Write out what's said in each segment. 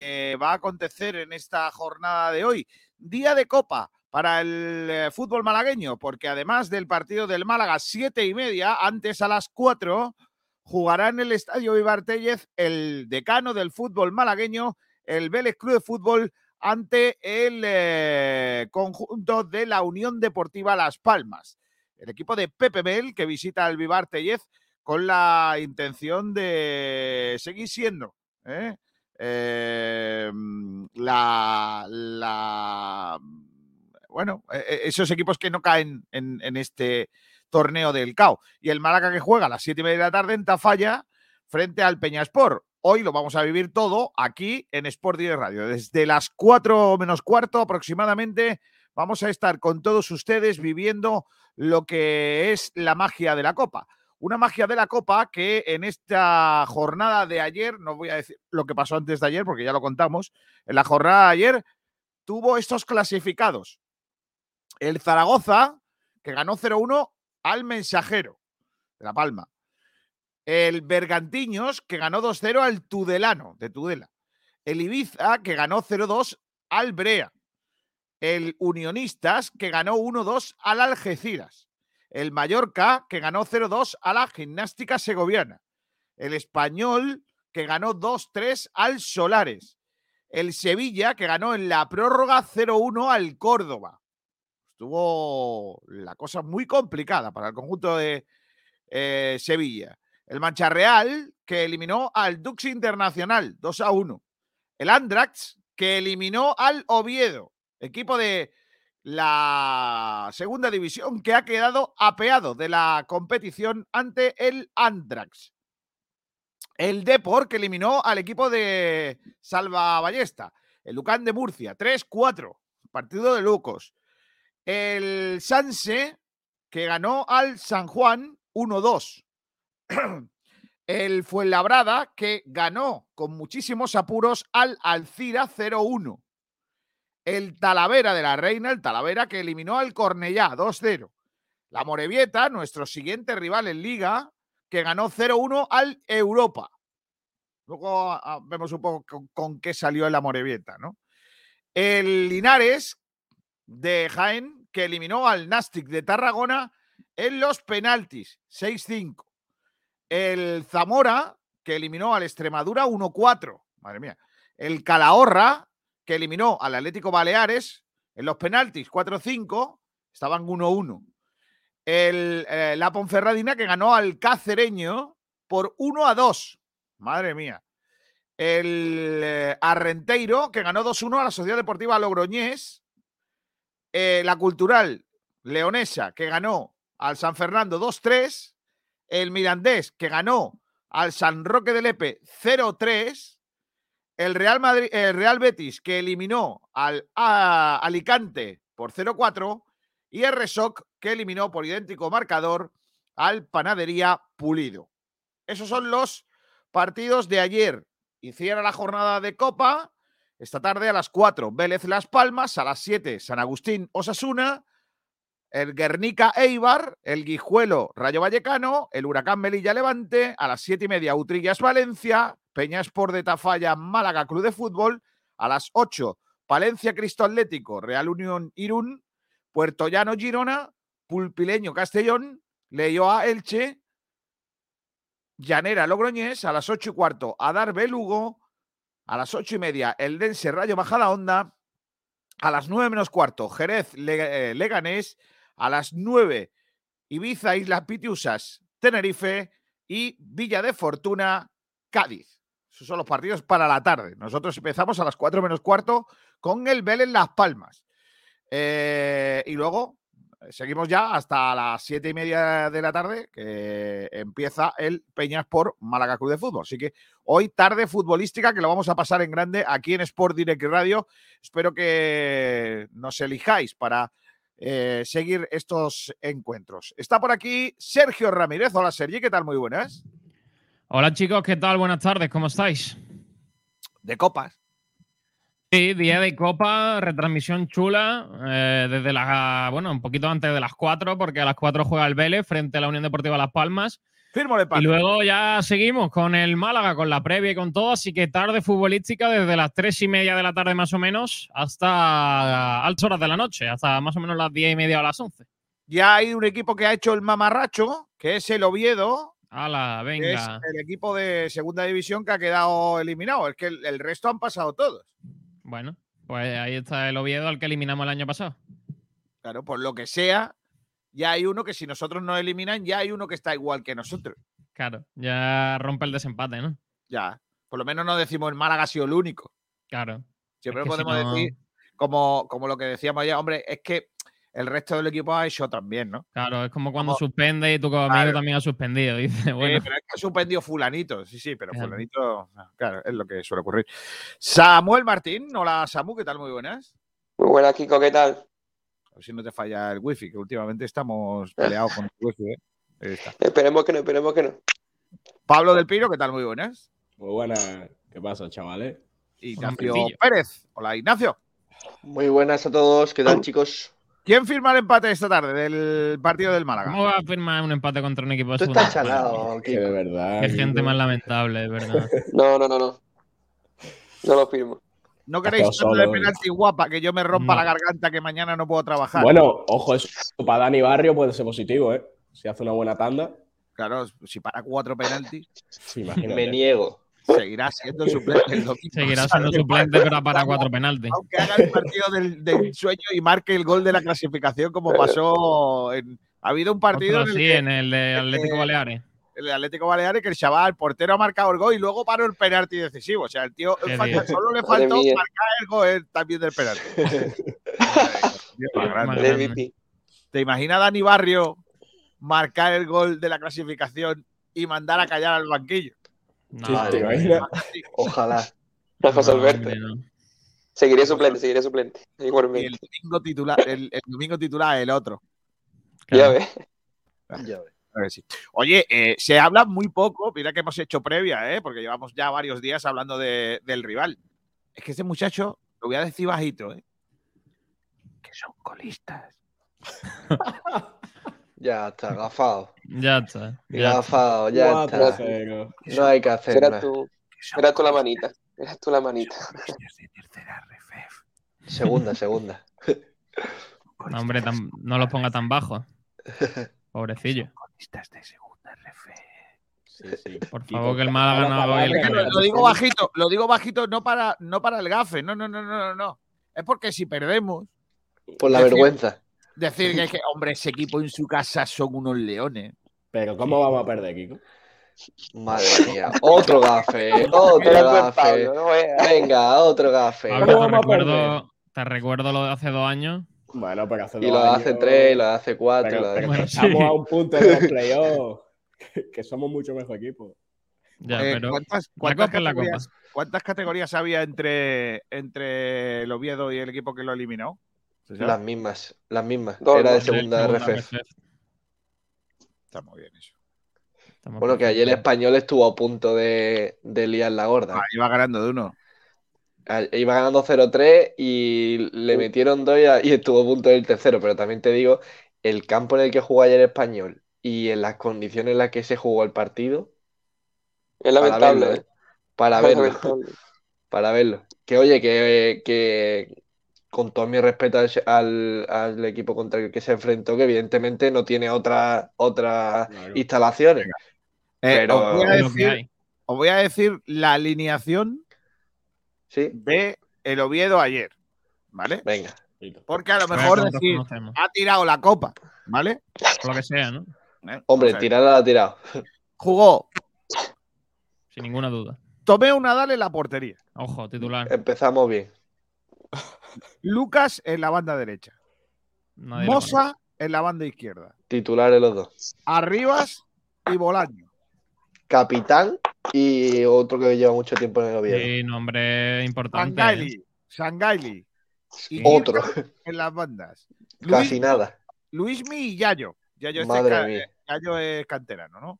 eh, va a acontecer en esta jornada de hoy. Día de Copa para el eh, fútbol malagueño, porque además del partido del Málaga, siete y media, antes a las cuatro, jugará en el Estadio Vivar el decano del fútbol malagueño, el Vélez Club de Fútbol, ante el eh, conjunto de la Unión Deportiva Las Palmas. El equipo de Pepe Mel, que visita el Vivar Tellez con la intención de seguir siendo. Em, la, la, bueno, e, e, esos equipos que no caen en, este torneo del CAO. Y el Málaga que juega a las siete y media de la tarde en Tafalla frente al Peñaspor. Hoy lo vamos a vivir todo aquí en Sport Direct Radio. Desde las 4 menos cuarto aproximadamente vamos a estar con todos ustedes viviendo lo que es la magia de la Copa. Una magia de la Copa que en esta jornada de ayer, no voy a decir lo que pasó antes de ayer porque ya lo contamos, en la jornada de ayer tuvo estos clasificados. El Zaragoza, que ganó 0-1 al Mensajero de La Palma. El Bergantiños, que ganó 2-0 al Tudelano de Tudela. El Ibiza, que ganó 0-2 al Brea. El Unionistas, que ganó 1-2 al Algeciras el Mallorca, que ganó 0-2 a la Gimnástica Segoviana, el Español, que ganó 2-3 al Solares, el Sevilla, que ganó en la prórroga 0-1 al Córdoba. Estuvo la cosa muy complicada para el conjunto de eh, Sevilla. El Mancha Real, que eliminó al Dux Internacional 2 1. El Andrax, que eliminó al Oviedo, equipo de la segunda división que ha quedado apeado de la competición ante el Andrax. El Depor que eliminó al equipo de Salva Ballesta. El Lucán de Murcia, 3-4. Partido de Lucos. El Sanse que ganó al San Juan 1-2. El Fuenlabrada que ganó con muchísimos apuros al Alcira 0-1 el Talavera de la Reina, el Talavera que eliminó al Cornellá 2-0. La Morevieta, nuestro siguiente rival en Liga, que ganó 0-1 al Europa. Luego ah, ah, vemos un poco con, qué salió la Morevieta, ¿no? El Linares de Jaén, que eliminó al Nastic de Tarragona en los penaltis, 6-5. El Zamora, que eliminó al Extremadura 1-4. Madre mía. El Calahorra, que eliminó al Atlético Baleares en los penaltis 4-5, estaban 1-1. El, eh, la Ponferradina que ganó al Cacereño por 1 2. Madre mía. El eh, Arrenteiro que ganó 2-1 a la Sociedad Deportiva Logroñés. Eh, la Cultural Leonesa que ganó al San Fernando 2-3. El Mirandés que ganó al San Roque de Lepe 0-3 el Real, Madrid, el Real Betis, que eliminó al Alicante por 0-4, y el Resoc, que eliminó por idéntico marcador al Panadería Pulido. Esos son los partidos de ayer. Y cierra la jornada de Copa. Esta tarde a las 4, Vélez Las Palmas, a las 7, San Agustín Osasuna, el Guernica Eibar, el Guijuelo Rayo Vallecano, el Huracán Melilla Levante, a las 7 y media Utrillas Valencia, Peñas por de Tafalla, Málaga Club de Fútbol. A las 8, Palencia Cristo Atlético, Real Unión Irún, Puerto Llano Girona, Pulpileño Castellón, Leyoa Elche, Llanera Logroñés, a las 8 y cuarto, Adar Belugo, a las 8 y media, El Dense Rayo Bajada Onda, a las 9 menos cuarto, Jerez eh, Leganés, a las 9, Ibiza Islas Pitiusas, Tenerife y Villa de Fortuna, Cádiz. Esos son los partidos para la tarde. Nosotros empezamos a las 4 menos cuarto con el Vélez Las Palmas. Eh, y luego eh, seguimos ya hasta las 7 y media de la tarde, que empieza el Peñas por Málaga Club de Fútbol. Así que hoy tarde futbolística que lo vamos a pasar en grande aquí en Sport Direct Radio. Espero que nos elijáis para eh, seguir estos encuentros. Está por aquí Sergio Ramírez. Hola Sergi, ¿qué tal? Muy buenas. Hola chicos, ¿qué tal? Buenas tardes, ¿cómo estáis? De copas. Sí, día de copa, retransmisión chula, eh, desde la, bueno, un poquito antes de las 4, porque a las 4 juega el Vélez frente a la Unión Deportiva Las Palmas. Y luego ya seguimos con el Málaga, con la previa y con todo. Así que tarde futbolística desde las tres y media de la tarde más o menos hasta altas horas de la noche, hasta más o menos las diez y media o las once. Ya hay un equipo que ha hecho el mamarracho, que es el Oviedo, ¡Hala, que es venga! el equipo de segunda división que ha quedado eliminado. Es que el, el resto han pasado todos. Bueno, pues ahí está el Oviedo al que eliminamos el año pasado. Claro, por lo que sea, ya hay uno que si nosotros nos eliminan, ya hay uno que está igual que nosotros. Claro, ya rompe el desempate, ¿no? Ya. Por lo menos no decimos el Málaga ha sido el único. Claro. Siempre que si podemos no- decir, como, como lo que decíamos ya, hombre, es que el resto del equipo ha hecho también, ¿no? Claro, es como cuando Como- suspende y tu amigo Claro. también ha suspendido. Dice, bueno, pero es que ha suspendido fulanito, sí, sí, pero Claro. fulanito, claro, es lo que suele ocurrir. Samuel Martín, hola Samu, ¿qué tal? Muy buenas. Muy buenas, Kiko, ¿qué tal? Ver si no te falla el wifi, que últimamente estamos peleados con el wifi, ¿eh? Ahí está. Esperemos que no, esperemos que no. Pablo del Pino, ¿qué tal? Muy buenas. Muy buena. ¿Qué pasa, chavales? Ignacio Juancillo. Pérez. Hola, Ignacio. Muy buenas a todos, ¿qué tal chicos? ¿Quién firma el empate esta tarde del partido del Málaga? ¿cómo va a firmar un empate contra un equipo de Tú estás chalado, Que de verdad. Qué gente más lamentable, de verdad. No, no, no, no. No lo firmo. ¿No queréis tanto de penalti guapa que yo me rompa No. la garganta que mañana no puedo trabajar? Bueno, ojo, eso para Dani Barrio puede ser positivo, ¿eh? Si hace una buena tanda, Claro, si para cuatro penaltis, sí. Me niego. seguirá siendo suplente el domingo. Seguirá siendo suplente, pero para cuatro penaltis. Aunque haga el partido del, del sueño y marque el gol de la clasificación, como pasó en. Ha habido un partido Otro en el, sí, que- en el de Atlético eh, Baleares. El Atlético Baleares que el chaval, el portero ha marcado el gol y luego paró el penalti decisivo. O sea, el tío falta- solo le faltó marcar el gol eh, también del penalti. Dios. ¿Te imaginas a Dani Barrio marcar el gol de la clasificación y mandar a callar al banquillo? No, te imaginas. Ojalá. Rafa no, Solverte. hombre, no. Seguiré suplente, seguiré suplente. Y el Igualmente. domingo titular, el, el domingo titular el otro. Ya Claro. ves. Ya ves. Oye, eh, se habla muy poco, mira que hemos hecho previa, ¿eh? porque llevamos ya varios días hablando de- del rival. Es que este muchacho, lo voy a decir bajito, ¿eh? que son colistas. Ya está, gafado. Ya está. ya está. Gafado, ya está. No hay que hacer nada. tú, serás tú la manita. Eras tú la manita. de tercera Segunda, segunda. No, hombre, tan- no los ponga tan bajos. Pobrecillo. Colistas de segunda RFF. Sí, sí. Por favor, que el Málaga la no haga hoy el canal. lo, digo bajito, lo digo bajito no para, no para el gafe, no, no, no, no, no, no. Es porque si perdemos, Por la Decir- vergüenza. decir que, es que, hombre, ese equipo en su casa son unos leones. Pero ¿cómo vamos a perder, Kiko? Madre mía. Otro gafe, otro gafe. Venga, otro gafe. Pablo, ¿Cómo te vamos a perder? recuerdo, te recuerdo lo de hace dos años. Bueno, pero hace Y dos lo años- hace tres, lo hace cuatro. Pero, lo hace- pero Bueno, que estamos sí. a un punto de los playoffs. Que, que somos mucho mejor equipo. Ya, Eh, pero ¿cuántas, la cuántas copa es la copa. categorías, cuántas categorías había entre, entre el Oviedo y el equipo que lo eliminó? Las mismas, las mismas. Dos, Era de segunda Segunda RFF. RFF. Está muy bien eso. Estamos Bueno, que ayer el español estuvo a punto de, de liar la gorda. Ah, iba ganando de uno. Iba ganando 0-3 y le metieron dos y, a- y estuvo a punto del tercero. Pero también te digo, el campo en el que jugó ayer el español y en las condiciones en las que se jugó el partido, Es para lamentable. verlo, ¿eh? ¿eh? Para verlo, para verlo. Que oye, que, que con todo mi respeto al, al- equipo contra el que se enfrentó, que evidentemente no tiene otra, otras Claro. instalaciones. Eh, Pero- voy a decir, os voy a decir la alineación ¿Sí? de el Oviedo ayer, ¿vale? Venga. Porque a lo mejor decir, ha tirado la copa, ¿vale? Por lo que sea, ¿no? ¿Eh? Hombre, tirarla la ha tirado. Jugó Sin ninguna duda. Tomeo Nadal en la portería, Ojo, titular. Empezamos bien. Lucas en la banda derecha, Nadie. Mosa en la banda izquierda, Titulares los dos. Arribas y Bolaño. Capitán y otro que lleva mucho tiempo en el Oviedo. Sí, nombre importante. Sangaili, Sangaili Otro, en las bandas. casi Luis, nada. Luismi y Yayo. Yayo, este Madre es, ca- mía. Yayo es canterano, ¿no?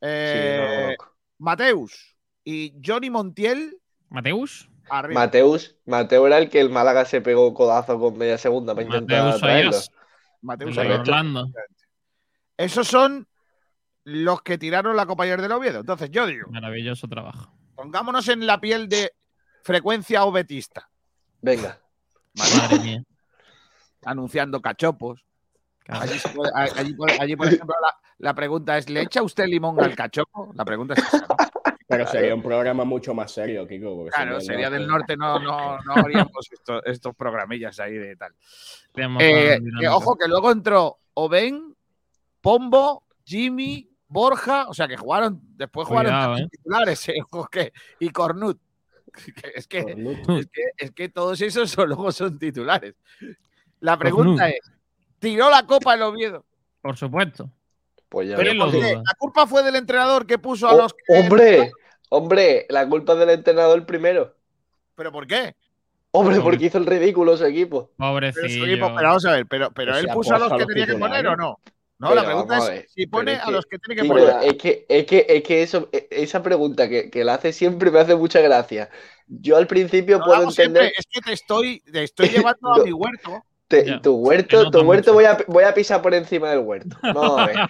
Sí, no Eh. Mateus y Johnny Montiel Mateus. arriba. Mateus, Mateo era el que el Málaga se pegó codazo con media segunda para intentar Mateus traerlo. Mateus. Orlando. Esos son los que tiraron la Copa ayer del Oviedo. Entonces yo digo, Maravilloso trabajo. pongámonos en la piel de frecuencia obetista, Venga. Madre mía. anunciando cachopos. Claro. Allí, se puede- a- allí por- allí, por ejemplo, la, la pregunta es, ¿le echa usted limón al cachopo? La pregunta es esa, ¿no? Pero sería un programa mucho más serio, Kiko. porque Claro, si no, sería no- del norte, no, no, no haríamos esto- estos programillas ahí de tal. Eh, que, dinámica. ojo, que luego entró Oben, Pombo, Jimmy, Borja, o sea que jugaron, después jugaron Cuidado, también titulares, eh, y Cornut. Es que, es, que, es que todos esos son, luego son titulares. La pregunta Cornut. es: ¿tiró la copa el Oviedo? Por supuesto. Pues ya Pero lo la culpa fue del entrenador que puso a Oh, los. que- hombre, hombre, la culpa es del entrenador primero. ¿Pero por qué? Hombre, porque hizo el ridículo su equipo. Pero, su Pobrecillo. equipo- pero vamos a ver, pero, pero él puso a los que tenía que poner titulares. o no. No, Pero la pregunta es ver, si pone es a los que tiene que poner. es que, es que, es que eso, e- esa pregunta que, que la hace siempre me hace mucha gracia. Yo al principio puedo siempre, entender es que te estoy, te estoy llevando a mi huerto. te- Ya, tu huerto, tu huerto voy a, voy a pisar por encima del huerto. Vamos a ver.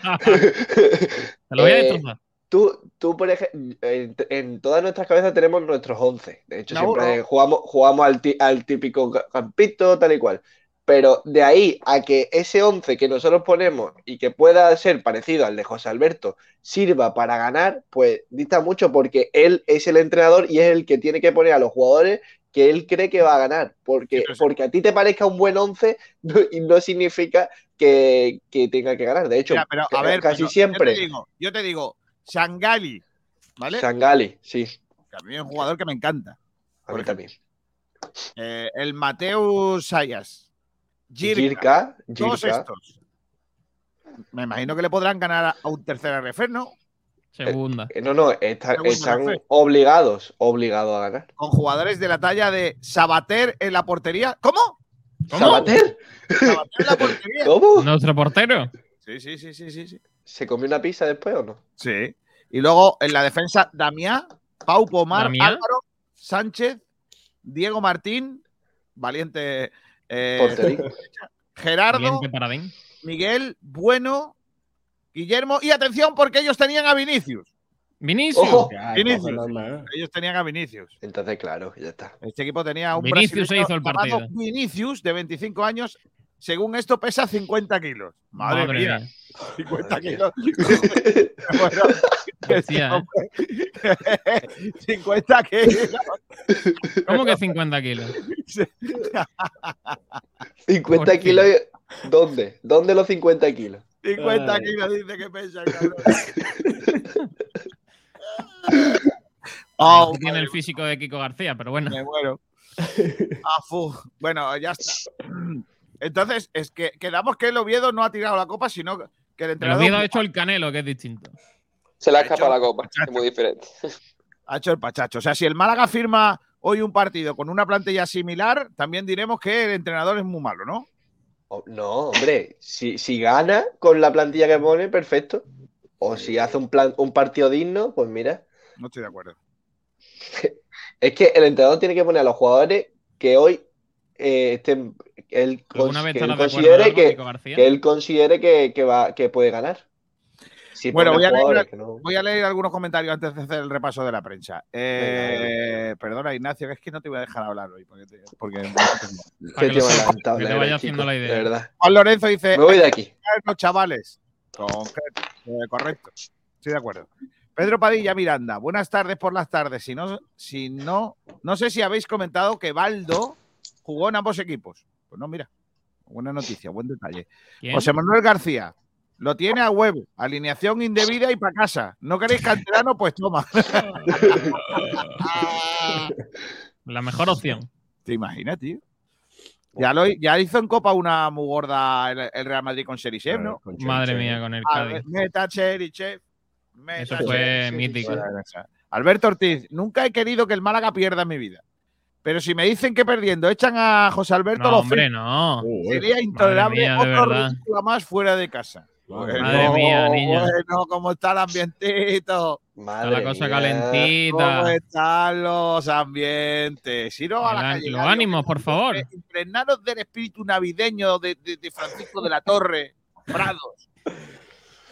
Te lo voy a Eh, destrozar. Tú, tú, por ejemplo, en, en todas nuestras cabezas tenemos nuestros 11. De hecho, siempre jugamos, jugamos al, al típico ca- campito, tal y cual. Pero de ahí a que ese 11 que nosotros ponemos y que pueda ser parecido al de José Alberto sirva para ganar, pues dista mucho porque él es el entrenador y es el que tiene que poner a los jugadores que él cree que va a ganar. Porque, porque a ti te parezca un buen 11 no, significa que, que tenga que ganar. De hecho, Mira, pero a ver, casi pero siempre. Yo te digo, yo te digo, Shangali, ¿vale? Sangali, sí, Que a mí es un jugador que me encanta. a mí también. Eh, el Mateus Sayas, Girka, Girka, todos estos. Me imagino que le podrán ganar a un tercer RF, ¿no? Segunda. Eh, No, no, está- Segunda están RF. obligados, obligados a ganar. Con jugadores de la talla de Sabater en la portería. ¿Cómo? ¿Cómo? ¿Sabater? Sabater en la portería. ¿Cómo? Nuestro portero. Sí, sí, sí, sí, sí, sí. ¿Se comió una pizza después o no? Sí. Y luego en la defensa, Damián, Pau Pomar, ¿Damián? Álvaro, Sánchez, Diego Martín, valiente eh, Gerardo. Miguel, Bueno, Guillermo. Y atención, porque ellos tenían a Vinicius. Vinicius. Ojo. Ya, Vinicius. entonces normal. Ellos tenían a Vinicius. Entonces, claro, ya está. Este equipo tenía a un Vinicius se hizo el partido. Vinicius, de 25 años. Según esto, pesa 50 kilos. Madre, mía, 50 kilos. Bueno, que este Hostia, ¿eh? hombre- 50 kilos. ¿Cómo que 50 kilos? 50 Por kilos. ¿Dónde? ¿Dónde los 50 kilos? 50 Ay. kilos dice que pesa, el cabrón. Oh, Tiene el físico de Kiko García, pero bueno. Me muero. Ah, fu. Bueno, ya está. Entonces, es que quedamos que el Oviedo no ha tirado la copa, sino que el El entrenador Oviedo ha hecho el canelo, que es distinto. Se le ha escapado la copa, es muy diferente. ha hecho el pachacho. O sea, si el Málaga firma hoy un partido con una plantilla similar, también diremos que el entrenador es muy malo, ¿no? Oh, No, hombre, si, si gana con la plantilla que pone, perfecto. O si hace un, plan, un partido digno, pues mira. No estoy de acuerdo. Es que el entrenador tiene que poner a los jugadores que hoy eh, estén, él, ¿Alguna cons- vez que él considere que, que él considere que, que va, que puede ganar. Si Bueno, voy a leer- jugadores que no- Voy a leer algunos comentarios antes de hacer el repaso de la prensa. Eh, perdona, Ignacio, que es que no te voy a dejar hablar hoy. Porque, te- porque- que lamentable que te vaya haciendo chico, la De idea. verdad. Juan Lorenzo dice: Me voy de aquí. los chavales. Concreto. Eh, correcto. Estoy de acuerdo. Pedro Padilla Miranda, buenas tardes por las tardes. Si no, si no, no sé si habéis comentado que Baldo jugó en ambos equipos. Pues no, mira. Buena noticia, buen detalle. ¿Quién? José Manuel García, lo tiene a huevo. Alineación indebida y para casa. ¿No queréis canterano? Pues toma. La mejor opción. ¿Te imaginas, tío? Ya, lo, ya hizo en Copa una muy gorda el, el Real Madrid con Serichev, ¿no? Con Madre mía, con el Cádiz. Meta Cherichev. meta Eso Cherichev. fue mítico. Alberto Ortiz, nunca he querido que el Málaga pierda en mi vida. Pero si me dicen que perdiendo echan a José Alberto, No, lo hombre, firmo. no. Uh, sería intolerable mía, otro más fuera de casa. Madre Madre mía, niño. Bueno, ¿cómo está el ambientito? Madre Está la cosa mía. calentita. ¿Cómo están los ambientes? A la Los calle. los Gallo, ánimos, por favor. Impregnaros del espíritu navideño de, de- de Francisco de la Torre, Prados.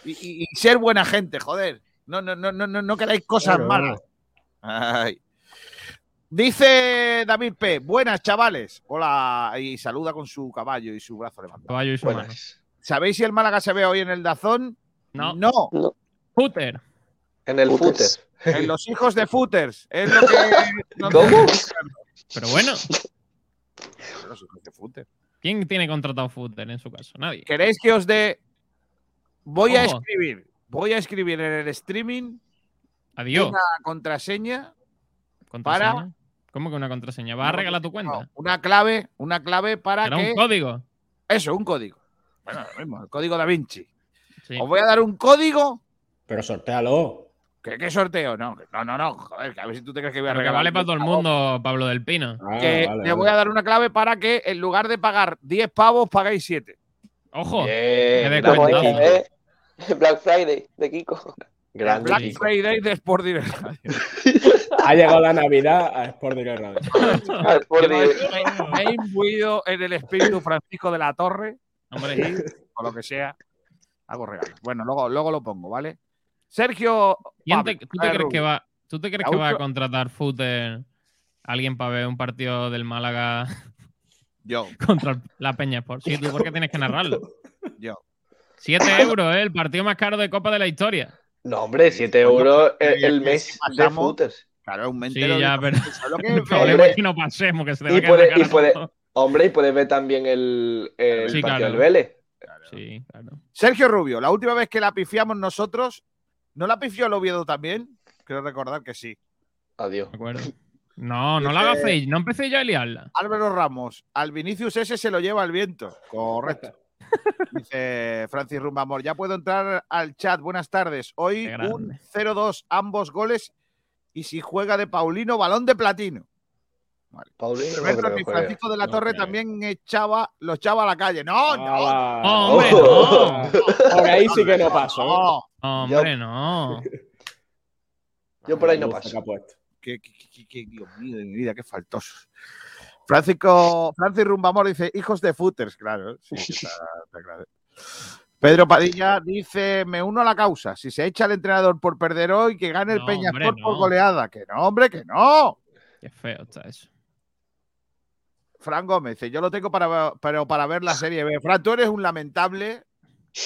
Y, y- y ser buena gente, joder. No, no, no, no, no, no queráis cosas Claro. malas. Ay. Dice David P. Buenas, chavales. Hola. Y saluda con su caballo y su brazo levantado. Caballo y su mano. ¿Sabéis si el Málaga se ve hoy en el Dazón? No. No. Footer. En el footer. En los hijos de footers. Es lo que. no ¿Cómo? Pero bueno, Los hijos de footers. ¿quién tiene contratado Footer en su caso? Nadie. ¿Queréis que os dé.? Voy a escribir. Voy a escribir en el streaming Adiós. una contraseña. Contraseña. para- ¿Cómo que una contraseña? ¿Vas a regalar tu cuenta? no, una clave. Una clave para ¿Será que. un código? Eso, un código. Bueno, lo mismo, el código da Vinci. Sí. Os voy a dar un código. Pero sortealo. ¿Qué, qué sorteo? No, no, no, no. Joder, que a ver si tú te crees que voy a regalar. vale para todo el mundo, Pablo del Pino. Ah, Que vale, le vale. voy a dar una clave para que en lugar de pagar 10 pavos, pagáis 7. Ojo. Bien, de cuentazo. Kiko. ¿eh? Black Friday de Kiko. Grande Black Kiko. Friday de Sport Direct Radio. Ha llegado la Navidad a Sport Direct Radio. Ah, me, me- me he imbuido en el espíritu Francisco de la Torre, Hombre, o lo que sea. Hago regalos. Bueno, luego, luego lo pongo, ¿vale? Sergio. ¿quién te- Pablo, ¿tú te crees que va, ¿tú te crees que va a contratar Footer alguien para ver un partido del Málaga Yo, contra la Peña Sport? Sí, tú porque tienes que narrarlo. yo. 7 euros, ¿eh? el partido más caro de Copa de la historia. No, hombre, 7 Coño, euros el, mes si de footers. Claro, un Sí, mentero. ya, pero ¿Sabes lo que el problema hombre. es que no pasemos, que se te va Y a puede- y. Hombre, y puedes ver también el, el Sí, partido claro. del Vélez. Sí, claro. Sergio Rubio, la última vez que la pifiamos nosotros, ¿no la pifió el Oviedo también? Creo recordar que sí. Adiós. De acuerdo. No, no la hagáis, no empecé ya a liarla. Álvaro Ramos, al Vinicius ese se lo lleva el viento. Correcto. Dice Francis Rumbamor, ya puedo entrar al chat. Buenas tardes. Hoy un 0-2, ambos goles. Y si juega de Paulino, balón de platino. Paulino, no. Francisco de la Torre también echaba, lo echaba a la calle. No, no, Ah, No, hombre, no. Por ahí sí que no pasó. ¿eh? no. Hombre, no. Yo por ahí no Luz paso. Qué, qué- qué- qué- Dios mío de mi vida, qué faltosos. Francisco, Francis Rumbamor dice, hijos de footers, claro. sí, que está- está claro. Pedro Padilla dice, me uno a la causa. Si se echa el entrenador por perder hoy, que gane el No, Peña hombre, Sport por goleada. Que no, hombre, que no. Qué feo está eso. Fran Gómez dice, yo lo tengo para, pero para ver la Serie B. Fran, tú eres un lamentable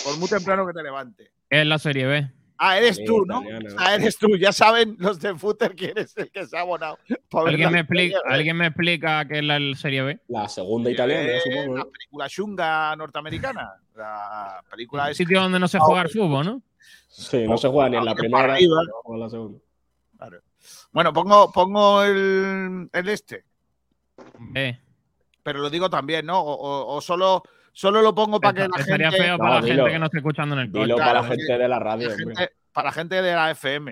por muy temprano que te levante. ¿Qué es la Serie B? Ah, eres Sí, tú, ¿no? italiano. Ah, eres tú. Ya saben los de footer quién es el que se ha abonado. ¿Alguien la me, explica, B. ¿Alguien me explica qué es la Serie B? La segunda italiana, Eh, supongo. La película chunga norteamericana. La película es sitio donde no se juega al fútbol, ¿no? Sí, no se juega ni en la primera o en la segunda. Bueno, pongo, pongo el, el este, Eh, pero lo digo también, ¿no? O, o- o solo, solo lo pongo para que la gente, feo No, para la dilo. gente que no esté escuchando en el coche. Dilo claro, para la gente de la radio, la hombre. gente- para la gente de la FM,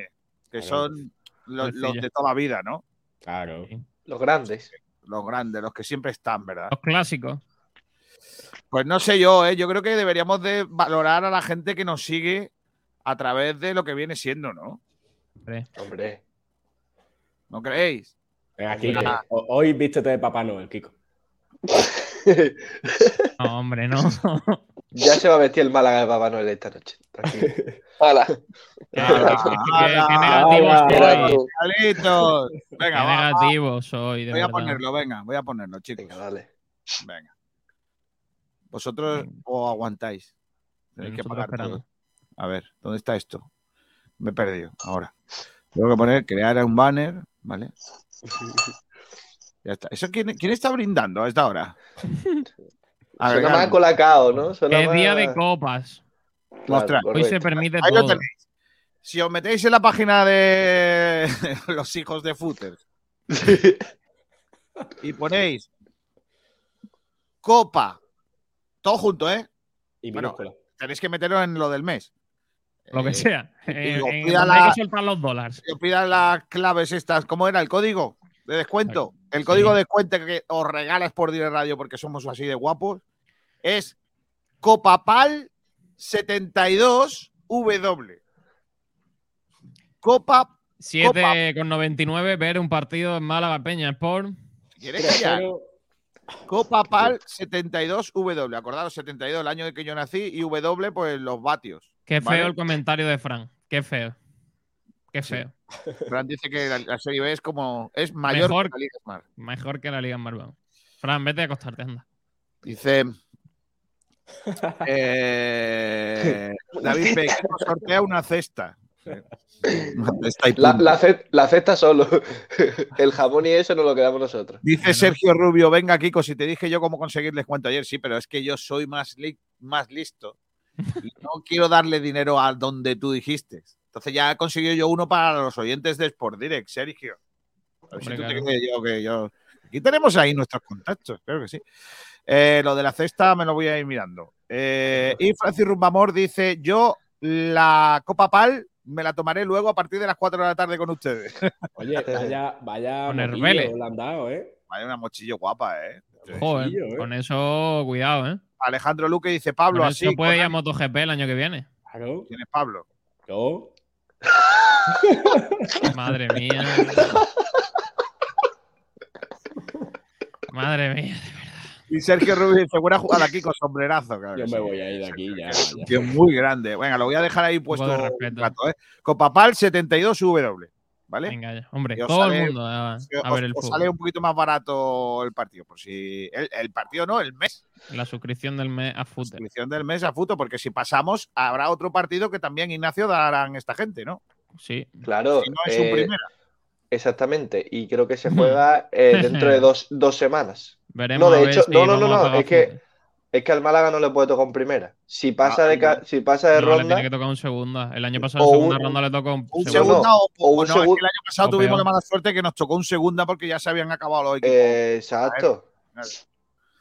que Claro. son los, los de toda la vida, ¿no? Claro. Los grandes. Los grandes, los que siempre están, ¿verdad? Los clásicos. Pues no sé yo, ¿eh? yo creo que deberíamos de valorar a la gente que nos sigue a través de lo que viene siendo, ¿no? Hombre. ¿No creéis? Ho- Hoy vístete de Papá Noel, Kiko. No, hombre, no. ya se va a vestir el Málaga de Papá Noel esta noche. Tranquilo. Hala. Qué, qué- qué negativo soy. Qué Venga, va. negativo soy, de Voy a ponerlo, venga, voy a ponerlo, chicos. Venga, dale. Venga. Vosotros Venga. o aguantáis. Tenéis que pagar todo. A ver, ¿dónde está esto? Me he perdido. Ahora. Tengo que poner, crear un banner, ¿vale? Ya está. ¿Eso quién, quién está brindando a esta hora? Suena más colacao, ¿no? Suena Es día más- de copas. Claro, Mostrar. Hoy se permite Ahí lo todo. tenéis. Si os metéis en la página de los hijos de Footers y ponéis Copa, todo junto, ¿eh? Y Bueno, minúscula. Tenéis que meterlo en lo del mes. Lo que Eh, sea. En donde hay la- que soltar los dólares. que os pidan las claves estas. ¿Cómo era el código de descuento? El código de descuento que os regalas por Dire Radio porque somos así de guapos es Copapal 72W. Copa. 7,99 ver un partido en Málaga Peña Sport. ¿Quieres callar? 3-0. Copa Pal 72W. Acordaros, 72, el año de que yo nací, y W, pues los vatios. Qué feo ¿vale? el comentario de Fran. Qué feo. Qué Sí. feo. Fran dice que la, la Serie B es como. Es mayor Mejor. que la Liga Smart. Mejor que la Liga en Marvel. Fran, vete a acostarte, anda. Dice. eh, David P. que nos sortea una cesta. Una cesta y La, la, ce- la cesta solo. El jamón y eso nos lo quedamos nosotros. Dice Bueno. Sergio Rubio, venga Kiko, si te dije yo cómo conseguir descuento ayer, sí, pero es que yo soy más, li- más listo. Y no quiero darle dinero a donde tú dijiste. Entonces ya he conseguido yo uno para los oyentes de Sport Direct, Sergio. A ver si Hombre, tú te claro. crees yo que yo... Aquí tenemos ahí nuestros contactos, creo que sí. Eh, lo de la cesta me lo voy a ir mirando. Eh, y Francis Rumbamor dice, yo la Copa Pal me la tomaré luego a partir de las 4 de la tarde con ustedes. Oye, vaya, vaya Con le han dado, ¿eh? Vaya una mochillo guapa, ¿eh? Joder, ¿eh? con eso, cuidado, ¿eh? Alejandro Luque dice, Pablo, Con así. eso puede ir a ánimo". MotoGP el año que viene. Claro. ¿Quién es Pablo? Yo. Madre mía. Madre mía. Y Sergio Rubio dice, buena jugada aquí con sombrerazo. claro Yo me sí. voy a ir de aquí ya. Es muy grande. Venga, lo voy a dejar ahí puesto de respeto. rato, ¿eh? Copapal 72W, ¿vale? Venga ya. Hombre, todo sale- el mundo a, Si a os- ver el os fútbol. sale un poquito más barato el partido, por si el, el partido no, el mes, La suscripción del mes a fútbol. suscripción del mes a fútbol, porque si pasamos habrá otro partido que también Ignacio darán esta gente, ¿no? Sí. Claro. Si no es su eh, primera. Exactamente. Y creo que se juega eh, dentro de dos, dos semanas. Veremos No, de hecho- si no, no, no, no, es que-. Es que al Málaga no le puede tocar en primera. Si pasa, Ah, de, ca- si pasa de No, le ronda, tiene que tocar un segunda. El año pasado en segunda un- ronda le tocó un, Un segundo. segunda o, o un no, es que el año pasado o tuvimos peor. la mala suerte que nos tocó un segunda porque ya se habían acabado los equipos. eh, exacto.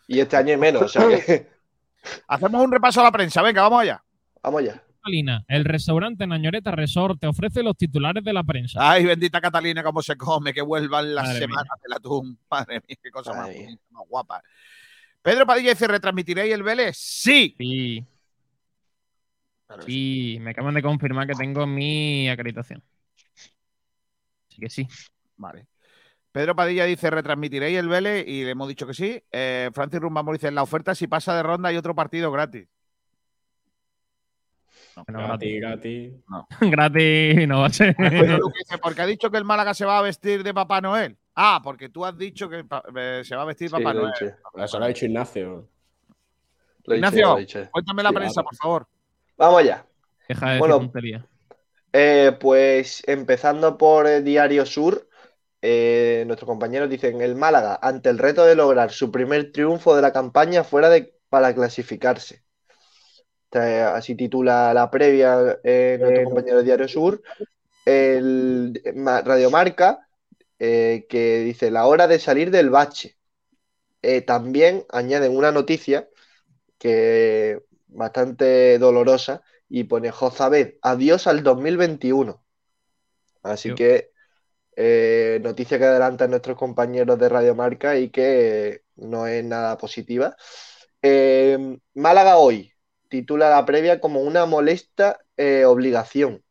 Y este año hay menos, o sea que. Hacemos un repaso a la prensa, venga, vamos allá. Vamos ya. Catalina, el restaurante Nañoreta Resort te ofrece los titulares de la prensa. Ay, bendita Catalina, cómo se come, que vuelvan las Madre semanas del atún. Madre mía, qué cosa más, Madre mía. más guapa. Pedro Padilla dice, ¿retransmitiréis el Vélez? Sí. Sí, Claro que sí, me acaban de confirmar que tengo mi acreditación. Así que sí. Vale. Pedro Padilla dice, ¿retransmitiréis el Vélez? Y le hemos dicho que sí. Eh, Francis Rumbamor dice, en la oferta si pasa de ronda hay otro partido gratis. No, Gratis, gratis. Gratis no va a ser. Porque ha dicho que el Málaga se va a vestir de Papá Noel. Ah, porque tú has dicho que eh, se va a vestir Sí, Papá Noel. Eso lo ha dicho Ignacio. Lo Ignacio. lo. Cuéntame la Sí, prensa, por favor. Vamos allá. Deja de Bueno. Eh, pues empezando por eh, Diario Sur, eh, nuestros compañeros dicen el Málaga ante el reto de lograr su primer triunfo de la campaña fuera de para clasificarse. Así titula la previa eh, nuestro compañero de Diario Sur. El Ma- Radio Marca eh, que dice la hora de salir del bache. Eh, también añaden una noticia que bastante dolorosa y pone Jozabed, adiós al 2021. Así Yo. que eh, noticia que adelantan nuestros compañeros de Radio Marca y que no es nada positiva. Eh, Málaga hoy titula la previa como una molesta eh, obligación.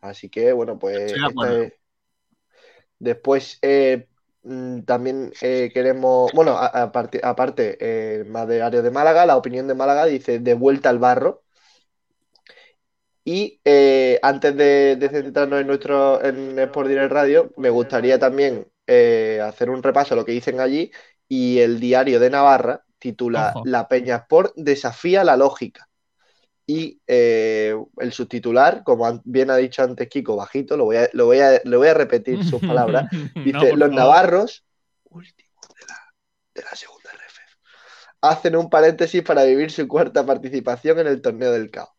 Así que bueno, pues esta es- después eh, mm, también eh, queremos, bueno, aparte, aparte eh, más de área de Málaga, la opinión de Málaga dice de vuelta al barro. Y antes de, de centrarnos en nuestro en Sport Direct Radio, me gustaría también hacer un repaso a lo que dicen allí. Y el diario de Navarra titula Ojo. La Peña Sport desafía la lógica. Y eh, el subtitular, como bien ha dicho antes Kiko, bajito, lo voy a, lo voy a, lo voy a repetir sus palabras. Dice, No, los navarros, últimos de la, de la segunda RFF, hacen un paréntesis para vivir su cuarta participación en el torneo del CAO.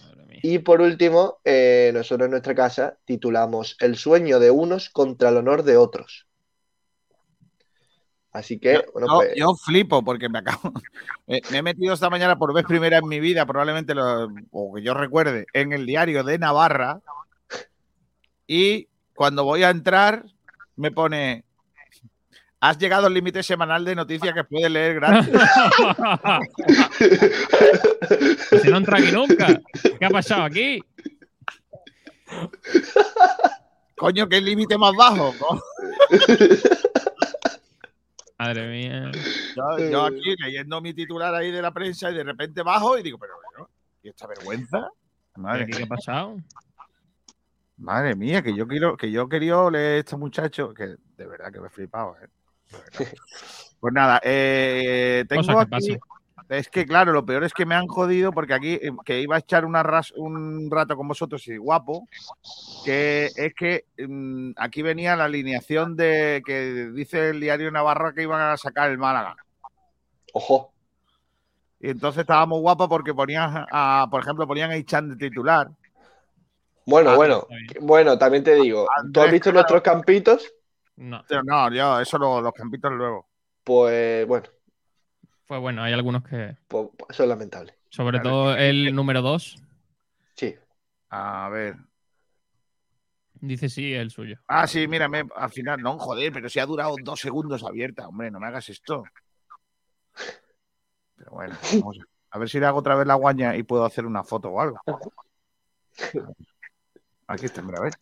Madre mía. Y por último, eh, nosotros en nuestra casa titulamos El sueño de unos contra el honor de otros. Así que, bueno, yo, pues, yo flipo porque me acabo. Me, me he metido esta mañana por vez primera en mi vida, probablemente lo, o que yo recuerde, en el diario de Navarra. Y cuando voy a entrar, me pone. Has llegado al límite semanal de noticias que puedes leer gratis. si no entra aquí nunca. ¿Qué ha pasado aquí? Coño, qué límite más bajo. Madre mía. Yo, yo aquí leyendo mi titular ahí de la prensa y de repente bajo y digo, pero bueno, ¿y esta vergüenza? Madre, ¿Qué, qué ha pasado? madre mía, que yo quiero, que yo quería leer a este muchacho, que de verdad que me he flipado, ¿eh? Pues nada, eh, tengo aquí- Es que, claro, lo peor es que me han jodido porque aquí eh, que iba a echar una ras- un rato con vosotros y guapo, que es que mm, aquí venía la alineación de que dice el diario Navarra que iban a sacar el Málaga. Ojo. Y entonces estábamos guapos porque ponían, a, por ejemplo, ponían a Ichan de titular. Bueno, Ah, bueno, bueno, también te digo, ¿tú has visto claro. nuestros campitos? No, Pero no, yo, eso lo- los campitos luego. Pues bueno, fue bueno. Hay algunos que. pues, eso es lamentable. Sobre Claro, todo el número 2. Sí. A ver. Dice sí, el suyo. Ah, sí, mírame, al final, no, joder, pero si ha durado dos segundos abierta, hombre, no me hagas esto. Pero bueno, vamos a, a ver si le hago otra vez la guaña y puedo hacer una foto o algo. Aquí está, mira, a ver.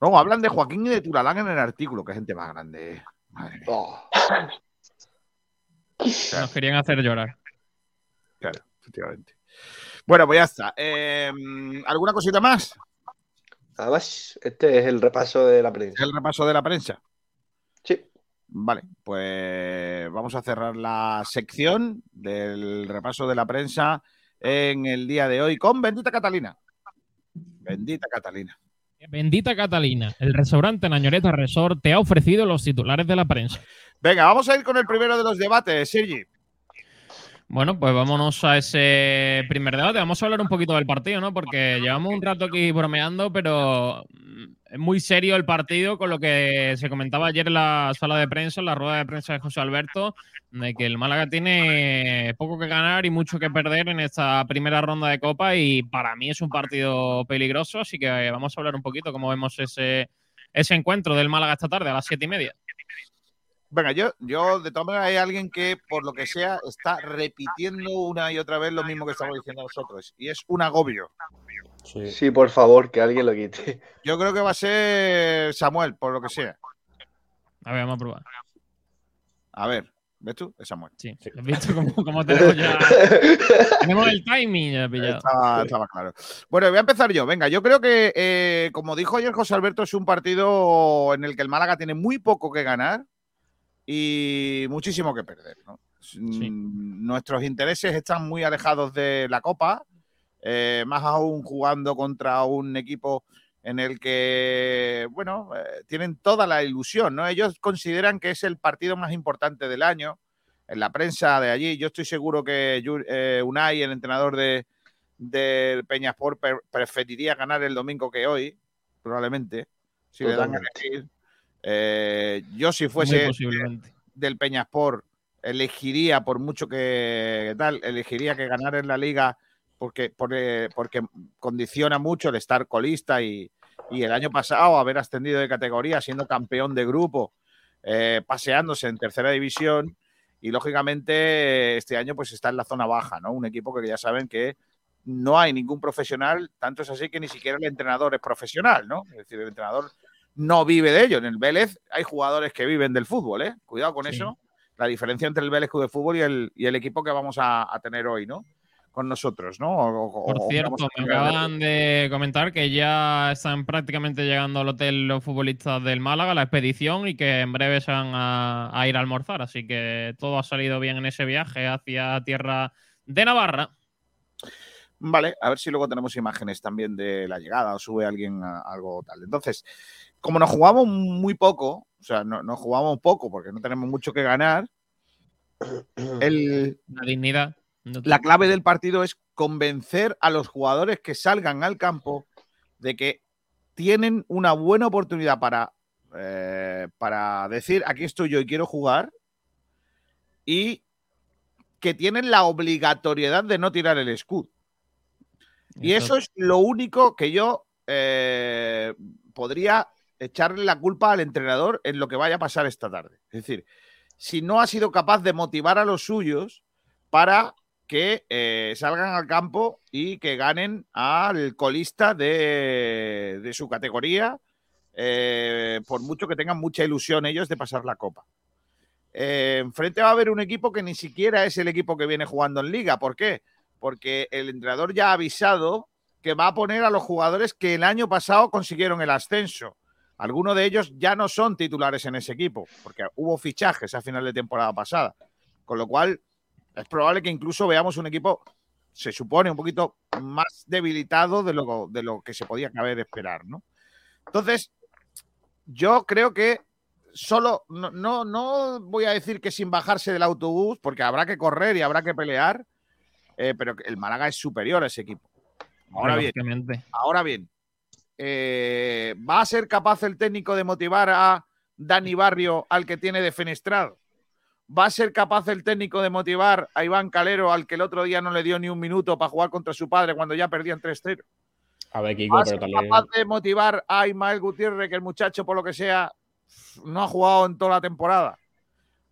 Luego hablan de Joaquín y de Turalán en el artículo, que gente más grande. eh. Madre mía, Oh, Nos querían hacer llorar. claro, efectivamente. Bueno, pues ya está. Eh, ¿Alguna cosita más? Nada más, este es el repaso de la prensa. El repaso de la prensa. Sí. Vale, pues vamos a cerrar la sección del repaso de la prensa en el día de hoy con Bendita Catalina. Bendita Catalina. Bendita Catalina, el restaurante Nañoreta Resort te ha ofrecido los titulares de la prensa. Venga, vamos a ir con el primero de los debates, Sergi. Bueno, pues vámonos a ese primer debate. Vamos a hablar un poquito del partido, ¿no? Porque llevamos un rato aquí bromeando, pero mm, es muy serio el partido con lo que se comentaba ayer en la sala de prensa, en la rueda de prensa de José Alberto, de que el Málaga tiene poco que ganar y mucho que perder en esta primera ronda de Copa y para mí es un partido peligroso, así que vamos a hablar un poquito cómo vemos ese, ese encuentro del Málaga esta tarde a las siete y media. Venga, yo, yo de todas maneras hay alguien que, por lo que sea, está repitiendo una y otra vez lo mismo que estamos diciendo nosotros. Y es un agobio. Sí. Sí, por favor, que alguien lo quite. Yo creo que va a ser Samuel, por lo que sea. A ver, vamos a probar. A ver, ¿ves tú? Es Samuel. Sí, ¿has visto cómo, cómo tenemos ya... Tenemos el timing ya pillado. Estaba, estaba claro. Bueno, voy a empezar yo. Venga, yo creo que, eh, como dijo ayer José Alberto, es un partido en el que el Málaga tiene muy poco que ganar y muchísimo que perder. ¿no? Nuestros intereses están muy alejados de la Copa, eh, más aún jugando contra un equipo en el que, bueno, eh, tienen toda la ilusión, ¿no? Ellos consideran que es el partido más importante del año. En la prensa de allí, yo estoy seguro que eh, Unai, el entrenador de, del Peñasport, pre- preferiría ganar el domingo que hoy, probablemente, si le dan a elegir. Eh, yo si fuese del Peñasport elegiría, por mucho que tal, elegiría que ganar en la liga porque, porque, porque condiciona mucho el estar colista y, y el año pasado haber ascendido de categoría siendo campeón de grupo, eh, paseándose en tercera división y lógicamente este año pues está en la zona baja, ¿no? Un equipo que ya saben que no hay ningún profesional, tanto es así que ni siquiera el entrenador es profesional, ¿no? Es decir, el entrenador no vive de ello. En el Vélez hay jugadores que viven del fútbol, ¿eh? Cuidado con Sí. eso. La diferencia entre el Vélez Club de Fútbol y el, y el equipo que vamos a, a tener hoy, ¿no? Con nosotros, ¿no? O- Por o- cierto, me acaban de comentar que ya están prácticamente llegando al hotel los futbolistas del Málaga, la expedición, y que en breve se van a, a ir a almorzar. Así que todo ha salido bien en ese viaje hacia tierra de Navarra. Vale, a ver si luego tenemos imágenes también de la llegada o sube alguien a- algo tal. Entonces, como nos jugamos muy poco, o sea, no, nos jugamos poco porque no tenemos mucho que ganar, el, La dignidad. No- la clave del partido es convencer a los jugadores que salgan al campo de que tienen una buena oportunidad para, eh, para decir aquí estoy yo y quiero jugar y que tienen la obligatoriedad de no tirar el escudo. Y eso es lo único que yo eh, podría echarle la culpa al entrenador en lo que vaya a pasar esta tarde. Es decir, si no ha sido capaz de motivar a los suyos para que eh, salgan al campo y que ganen al colista de, su categoría, eh, por mucho que tengan mucha ilusión ellos de pasar la copa. eh, enfrente va a haber un equipo que ni siquiera es el equipo que viene jugando en liga. ¿Por qué? Porque el entrenador ya ha avisado que va a poner a los jugadores que el año pasado consiguieron el ascenso. Algunos de ellos ya no son titulares en ese equipo, porque hubo fichajes a final de temporada pasada. Con lo cual, es probable que incluso veamos un equipo, se supone, un poquito más debilitado de lo, de lo que se podía caber esperar, ¿no? Entonces, yo creo que solo, no, no, no voy a decir que sin bajarse del autobús, porque habrá que correr y habrá que pelear, eh, pero el Málaga es superior a ese equipo. Ahora bien, ahora bien, eh, ¿va a ser capaz el técnico de motivar a Dani Barrio al que tiene defenestrado? ¿Va a ser capaz el técnico de motivar a Iván Calero al que el otro día no le dio ni un minuto para jugar contra su padre cuando ya perdían 3-0? A ver, Kiko, ¿Va a pero ser también. capaz de motivar a Ismael Gutiérrez que el muchacho, por lo que sea, no ha jugado en toda la temporada?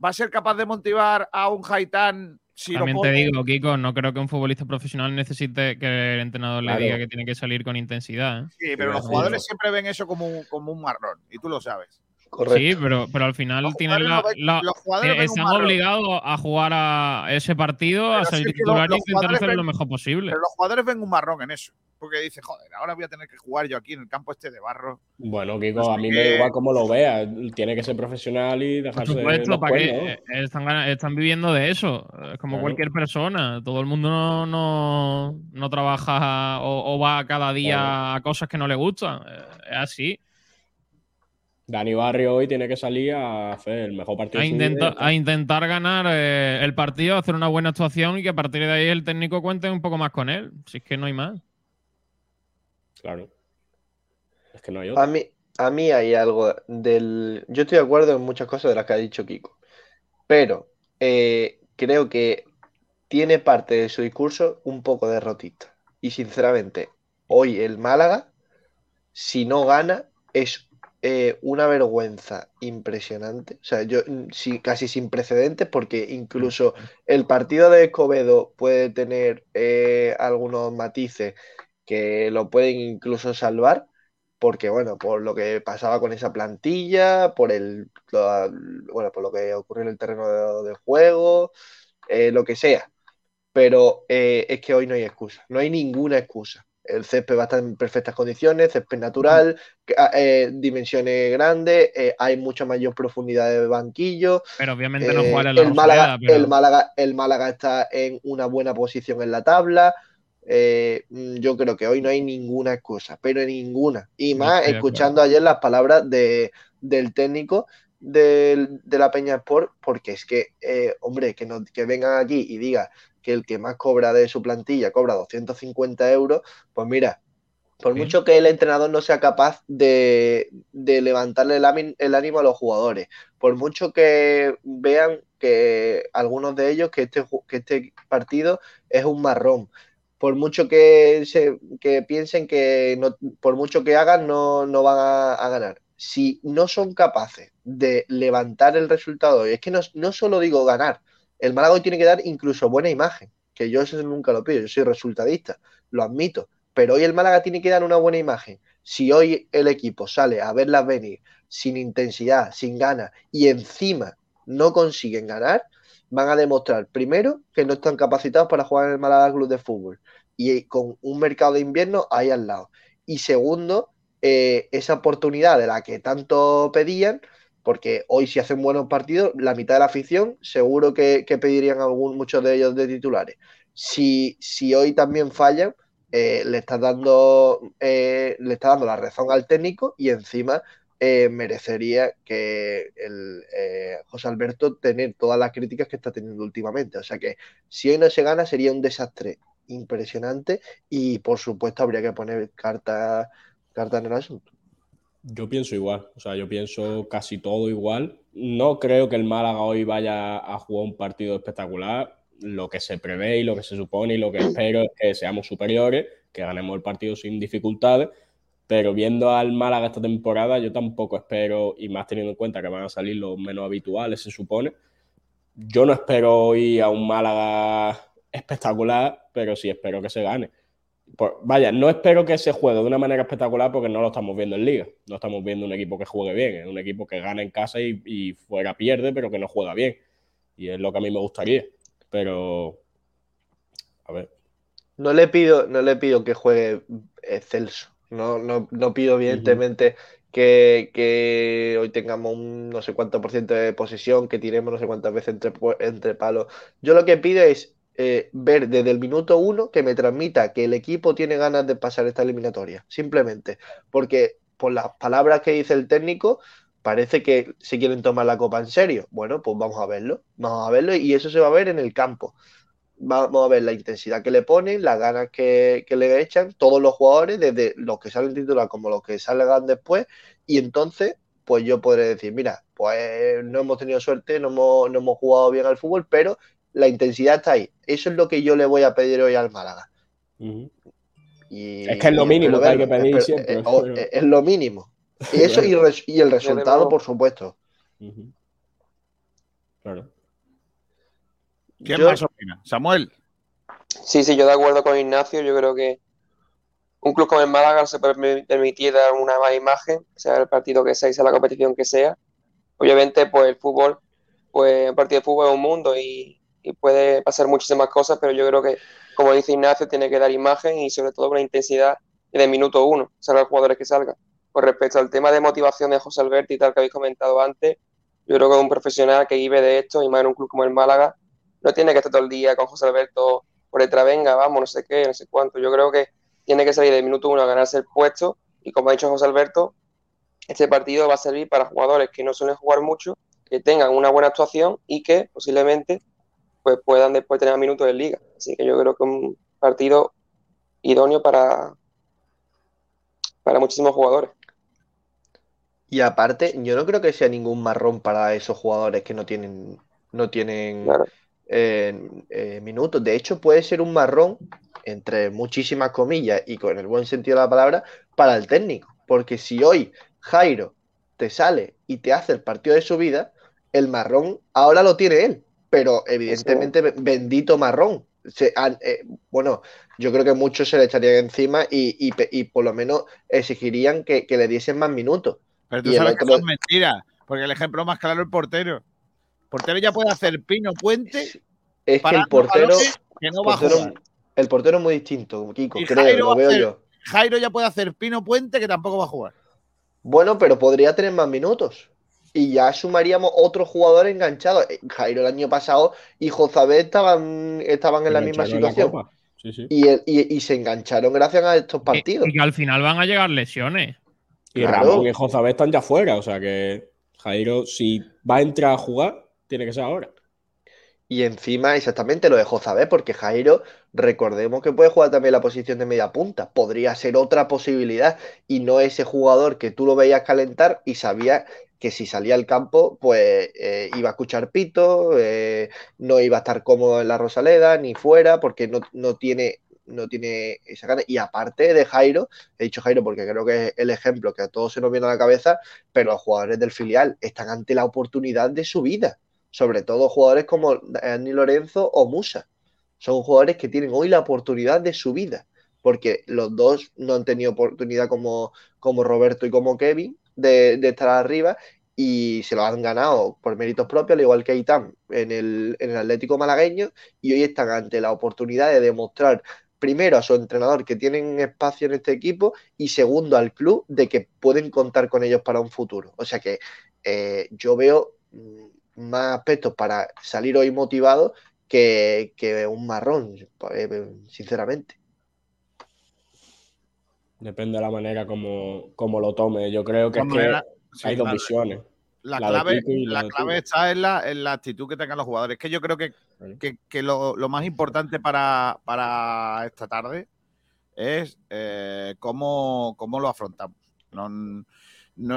¿Va a ser capaz de motivar a un Haitán si También te digo, Kiko, no creo que un futbolista profesional necesite que el entrenador Claro. le diga que tiene que salir con intensidad. ¿eh? Sí, pero los jugadores siempre ven eso como un, como un marrón, y tú lo sabes. Correcto. Sí, pero, pero al final Los tienen la, la- los eh, están marrón. obligados a jugar a ese partido, a salir que titular e los intentar hacerlo lo mejor posible. Pero los jugadores ven un marrón en eso. Porque dice, joder, ahora voy a tener que jugar yo aquí en el campo este de barro. Bueno, Kiko, Pues a mí me que- da igual cómo lo vea. Tiene que ser profesional y Por dejarse supuesto, los ¿para qué? cuernos. Eh, Están, están viviendo de eso, es como Claro. cualquier persona. Todo el mundo no, no, no trabaja o, o va cada día Claro. a cosas que no le gustan. Eh, Es así. Dani Barrio hoy tiene que salir a hacer el mejor partido A, intenta- a intentar ganar eh, el partido, hacer una buena actuación y que a partir de ahí el técnico cuente un poco más con él. Si es que no hay más. Claro. Es que no hay A otro. mí, a mí hay algo del... Yo estoy de acuerdo en muchas cosas de las que ha dicho Kiko, pero eh, creo que tiene parte de su discurso un poco derrotista. Y sinceramente, hoy el Málaga, si no gana, es eh, una vergüenza impresionante. O sea, yo mm, sí, casi sin precedentes, porque incluso el partido de Escobedo puede tener eh, algunos matices que lo pueden incluso salvar porque bueno, por lo que pasaba con esa plantilla, por el lo- bueno, por lo que ocurrió en el terreno de, juego, eh, lo que sea. Pero eh, es que hoy no hay excusa, no hay ninguna excusa. El césped va a estar en perfectas condiciones, césped natural, ah, eh, dimensiones grandes, eh, hay mucha mayor profundidad de banquillo. Pero obviamente no Eh, jugar en la el, Málaga, pero el, Málaga, el Málaga está en una buena posición en la tabla. Eh, mm, yo creo que hoy no hay ninguna excusa, pero ninguna. Y más de escuchando ayer las palabras de, del técnico del- de la Peña Sport, porque es que, hombre, que, no, que vengan aquí y digan que el que más cobra de su plantilla cobra 250 euros, pues mira, por Sí. mucho que el entrenador no sea capaz de, de levantarle el, ánimo a los jugadores, por mucho que vean que algunos de ellos que este, que este partido es un marrón, por mucho que, se, que piensen que no, por mucho que hagan no, no van a, a ganar. Si no son capaces de levantar el resultado, y es que no, no solo digo ganar, el Málaga hoy tiene que dar incluso buena imagen, que yo eso nunca lo pido, yo soy resultadista, lo admito, pero hoy el Málaga tiene que dar una buena imagen. Si hoy el equipo sale a verlas venir sin intensidad, sin ganas, y encima no consiguen ganar, van a demostrar primero que no están capacitados para jugar en el Málaga Club de Fútbol y con un mercado de invierno ahí al lado. Y segundo, eh, esa oportunidad de la que tanto pedían, porque hoy si hacen buenos partidos, la mitad de la afición seguro que, pedirían algún, muchos de ellos de titulares. Si, si hoy también fallan, eh, le está dando eh, le está dando la razón al técnico y encima eh, merecería que el eh, José Alberto tener todas las críticas que está teniendo últimamente. O sea que si hoy no se gana sería un desastre impresionante y por supuesto habría que poner carta, carta en el asunto. Yo pienso igual, o sea, yo pienso casi todo igual. No creo que el Málaga hoy vaya a jugar un partido espectacular. Lo que se prevé y lo que se supone y lo que espero es que seamos superiores, que ganemos el partido sin dificultades. Pero viendo al Málaga esta temporada, yo tampoco espero, y más teniendo en cuenta que van a salir los menos habituales, se supone. Yo no espero hoy a un Málaga espectacular, pero sí espero que se gane. Pues, vaya, no espero que se juegue de una manera espectacular porque no lo estamos viendo en liga. No estamos viendo un equipo que juegue bien, es un equipo que gana en casa y, y fuera pierde, pero que no juega bien. Y es lo que a mí me gustaría. Pero, a ver, No le pido, no le pido que juegue excelso. No, no, no pido, evidentemente, que, que hoy tengamos un no sé cuánto por ciento de posesión, que tiremos no sé cuántas veces entre palos. Yo lo que pido es eh, ver desde el minuto uno que me transmita que el equipo tiene ganas de pasar esta eliminatoria. Simplemente. Porque por las palabras que dice el técnico, parece que se quieren tomar la copa en serio. Bueno, pues vamos a verlo. Vamos a verlo y eso se va a ver en el campo. Vamos a ver la intensidad que le ponen, las ganas que, que le echan todos los jugadores, desde los que salen titular como los que salgan después, y entonces, pues yo podré decir, mira, pues no hemos tenido suerte, no hemos, no hemos jugado bien al fútbol, pero la intensidad está ahí. Eso es lo que yo le voy a pedir hoy al Málaga. Y, Es que es lo mínimo que hay que pedir espero- siempre, eh, o- pero- eh, es lo mínimo. Y eso y, el resultado, por supuesto. Claro. ¿Quién Yo- más opina? Samuel. Sí, sí, yo de acuerdo con Ignacio. Yo creo que un club como el Málaga se puede permitir dar una mala imagen, sea el partido que sea y sea la competición que sea. Obviamente, pues el fútbol, pues un partido de fútbol es un mundo y, y puede pasar muchísimas cosas, pero yo creo que, como dice Ignacio, tiene que dar imagen y sobre todo la intensidad de minuto uno, salgan los jugadores que salgan. Con respecto al tema de motivación de José Alberto y tal que habéis comentado antes, yo creo que un profesional que vive de esto y más en un club como el Málaga, no tiene que estar todo el día con José Alberto por detrás, venga, vamos, no sé qué, no sé cuánto. Yo creo que tiene que salir del minuto uno a ganarse el puesto y como ha dicho José Alberto, este partido va a servir para jugadores que no suelen jugar mucho, que tengan una buena actuación y que posiblemente pues puedan después tener minutos en liga. Así que yo creo que un partido idóneo para, para muchísimos jugadores. Y aparte, yo no creo que sea ningún marrón para esos jugadores que no tienen, no tienen Claro. eh, eh, minutos. De hecho, puede ser un marrón, entre muchísimas comillas y con el buen sentido de la palabra, para el técnico. Porque si hoy Jairo te sale y te hace el partido de su vida, el marrón ahora lo tiene él. Pero evidentemente, be- bendito marrón. Se han- eh, bueno, yo creo que muchos se le echarían encima y, y y por lo menos exigirían que, que le diesen más minutos. Pero tú Y sabes que otro- son mentiras. Porque el ejemplo más claro es el portero. El portero ya puede hacer pino puente Es que el portero, que no va a portero- jugar. el portero es muy distinto, Kiko, creo, Jairo lo veo hacer- yo. Jairo ya puede hacer pino puente que tampoco va a jugar. Bueno, pero podría tener más minutos. Y ya sumaríamos otro jugador enganchado. Eh, Jairo el año pasado y Jozabé estaban, estaban en la misma situación. Copa. Sí, sí. Y, el- y- y se engancharon gracias a estos partidos. Y, y que al final van a llegar lesiones. Y Claro. Ramón y Jozabé están ya fuera, o sea que Jairo, si va a entrar a jugar, tiene que ser ahora. Y encima, exactamente lo de Jozabé, porque Jairo, recordemos que puede jugar también la posición de media punta. Podría ser otra posibilidad y no ese jugador que tú lo veías calentar y sabías que si salía al campo, pues eh, iba a escuchar pito, eh, no iba a estar cómodo en la Rosaleda ni fuera, porque no, no tiene, no tiene esa gana. Y aparte de Jairo, he dicho Jairo porque creo que es el ejemplo que a todos se nos viene a la cabeza, pero los jugadores del filial están ante la oportunidad de su vida sobre todo jugadores como Dani Lorenzo o Musa. Son jugadores que tienen hoy la oportunidad de su vida, porque los dos no han tenido oportunidad como, como Roberto y como Kevin de, estar arriba y se lo han ganado por méritos propios, al igual que Itán en el, en el Atlético malagueño, y hoy están ante la oportunidad de demostrar primero a su entrenador que tienen espacio en este equipo y segundo al club de que pueden contar con ellos para un futuro. O sea que eh, yo veo mm, más aspectos para salir hoy motivado que, que un marrón, eh, sinceramente. Depende de la manera como, como lo tome. Yo creo que, es que la- sí, hay dos visiones. La, clave, la la está en la, en la actitud que tengan los jugadores. Es que yo creo que, que- que lo, lo más importante para, para esta tarde es eh, cómo, cómo lo afrontamos. No, no,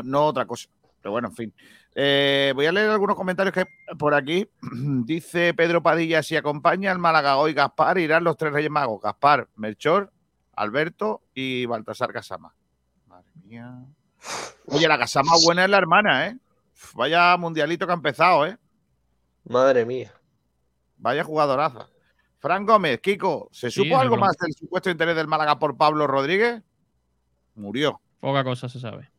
no otra cosa. Pero bueno, en fin. Eh, voy a leer algunos comentarios que hay por aquí. Dice Pedro Padilla, si acompaña al Málaga hoy Gaspar, irán los tres Reyes Magos. Gaspar, Melchor, Alberto y Baltasar Casama. Madre mía. Oye, la Casama buena es la hermana, ¿eh? Vaya mundialito que ha empezado, ¿eh? Madre mía. Vaya jugadoraza. Fran Gómez, Kiko, ¿se Sí, supo algo más del supuesto interés del Málaga por Pablo Rodríguez? Murió. Poca cosa se sabe.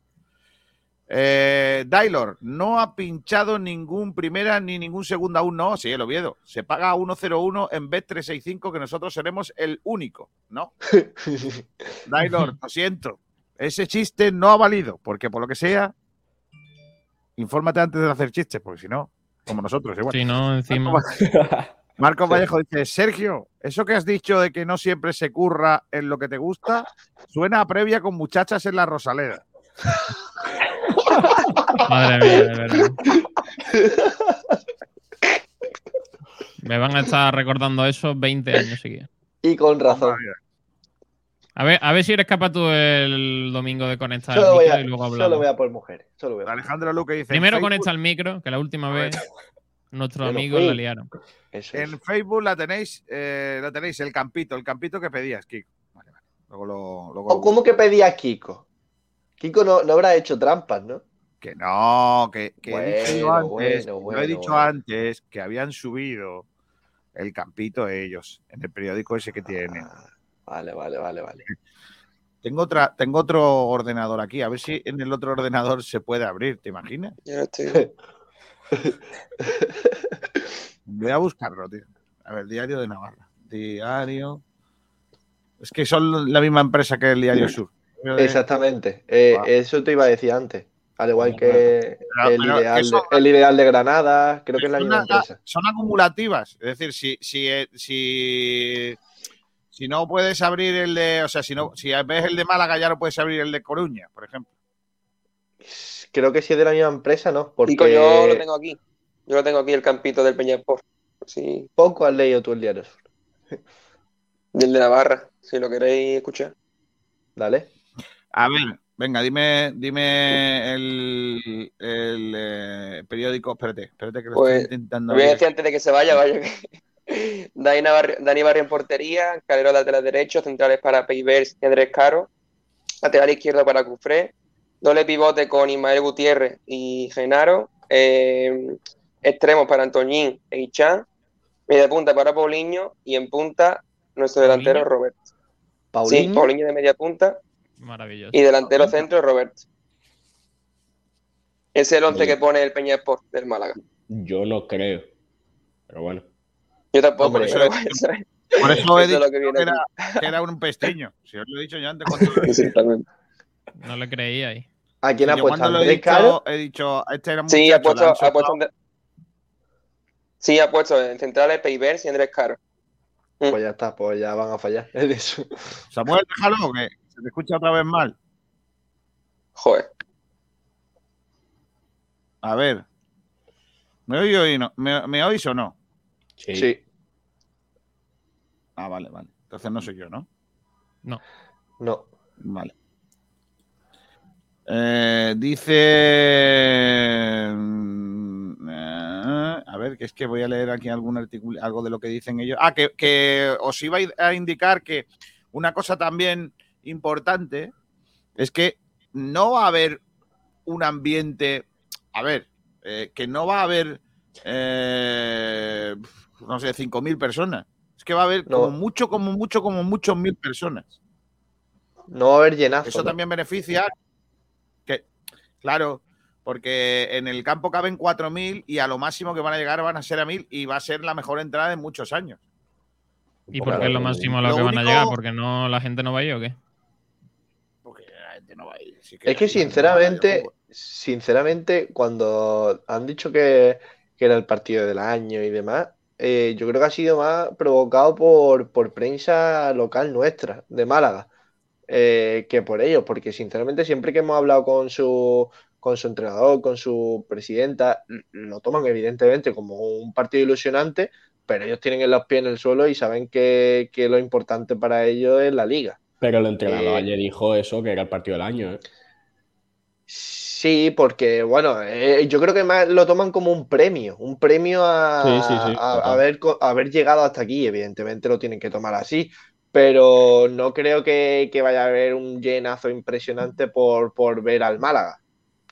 Eh, Dailor, no ha pinchado ningún primera ni ningún segunda aún, no. Sí, el Oviedo. Se paga 1.01 en Bet365, que nosotros seremos el único, ¿no? Dailor, lo siento. Ese chiste no ha valido, porque por lo que sea, infórmate antes de hacer chistes, porque si no, como nosotros, igual. Si no, encima. Marcos Vallejo dice, Sergio, eso que has dicho de que no siempre se curra en lo que te gusta, suena a previa con muchachas en la Rosaleda. Madre mía, de verdad. Me van a estar recordando eso 20 años seguidos. Y con razón. A ver, a ver si eres capaz tú el domingo de conectar el Solo voy, micro a, y luego solo hablamos. voy a por mujeres. Solo voy a por- Alejandro Luque dice, Primero Facebook, conecta el micro, que la última vez nuestros amigos la liaron. Eso es. en Facebook la tenéis, eh, la tenéis, el campito, el campito que pedías, Kiko. Vale, vale. Luego lo... luego ¿O lo- ¿Cómo que pedía Kiko? Kiko no, no habrá hecho trampas, ¿no? Que no, que, que he dicho Bueno, antes, bueno, yo he bueno, dicho bueno. antes que habían subido el campito ellos en el periódico ese que tienen. Ah, vale, vale, vale, vale. Tengo otra, tengo otro ordenador aquí, a ver si en el otro ordenador se puede abrir, ¿te imaginas? Yo no estoy- Voy a buscarlo, tío. A ver, Diario de Navarra. Diario. Es que son la misma empresa que el Diario Sur. Exactamente. Eh. Eso te iba a decir antes. Al igual que Pero- el, ideal de, el ideal de Granada, creo que es la misma empresa. son acumulativas. Es decir, si, si, eh, si, si no puedes abrir el de. O sea, si no, si ves el de Málaga, ya no puedes abrir el de Coruña, por ejemplo. Creo que si es de la misma empresa, ¿no? Porque yo lo tengo aquí. Yo lo tengo aquí, el campito del Peñasport. Sí, poco has leído tú el diario. Sur. del de Navarra, si lo queréis escuchar. Dale. A ver, venga, dime, dime el, el, eh, periódico. Espérate, espérate que lo Pues, estoy intentando. Lo voy a decir antes de que se vaya, vaya. que- Dani Barrio, Dani Barrio en portería, Calero lateral derecho, centrales para Peivers y Andrés Caro, lateral izquierdo para Cufré, doble pivote con Ismael Gutiérrez y Genaro, eh, extremos para Antoñín e Ichan, media punta para Paulinho y en punta nuestro delantero Robert. Sí. Paulinho de media punta Maravilloso. y delantero centro Robert. Es el once Bien. que pone el Peña Sport del Málaga. Yo no creo. Pero bueno. Yo tampoco, Hombre, pero eso-. Por eso he dicho que era, que era un pesteño. Si os lo he dicho yo antes. Cuando, Exactamente. No le creí ahí. ¿A quién ha yo puesto? cuando lo he ¿Andrés dicho, Caro? he dicho, este era un Sí, ha puesto, ha en de- Sí, ha puesto en centrales Peivers y Andrés Caro. Pues ya está, pues ya van a fallar. Es eso. Samuel, déjalo, que se te escucha otra vez mal. Joder. A ver. ¿Me oís, o no? ¿Me, me oís o no? Sí. Sí. Ah, vale, vale. Entonces no soy yo, ¿no? No. No. Vale. Eh, dice. mm, eh, a ver, que es que voy a leer aquí algún artículo, algo de lo que dicen ellos. Ah, que, que os iba a indicar que una cosa también importante es que no va a haber un ambiente. A ver, eh, que no va a haber. eh, no sé, 5.000 personas. Es que va a haber No. como mucho, como mucho, como muchos mil personas. No va a haber llenazo. Eso ¿no? también beneficia que, claro, porque en el campo caben 4.000 y a lo máximo que van a llegar van a ser a 1.000 y va a ser la mejor entrada en muchos años. ¿Y por qué es lo máximo a lo, lo que van a llegar? ¿Porque no la gente no va a ir o qué? No va a ir. Es que no sinceramente, sinceramente, cuando han dicho que, que era el partido del año y demás, eh, yo creo que ha sido más provocado por, por prensa local nuestra, de Málaga, eh, que por ellos, porque sinceramente siempre que hemos hablado con su, con su entrenador, con su presidenta, lo toman evidentemente como un partido ilusionante, pero ellos tienen los pies en el suelo y saben que, que lo importante para ellos es la liga. Pero el entrenador Eh, ayer dijo eso, que era el partido del año. ¿eh? Sí, porque bueno, eh, yo creo que más lo toman como un premio, un premio a, Sí, sí, sí, a- a total. haber, co- a haber llegado hasta aquí, evidentemente lo tienen que tomar así, pero no creo que, que vaya a haber un llenazo impresionante por, por ver al Málaga,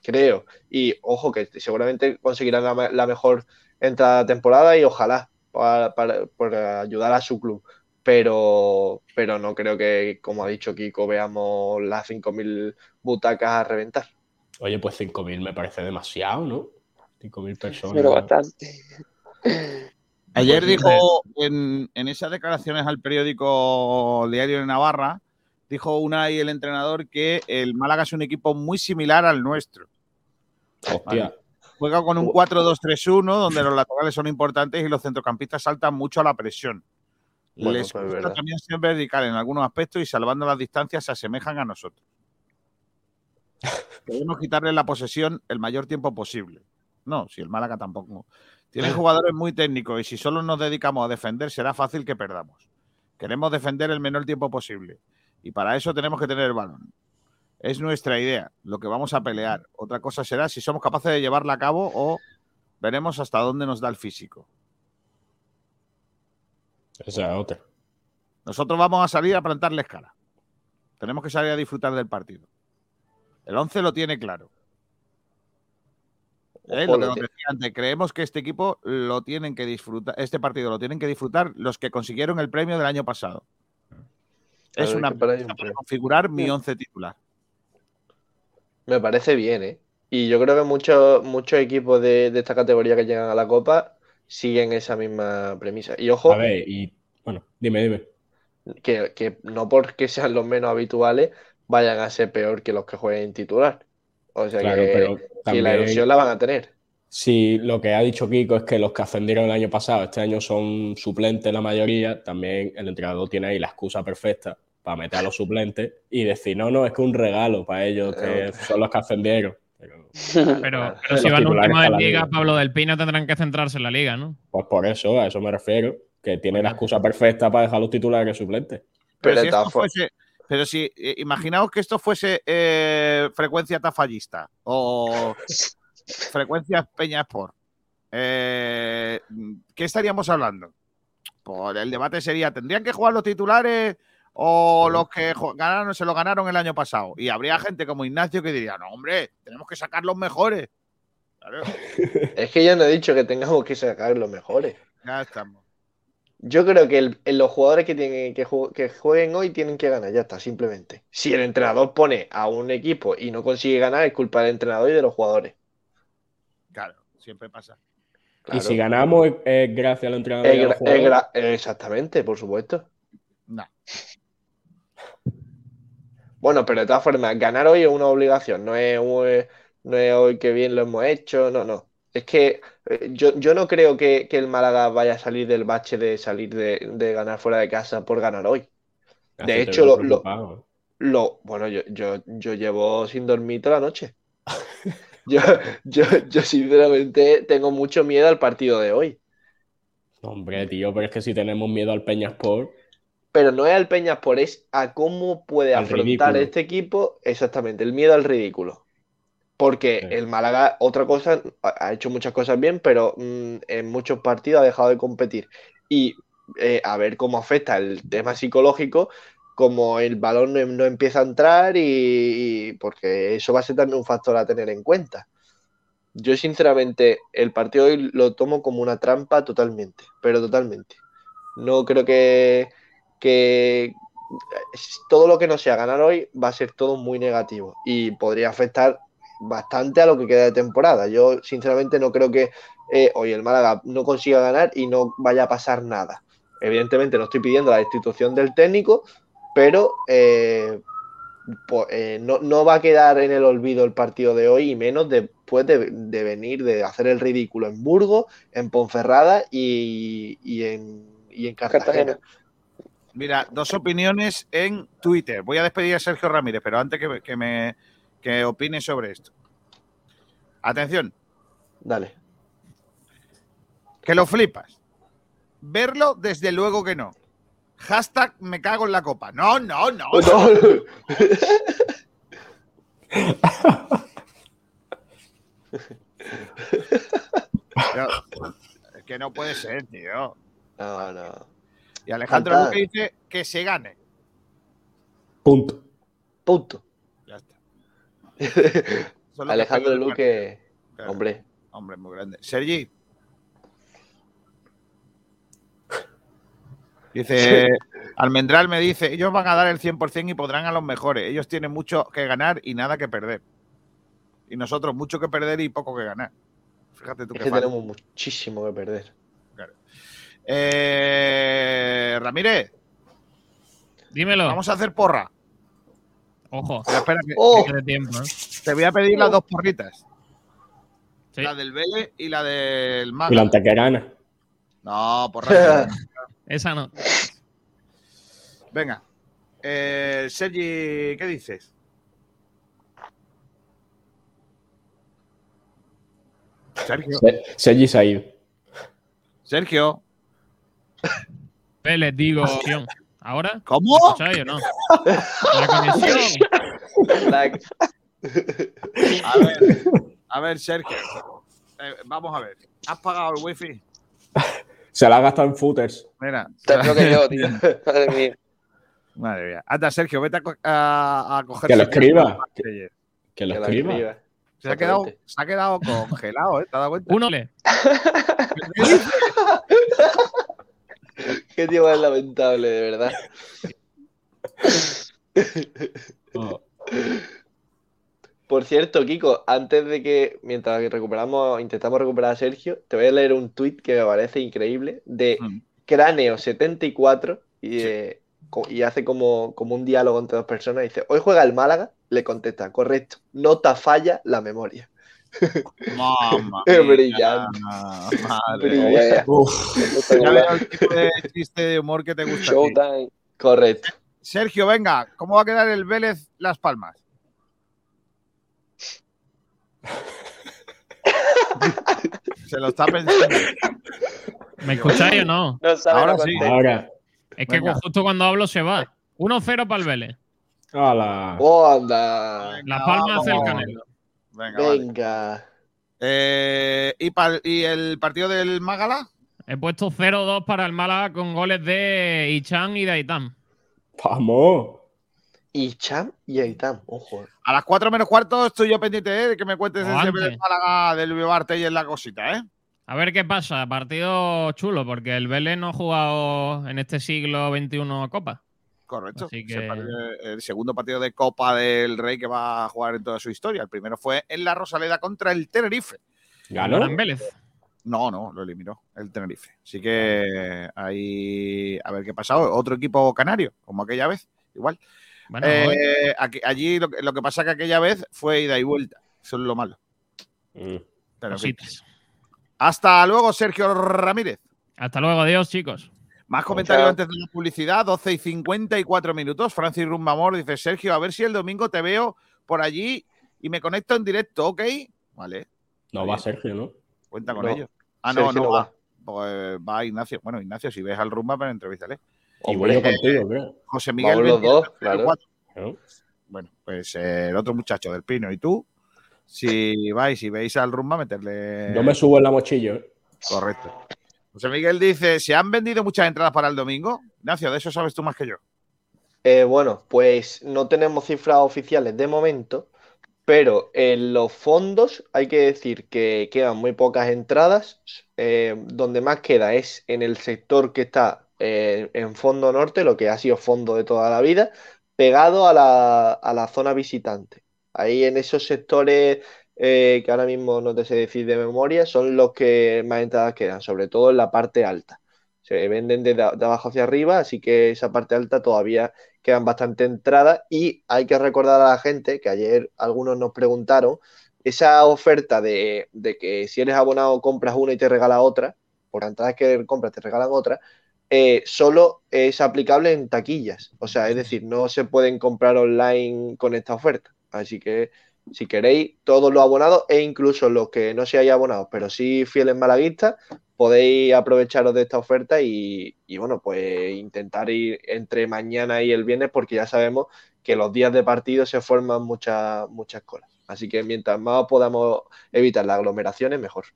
creo. Y ojo que seguramente conseguirán la, me- la mejor entrada de temporada y ojalá, para- para- por ayudar a su club. Pero, pero no creo que, como ha dicho Kiko, veamos las 5.000 butacas a reventar. Oye, pues 5.000 me parece demasiado, ¿no? 5.000 personas. Pero bastante. Ayer Pues, dijo en, en esas declaraciones al periódico Diario de Navarra, dijo una y el entrenador que el Málaga es un equipo muy similar al nuestro. Hostia. Juega con un 4-2-3-1 donde los laterales son importantes y los centrocampistas saltan mucho a la presión. Bueno, Les pues es gusta también ser vertical en algunos aspectos y salvando las distancias se asemejan a nosotros. Queremos quitarle la posesión el mayor tiempo posible. No, si el Málaga tampoco. Tienen jugadores muy técnicos y si solo nos dedicamos a defender será fácil que perdamos. Queremos defender el menor tiempo posible y para eso tenemos que tener el balón. Es nuestra idea, lo que vamos a pelear. Otra cosa será si somos capaces de llevarla a cabo o veremos hasta dónde nos da el físico. Esa es otra. Nosotros vamos a salir a plantarles cara. Tenemos que salir a disfrutar del partido. El 11 lo tiene claro. ¿Eh? Lo que nos decía antes, creemos que este equipo lo tienen que disfrutar, este partido lo tienen que disfrutar los que consiguieron el premio del año pasado. A Es una para para configurar mi 11 titular. Me parece bien, ¿eh? Y yo creo que muchos, muchos equipos de, de esta categoría que llegan a la Copa siguen esa misma premisa. Y ojo, A ver, y bueno, dime, dime. que, que no porque sean los menos habituales vayan a ser peor que los que jueguen titular. O sea Claro, que, pero que la también ilusión la van a tener. si lo que ha dicho Kiko es que los que ascendieron el año pasado, este año son suplentes la mayoría, también el entrenador tiene ahí la excusa perfecta para meter a los suplentes y decir, no, no, es que un regalo para ellos, que son los que ascendieron. Pero, si van en la liga, liga. Pablo del Pino tendrán que centrarse en la liga, ¿no? pues por eso, a eso me refiero, que tiene la excusa perfecta para dejar los titulares suplentes. Pero, Pero si, de esto fuese, pero si eh, imaginaos que esto fuese eh, frecuencia tafallista o frecuencia Peña Sport, eh, ¿qué estaríamos hablando? Pues el debate sería, ¿tendrían que jugar los titulares o los que ganaron, se lo ganaron el año pasado? Y habría gente como Ignacio que diría, no, hombre, tenemos que sacar los mejores. Claro, Es que yo no he dicho que tengamos que sacar los mejores. ya estamos. Yo creo que el- los jugadores que, tienen, que, ju- que jueguen hoy tienen que ganar, ya está, simplemente. Si el entrenador pone a un equipo y no consigue ganar, es culpa del entrenador y de los jugadores. Claro, siempre pasa. Y si ganamos es, es gracias al entrenador Es y a los es jugadores. exactamente, por supuesto. No. Bueno, pero de todas formas, ganar hoy es una obligación, no es, un- no es hoy que bien lo hemos hecho, no, no. Es que eh, yo, yo no creo que, que el Málaga vaya a salir del bache de salir de, de ganar fuera de casa por ganar hoy. Así de hecho, lo- ¿eh? Lo, bueno, yo, yo, yo llevo sin dormir toda la noche. Yo, yo, yo sinceramente tengo mucho miedo al partido de hoy. Hombre, tío, pero es que si tenemos miedo al Peñasport, Pero no es al Peñaspor, es a cómo puede afrontar ridículo. este equipo, exactamente, el miedo al ridículo. Porque Sí. el Málaga, otra cosa, ha hecho muchas cosas bien, pero mm, en muchos partidos ha dejado de competir. Y eh, a ver cómo afecta el tema psicológico, como el balón no, no empieza a entrar y, y- porque eso va a ser también un factor a tener en cuenta. Yo sinceramente el partido de hoy lo tomo como una trampa totalmente, pero totalmente. No creo que, que todo lo que no sea ganar hoy va a ser todo muy negativo y podría afectar bastante a lo que queda de temporada. Yo sinceramente no creo que eh, hoy el Málaga no consiga ganar y no vaya a pasar nada. Evidentemente no estoy pidiendo la destitución del técnico, pero eh, eh, no, no va a quedar en el olvido el partido de hoy y menos después de, de venir, de hacer el ridículo en Burgos, en Ponferrada y, y en, y en Cartagena. Cartagena. Mira, dos opiniones en Twitter. Voy a despedir a Sergio Ramírez, pero antes que, me- que me que opine sobre esto. Atención, Dale. que lo flipas. Verlo, desde luego que no. Hashtag me cago en la copa. No, no, no. No. no. Es que no puede ser, tío. No, no. Y Alejandro Cantar. Luque dice que se gane. punto. Punto. Ya está. Que Alejandro Luque, hombre. Hombre, muy grande. Sergi, Dice, Almendral me dice, ellos van a dar el 100% y podrán a los mejores. Ellos tienen mucho que ganar y nada que perder. Y nosotros mucho que perder y poco que ganar. Fíjate tú Es que falta. tenemos muchísimo que perder. Eh, Ramírez, Dímelo. vamos a hacer porra. Ojo. Pero espera, que ¡Oh! que de tiempo, ¿eh? te voy a pedir las dos porritas. Sí. La del Vélez y la del Y la Málaga. antequerana. No, porra. Esa no. Venga. Eh, Sergi, ¿qué dices? Sergio. Se- Sergi se ha Sergio. Vélez, digo. opción. ¿Ahora? ¿Cómo? ¿Escucháis o no? La conexión. La- A ver, a ver, Sergio. Eh, vamos a ver. ¿Has pagado el wifi? Se la ha gastado en footers. Mira. Te creo que yo, tío. Madre mía. Madre mía. Anda, Sergio, vete a, co- a- a coger. Que lo escriba. Se Que lo que la escriba. escriba. ha quedado, se ha quedado congelado, ¿eh? ¿Te has dado cuenta? Uno le. Qué tío más lamentable, de verdad. Oh. Por cierto, Kiko, antes de que, mientras que recuperamos, intentamos recuperar a Sergio, te voy a leer un tuit que me parece increíble de Mm. Cráneo74 y, eh, co- y hace como, como un diálogo entre dos personas. Dice, hoy juega el Málaga, le contesta, correcto, nota falla la memoria. Mamma Es mía, brillante. Madre. Brillante. Uf. Ya veo el tipo de chiste de humor que te gusta. Showtime. Correcto. Sergio, venga, ¿cómo va a quedar el Vélez Las Palmas? Se lo está pensando. ¿Me escucháis o no? Ahora sí. Ahora. Es que Venga. justo cuando hablo se va. 1-0 para el Vélez. Hola. Oh, anda. La Palma hace el vamos. Canelo. Venga, vale. Venga. Eh, ¿y, pal- ¿Y el partido del Mágala? He puesto 0-2 para el Málaga con goles de Ichan y de Aitán. Vamos. Y Cham y Aitam, ojo. A las 4 menos cuarto estoy yo pendiente ¿eh? de que me cuentes O ese. Vélez Málaga del Vivarte y en la cosita, ¿eh? A ver qué pasa. Partido chulo, porque el Vélez no ha jugado en este siglo XXI Copa. Correcto. Así que- el segundo partido de Copa del Rey que va a jugar en toda su historia. El primero fue en la Rosaleda contra el Tenerife. ¿Ganó? Gran Vélez. No, no, lo eliminó el Tenerife. Así que ahí, a ver qué pasa. Otro equipo canario, como aquella vez, igual. Bueno, Eh, hoy- aquí- allí lo, que- lo que pasa que aquella vez fue ida y vuelta. Eso es lo malo. Mm. Pero, en. Hasta luego, Sergio Ramírez. Hasta luego, adiós, chicos. Más comentarios Chao. antes de la publicidad, 12 y 54 minutos. Francis Rumbamor dice, Sergio, a ver si el domingo te veo por allí y me conecto en directo, ¿ok? Vale, No va Sergio, ¿no? cuenta con No, ello. Ah, no, Sergio no va. va. Pues va Ignacio. Bueno, Ignacio, si ves al Rumba, pero entrevístale. Y voy yo contigo, creo. José Miguel. Los 22, dos, claro. 34. ¿No? Bueno, pues eh, el otro muchacho del Pino y tú, si vais y veis al Rumba, meterle... Yo me subo en la mochila. ¿eh? Correcto. José Miguel dice, ¿se han vendido muchas entradas para el domingo? Ignacio, de eso sabes tú más que yo. Eh, bueno, pues no tenemos cifras oficiales de momento, pero en los fondos hay que decir que quedan muy pocas entradas. eh, donde más queda es en el sector que está eh, en fondo norte, lo que ha sido fondo de toda la vida, pegado a la, a la zona visitante. Ahí en esos sectores eh, que ahora mismo no te sé decir de memoria, son los que más entradas quedan, sobre todo en la parte alta. Se venden de, abajo hacia arriba, así que esa parte alta todavía quedan bastante entradas y hay que recordar a la gente que ayer algunos nos preguntaron esa oferta de, de que si eres abonado compras una y te regala otra, por entradas que compras te regalan otra, eh, solo es aplicable en taquillas. O sea, es decir, no se pueden comprar online con esta oferta. Así que si queréis, todos los abonados e incluso los que no seáis abonados, pero sí fieles malaguistas, podéis aprovecharos de esta oferta y, y, bueno, pues intentar ir entre mañana y el viernes porque ya sabemos que los días de partido se forman muchas, muchas colas. Así que mientras más podamos evitar las aglomeraciones, mejor.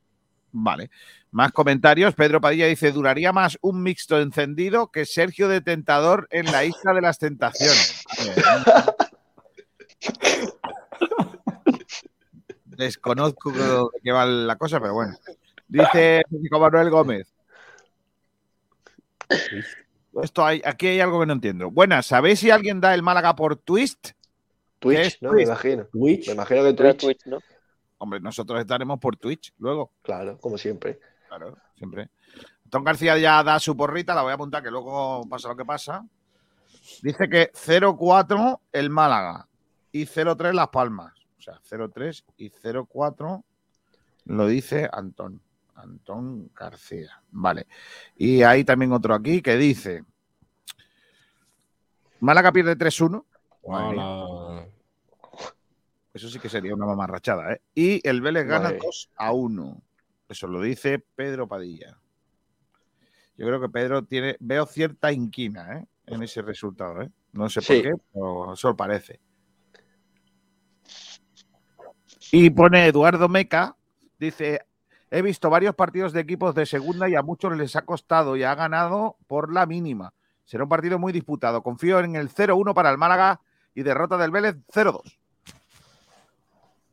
Vale. Más comentarios. Pedro Padilla dice, duraría más un mixto encendido que Sergio de Tentador en la Isla de las Tentaciones. Desconozco de qué va la cosa, pero bueno. Dice Francisco Manuel Gómez. Esto hay, aquí hay algo que no entiendo. Buenas, ¿sabéis si alguien da el Málaga por twist? Twitch, es ¿no? Twitch? Me imagino. Twitch. Me imagino que Twitch. Twitch, ¿no? Hombre, nosotros estaremos por Twitch luego. Claro, como siempre. Claro, siempre. Tom García ya da su porrita, la voy a apuntar que luego pasa lo que pasa. Dice que 0-4 el Málaga y 0-3 Las Palmas. O sea, 0-3 y 0-4 lo dice Antón. Antón García. Vale. Y hay también otro aquí que dice: Málaga pierde 3-1. Madre mía. Hola. Eso sí que sería una mamarrachada, ¿eh? Y el Vélez gana Vale. 2 a 1. Eso lo dice Pedro Padilla. Yo creo que Pedro tiene. Veo cierta inquina, ¿eh? En ese resultado, ¿eh? No sé Sí. por qué, pero eso parece. Y pone Eduardo Meca, dice. He visto varios partidos de equipos de segunda y a muchos les ha costado y ha ganado por la mínima. Será un partido muy disputado. Confío en el 0-1 para el Málaga y derrota del Vélez 0-2.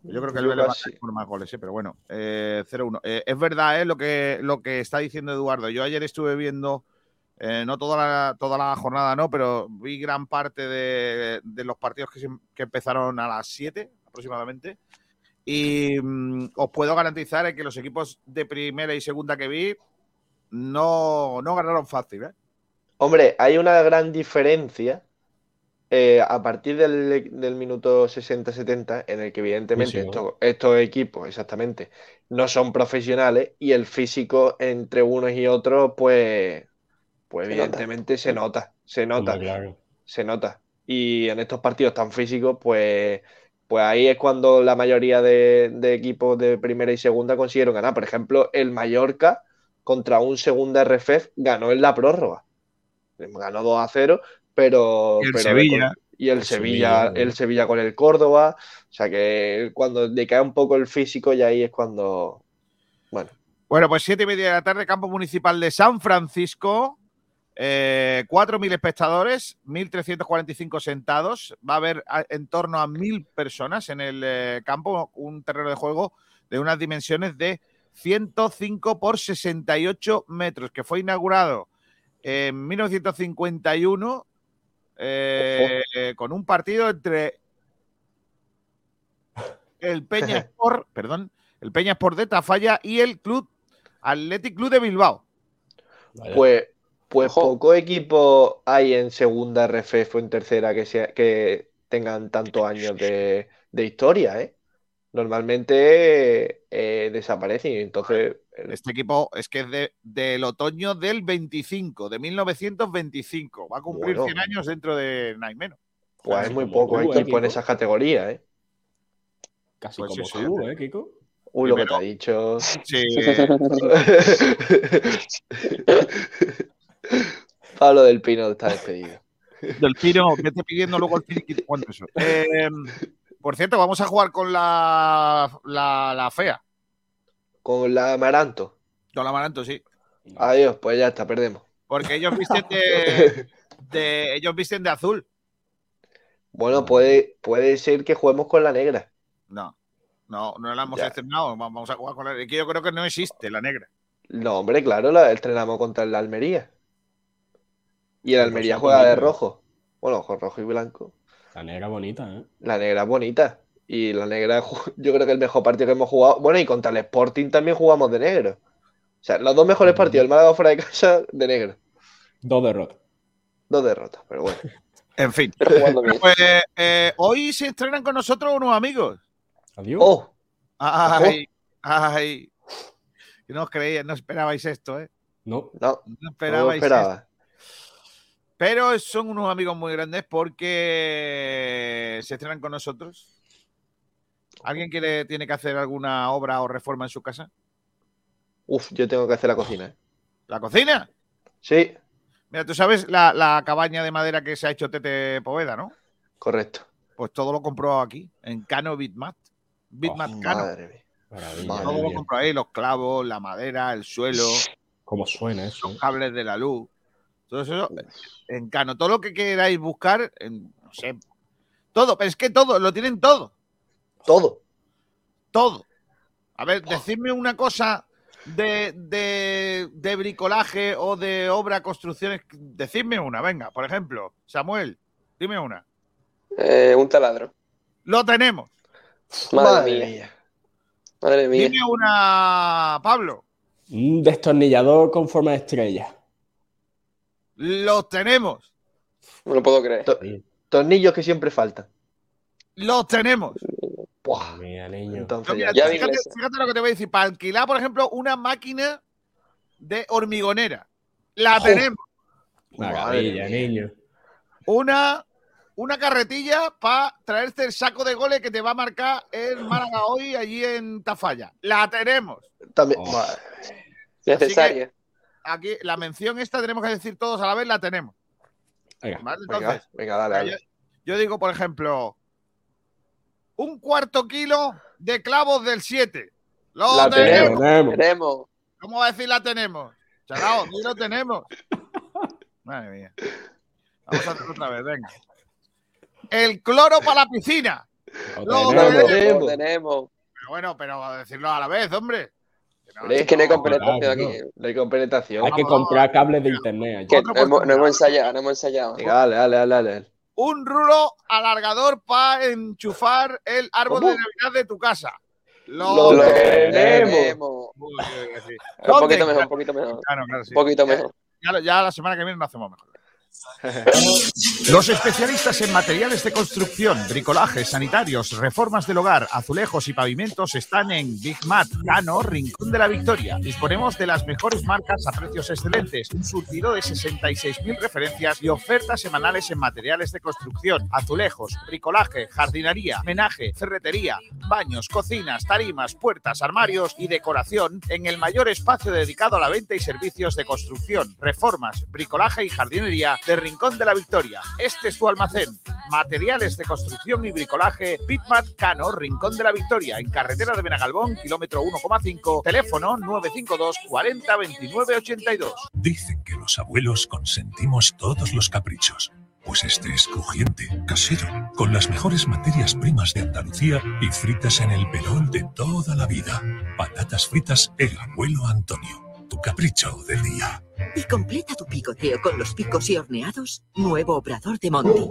Yo creo que el Vélez va a por más goles, ¿eh? pero bueno, eh, 0-1. Eh, es verdad ¿eh? lo, que, lo que está diciendo Eduardo. Yo ayer estuve viendo, eh, no toda la, toda la jornada, no, pero vi gran parte de, de los partidos que, que empezaron a las 7 aproximadamente. Y mm, os puedo garantizar que los equipos de primera y segunda que vi no, no ganaron fácil. ¿eh? Hombre, hay una gran diferencia eh, a partir del, del minuto 60-70, en el que evidentemente Sí, sí, estos, estos equipos, exactamente, no son profesionales y el físico entre unos y otros, pues, pues Se nota. evidentemente se nota, se nota, claro. se nota. Y en estos partidos tan físicos, pues, pues ahí es cuando la mayoría de, de equipos de primera y segunda consiguieron ganar. Por ejemplo, el Mallorca contra un segunda RFF ganó en la prórroga. Ganó 2 a 0, pero. Y el pero Sevilla. y el, El Sevilla, Sevilla, el Sevilla con el Córdoba. O sea que cuando decae un poco el físico, y ahí es cuando. Bueno, Bueno, pues siete y media de la tarde, campo municipal de San Francisco. Eh, 4.000 espectadores, 1.345 sentados. Va a haber a- en torno a 1.000 personas en el eh, campo, un terreno de juego de unas dimensiones de 105 por 68 metros, que fue inaugurado en 1951 eh, eh, con un partido entre el Peña Sport, perdón, el Peña Sport de Tafalla y el Club Athletic Club de Bilbao. Pues, pues Ojo. pocos equipos hay en segunda RFF o en tercera que, sea, que tengan tantos años de, de historia, ¿eh? Normalmente eh, desaparecen entonces Este equipo es que es de- del otoño del 25, de 1925. Va a cumplir Bueno. 100 años dentro de nada y menos. pues hay Casi muy como poco tú, equipo eh, en esas categorías, ¿eh? Casi Pues como sí, tú. ¿eh, Kiko? Uy, lo que te ha dicho. Sí, Pablo del Pino está despedido. del Pino, vete pidiendo luego el finiquito eso. Eh, por cierto, vamos a jugar con la, la, la fea. Con la Amaranto. Con la Amaranto, sí. Adiós, pues ya está, perdemos. Porque ellos visten de, de- ellos visten de azul. Bueno, puede, puede ser que juguemos con la negra. No, no, no la hemos estrenado. Vamos a jugar con la que yo creo que no existe la negra. No, hombre, claro, la entrenamos contra el Almería. Y el Almería juega de bonito. rojo. Bueno, con rojo y blanco. La negra bonita, ¿eh? La negra bonita. Y la negra, yo creo que el mejor partido que hemos jugado. Bueno, y contra el Sporting también jugamos de negro. O sea, los dos mejores partidos, el Málaga fuera de casa, de negro. Dos derrotas. Dos derrotas, pero bueno. En fin. Pues eh, hoy se estrenan con nosotros unos amigos. Adiós. ¡Oh! Ay, ay. Que no os creíais, no esperabais esto, ¿eh? No. No, No no lo esperabais esto. Pero son unos amigos muy grandes porque se estrenan con nosotros. ¿Alguien quiere, tiene que hacer alguna obra o reforma en su casa? Uf, yo tengo que hacer la cocina. ¿eh? ¿La cocina? Sí, Mira, tú sabes la, la cabaña de madera que se ha hecho Tete Poveda, ¿no? correcto. Pues todo lo compró aquí, en Cano Bitmat. Bitmat Oh, Cano. Madre mía. Todo lo compró ahí, los clavos, la madera, el suelo, ¿Cómo suena eso? los cables de la luz. Todo eso en Cano. Todo lo que queráis buscar, en, no sé. Todo, pero es que todo, lo tienen todo. Todo. Todo. A ver, decidme una cosa de, de, de bricolaje o de obra, construcciones? Decidme una, venga, por ejemplo, Samuel, dime una. Eh, un taladro. Lo tenemos. Madre, mía. Madre mía. Dime una, Pablo. Un destornillador con forma de estrella. Lo tenemos. No lo puedo creer. To- tornillos que siempre faltan. Lo tenemos. Buah, Mira, niño. Entonces mira, ya- fíjate, fíjate lo que te voy a decir. Para alquilar, por ejemplo, una máquina de hormigonera. La tenemos. Maravilla, Madre mía. niño. Una, una carretilla para traerte el saco de goles que te va a marcar el Málaga hoy allí en Tafalla. La tenemos. también. Oh. Necesaria. Aquí, la mención esta tenemos que decir todos a la vez, la tenemos. Venga. ¿vale? Entonces, venga, dale, yo, dale. yo digo, por ejemplo, un cuarto kilo de clavos del 7. Lo La tenemos. tenemos. ¿Cómo va a decir la tenemos? Charao, sí lo tenemos. Madre mía. Vamos a hacerlo otra vez, venga. El cloro para la piscina. Lo No, Lo tenemos. tenemos. tenemos. Pero bueno, pero decirlo a la vez, hombre. No- Es que no hay no, compenetración claro, aquí. No hay compenetración. Hay que comprar cables de internet. Que no hemos, no hemos ensayado, no hemos ensayado. Venga, dale, dale, dale, dale. Un rulo alargador para enchufar el árbol ¿Cómo? de Navidad de tu casa. Lo Lo tenemos. tenemos. Uy, uy, uy, sí. Un poquito mejor, un poquito mejor. Claro, claro, sí. Un poquito Ya- mejor. Ya, ya la semana que viene lo hacemos mejor. Los especialistas en materiales de construcción, bricolaje, sanitarios, reformas del hogar, azulejos y pavimentos están en Big Mat, Cano, Rincón de la Victoria. Disponemos de las mejores marcas a precios excelentes, un surtido de 66.000 referencias y ofertas semanales en materiales de construcción, azulejos, bricolaje, jardinería, menaje, ferretería, baños, cocinas, tarimas, puertas, armarios y decoración en el mayor espacio dedicado a la venta y servicios de construcción, reformas, bricolaje y jardinería de Rincón de la Victoria. Este es tu almacén. Materiales de construcción y bricolaje, Bitmat Cano, Rincón de la Victoria, en carretera de Benagalbón, kilómetro 1,5, teléfono 952 40 29 82. Dicen que los abuelos consentimos todos los caprichos. Pues este es crujiente, casero, con las mejores materias primas de Andalucía y fritas en el perol de toda la vida. Patatas fritas El Abuelo Antonio. Tu capricho del día. Y completa tu picoteo con los picos y horneados. Nuevo obrador de Monty.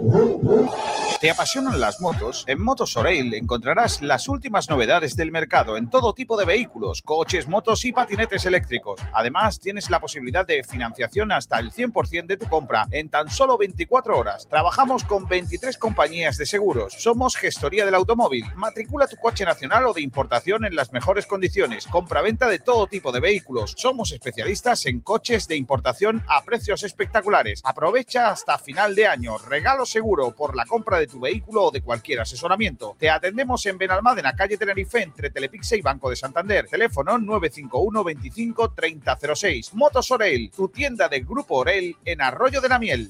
¿Te apasionan las motos? En Motos Oreil encontrarás las últimas novedades del mercado en todo tipo de vehículos, coches, motos y patinetes eléctricos. Además, tienes la posibilidad de financiación hasta el 100% de tu compra en tan solo 24 horas. Trabajamos con 23 compañías de seguros. Somos gestoría del automóvil. Matricula tu coche nacional o de importación en las mejores condiciones. Compra-venta de todo tipo de vehículos. Somos especialistas en coches de importación a precios espectaculares. Aprovecha hasta final de año. Regalo seguro por la compra de tu vehículo o de cualquier asesoramiento. Te atendemos en Benalmádena, calle Tenerife, entre Telepixe y Banco de Santander. Teléfono 951 25 3006. Motos Orel, tu tienda del Grupo Orel en Arroyo de la Miel.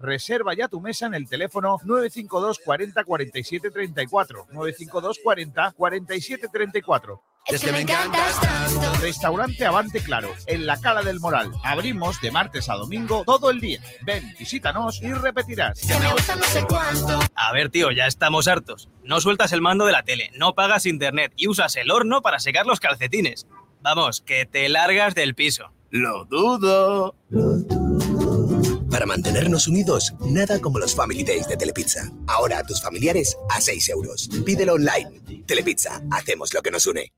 Reserva ya tu mesa en el teléfono 952 40 47 34. 952 40 47 34. Es que me encantas tanto. Restaurante Avante Claro, en la Cala del Moral. Abrimos de martes a domingo todo el día. Ven, visítanos y repetirás. Que me gusta no sé cuánto. A ver, tío, ya estamos hartos. No sueltas el mando de la tele, no pagas internet y usas el horno para secar los calcetines. Vamos, que te largas del piso. Lo dudo. Para mantenernos unidos, nada como los Family Days de Telepizza. Ahora a tus familiares a 6 euros. Pídelo online. Telepizza, hacemos lo que nos une.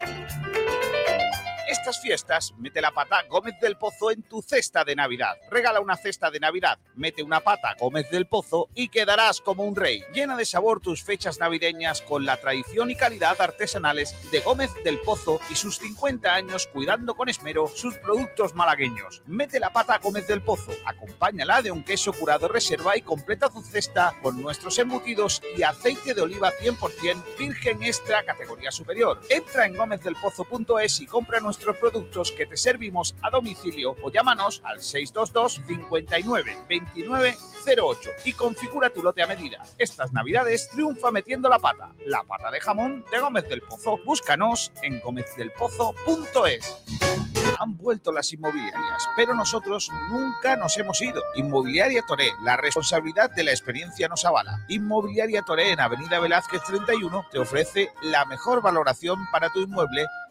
Estas fiestas, mete la pata Gómez del Pozo en tu cesta de Navidad. Regala una cesta de Navidad, mete una pata Gómez del Pozo y quedarás como un rey. Llena de sabor tus fechas navideñas con la tradición y calidad artesanales de Gómez del Pozo y sus 50 años cuidando con esmero sus productos malagueños. Mete la pata Gómez del Pozo, acompáñala de un queso curado reserva y completa tu cesta con nuestros embutidos y aceite de oliva 100% virgen extra categoría superior. Entra en gómezdelpozo.es y compra productos que te servimos a domicilio o llámanos al 622 59 29 08 y configura tu lote a medida. Estas navidades triunfa metiendo la pata. La pata de jamón de Gómez del Pozo. Búscanos en gómezdelpozo.es. Han vuelto las inmobiliarias, pero nosotros nunca nos hemos ido. Inmobiliaria Toré, la responsabilidad de la experiencia nos avala. Inmobiliaria Toré en Avenida Velázquez 31 te ofrece la mejor valoración para tu inmueble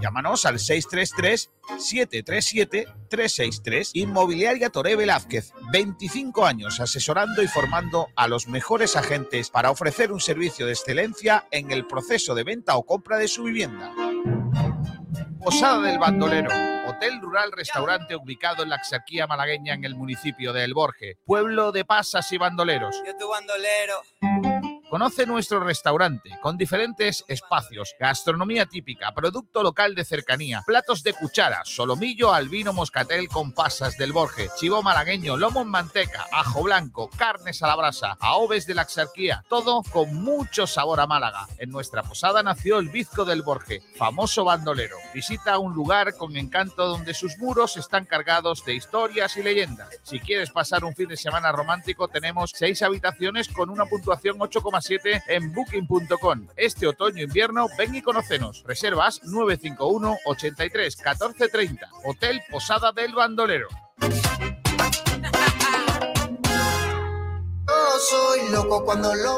Llámanos al 633-737-363. Inmobiliaria Toré Velázquez, 25 años asesorando y formando a los mejores agentes para ofrecer un servicio de excelencia en el proceso de venta o compra de su vivienda. Posada del Bandolero, hotel rural restaurante ubicado en la Axarquía malagueña en el municipio de El Borje, pueblo de pasas y bandoleros. Yo tu bandolero. Conoce nuestro restaurante con diferentes espacios, gastronomía típica, producto local de cercanía, platos de cuchara, solomillo, albino, moscatel con pasas del Borje, chivo malagueño, lomo en manteca, ajo blanco, carnes a la brasa, aoves de la Axarquía, todo con mucho sabor a Málaga. En nuestra posada nació el Bizco del Borje, famoso bandolero. Visita un lugar con encanto donde sus muros están cargados de historias y leyendas. Si quieres pasar un fin de semana romántico, tenemos seis habitaciones con una puntuación 8,7 en booking.com. Este otoño-invierno ven y conocenos. Reservas 951 83 14 30. Hotel Posada del Bandolero.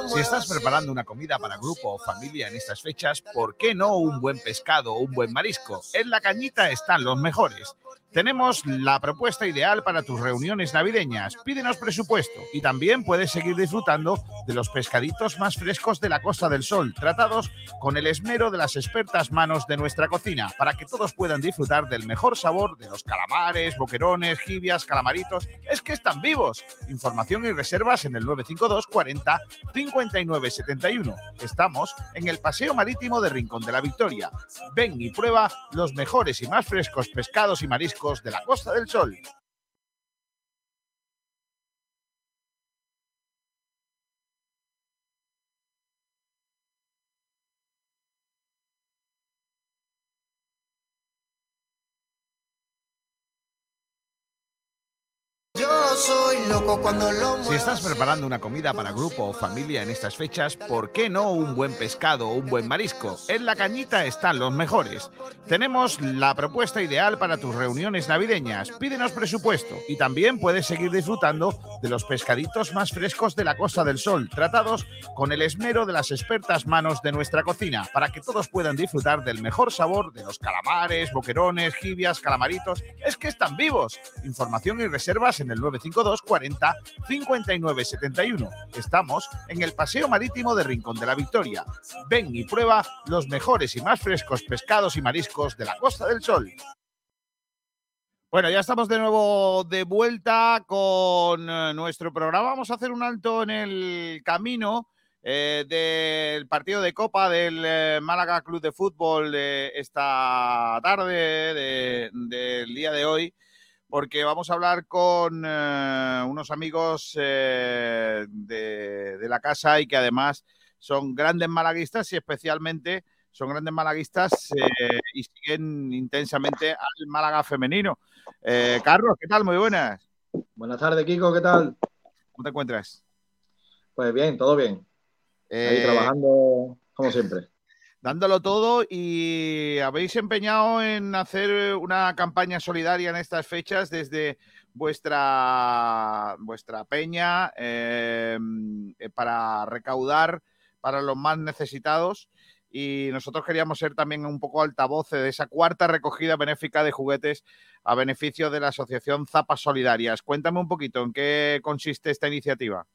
Si estás preparando una comida para grupo o familia en estas fechas, ¿por qué no un buen pescado o un buen marisco? En la cañita están los mejores. Tenemos la propuesta ideal para tus reuniones navideñas. Pídenos presupuesto y también puedes seguir disfrutando de los pescaditos más frescos de la Costa del Sol, tratados con el esmero de las expertas manos de nuestra cocina, para que todos puedan disfrutar del mejor sabor de los calamares, boquerones, jibias, calamaritos. Es que están vivos. Información y reservas en el 952 40 59 71. Estamos en el Paseo Marítimo de Rincón de la Victoria. Ven y prueba los mejores y más frescos pescados y mariscos de la Costa del Sol. Yo soy loco cuando lo Si estás preparando una comida para grupo o familia en estas fechas, ¿por qué no un buen pescado o un buen marisco? En la cañita están los mejores. Tenemos la propuesta ideal para tus reuniones navideñas. Pídenos presupuesto y también puedes seguir disfrutando de los pescaditos más frescos de la Costa del Sol, tratados con el esmero de las expertas manos de nuestra cocina, para que todos puedan disfrutar del mejor sabor de los calamares, boquerones, jibias, calamaritos. Es que están vivos. Información y reservas en el 952 40 59 71. Estamos en el Paseo Marítimo de Rincón de la Victoria. Ven y prueba los mejores y más frescos pescados y mariscos de la Costa del Sol. Bueno, ya estamos de nuevo de vuelta con eh, nuestro programa. Vamos a hacer un alto en el camino eh, del partido de Copa del eh, Málaga Club de Fútbol de esta tarde, de- del día de hoy, porque vamos a hablar con eh, unos amigos eh, de, de la casa y que además son grandes malaguistas y especialmente son grandes malaguistas eh, y siguen intensamente al Málaga femenino. Eh, Carlos, ¿qué tal? Muy buenas. Buenas tardes, Kiko, ¿qué tal? ¿Cómo te encuentras? Pues bien, todo bien. Ahí trabajando como siempre. Dándolo todo y habéis empeñado en hacer una campaña solidaria en estas fechas desde vuestra, vuestra peña eh, para recaudar para los más necesitados y nosotros queríamos ser también un poco altavoces de esa cuarta recogida benéfica de juguetes a beneficio de la Asociación Zapas Solidarias. Cuéntame un poquito en qué consiste esta iniciativa.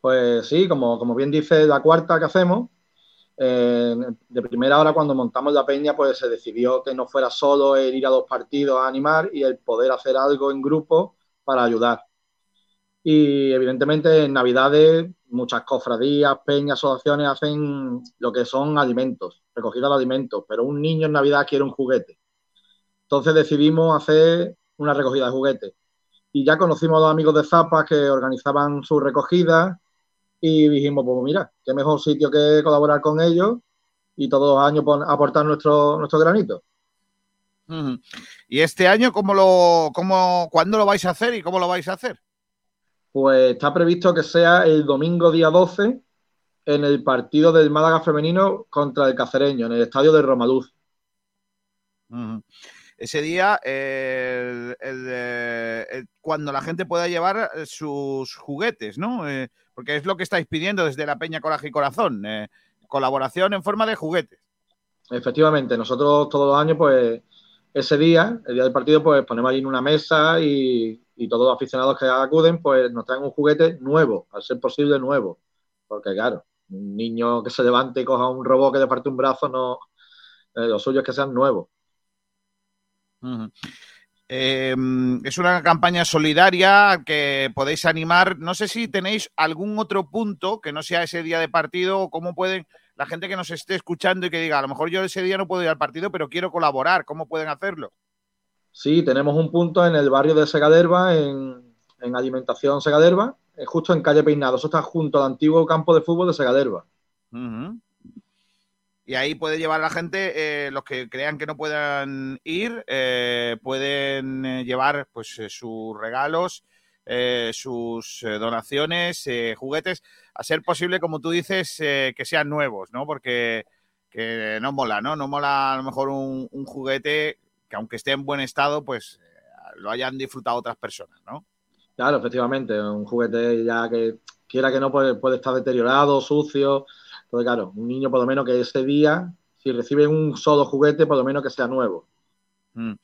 Pues sí, como, como bien dice la cuarta que hacemos, eh, de primera hora cuando montamos la peña, pues se decidió que no fuera solo el ir a dos partidos a animar y el poder hacer algo en grupo para ayudar. Y evidentemente en Navidades muchas cofradías, peñas, asociaciones hacen lo que son alimentos, recogida de alimentos, pero un niño en Navidad quiere un juguete. Entonces decidimos hacer una recogida de juguetes. Y ya conocimos a los amigos de Zapas que organizaban su recogida y dijimos, pues mira, qué mejor sitio que colaborar con ellos y todos los años aportar nuestro, nuestro granito. ¿Y este año cómo lo, cómo, cuándo lo vais a hacer y cómo lo vais a hacer? Pues está previsto que sea el domingo día 12 en el partido del Málaga femenino contra el Cacereño, en el estadio de Romaluz. Ese día, eh, el- el, eh, el- cuando la gente pueda llevar eh, sus juguetes, ¿no? Eh, porque es lo que estáis pidiendo desde la Peña Coraje y Corazón, eh, colaboración en forma de juguetes. Efectivamente, nosotros todos los años, pues ese día, el día del partido, pues ponemos ahí en una mesa y, y todos los aficionados que acuden, pues nos traen un juguete nuevo, al ser posible nuevo. Porque claro, un niño que se levante y coja un robot que le parte un brazo, no, eh, lo suyo es que sean nuevos. Eh, es una campaña solidaria que podéis animar. No sé si tenéis algún otro punto que no sea ese día de partido o cómo pueden la gente que nos esté escuchando y que diga, a lo mejor yo ese día no puedo ir al partido, pero quiero colaborar. ¿Cómo pueden hacerlo? Sí, tenemos un punto en el barrio de Segaderba, en, en Alimentación Segaderba, eh, justo en calle Peinado. Eso está junto al antiguo campo de fútbol de Segaderba. Y ahí puede llevar la gente, eh, los que crean que no puedan ir, eh, pueden eh, llevar pues sus regalos, sus donaciones, juguetes, a ser posible, como tú dices, que sean nuevos, ¿no? Porque que no mola, ¿no? No mola a lo mejor un, un juguete que aunque esté en buen estado, pues lo hayan disfrutado otras personas, ¿no? Claro, efectivamente, un juguete ya que quiera que no puede, puede estar deteriorado, sucio. Entonces, claro, un niño por lo menos que ese día, si recibe un solo juguete, por lo menos que sea nuevo. Mm.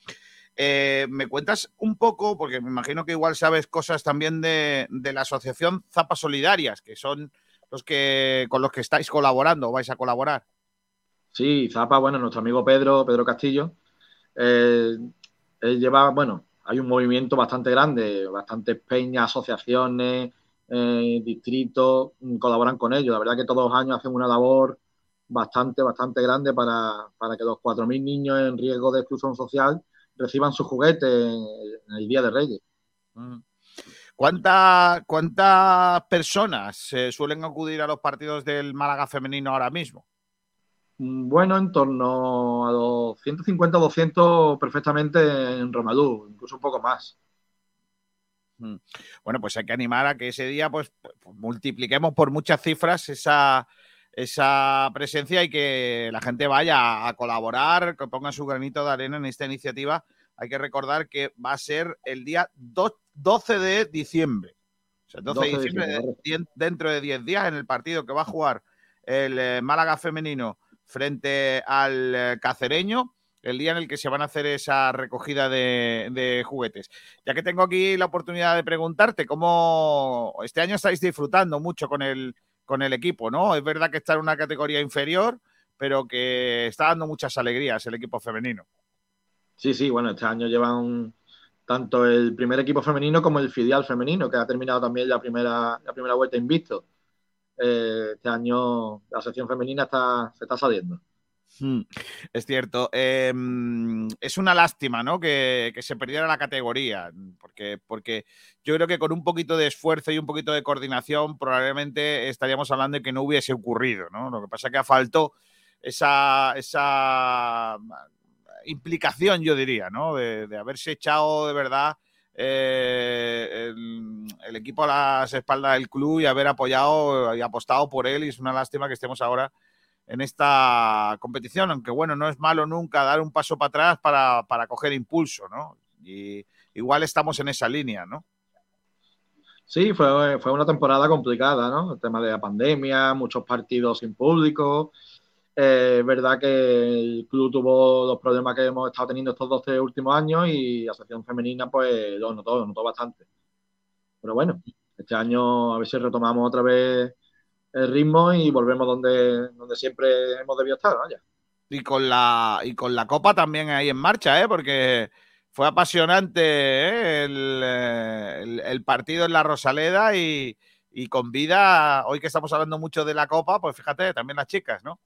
Eh, ¿Me cuentas un poco, porque me imagino que igual sabes cosas también de, de la asociación Zapas Solidarias, que son los que con los que estáis colaborando o vais a colaborar? Sí, Zapa, bueno, nuestro amigo Pedro, Pedro Castillo, eh, él lleva, bueno, hay un movimiento bastante grande, bastantes peñas, asociaciones, eh, distritos, mm, colaboran con ellos. La verdad que todos los años hacen una labor bastante, bastante grande para, para que los 4.000 niños en riesgo de exclusión social reciban sus juguetes en, el Día de Reyes. Mm. ¿Cuánta- ¿Cuántas personas eh, suelen acudir a los partidos del Málaga femenino ahora mismo? Mm, Bueno, en torno a los 150 200 perfectamente en Romalú, incluso un poco más. Mm. Bueno, pues hay que animar a que ese día pues, pues, multipliquemos por muchas cifras esa, esa presencia y que la gente vaya a colaborar, que ponga su granito de arena en esta iniciativa. Hay que recordar que va a ser el día do- 12 de diciembre. O sea, 12 de 12 de diciembre, de- dentro de 10 días, en el partido que va a jugar el eh, Málaga femenino frente al eh, cacereño, el día en el que se van a hacer esa recogida de, juguetes. Ya que tengo aquí la oportunidad de preguntarte, ¿cómo este año estáis disfrutando mucho con el, con el equipo, ¿no? Es verdad que está en una categoría inferior, pero que está dando muchas alegrías el equipo femenino. Sí, sí, bueno, este año llevan tanto el primer equipo femenino como el filial femenino, que ha terminado también la primera, la primera vuelta invicto. Eh, este año la sección femenina está, se está saliendo. Mm, Es cierto. Mm, es una lástima, ¿no? Que, se perdiera la categoría. Porque, porque yo creo que con un poquito de esfuerzo y un poquito de coordinación, probablemente estaríamos hablando de que no hubiese ocurrido, ¿no? Lo que pasa es que faltó esa, esa implicación, yo diría, ¿no? De, de haberse echado de verdad eh, el, el equipo a las espaldas del club y haber apoyado y apostado por él. Y es una lástima que estemos ahora en esta competición, aunque bueno, no es malo nunca dar un paso para atrás para, para coger impulso, ¿no? Y igual estamos en esa línea, ¿no? Sí, fue, fue una temporada complicada, ¿no? El tema de la pandemia, muchos partidos sin público. Eh, es verdad que el club tuvo los problemas que hemos estado teniendo estos 12 últimos años y la sección femenina, pues lo notó, lo notó bastante. Pero bueno, este año a ver si retomamos otra vez el ritmo y volvemos donde, donde siempre hemos debido estar, vaya. Y con la, y con la copa también ahí en marcha, ¿eh? Porque fue apasionante ¿eh? el, eh, el- el partido en la Rosaleda y, y con vida, hoy que estamos hablando mucho de la copa, pues fíjate, también las chicas, ¿no?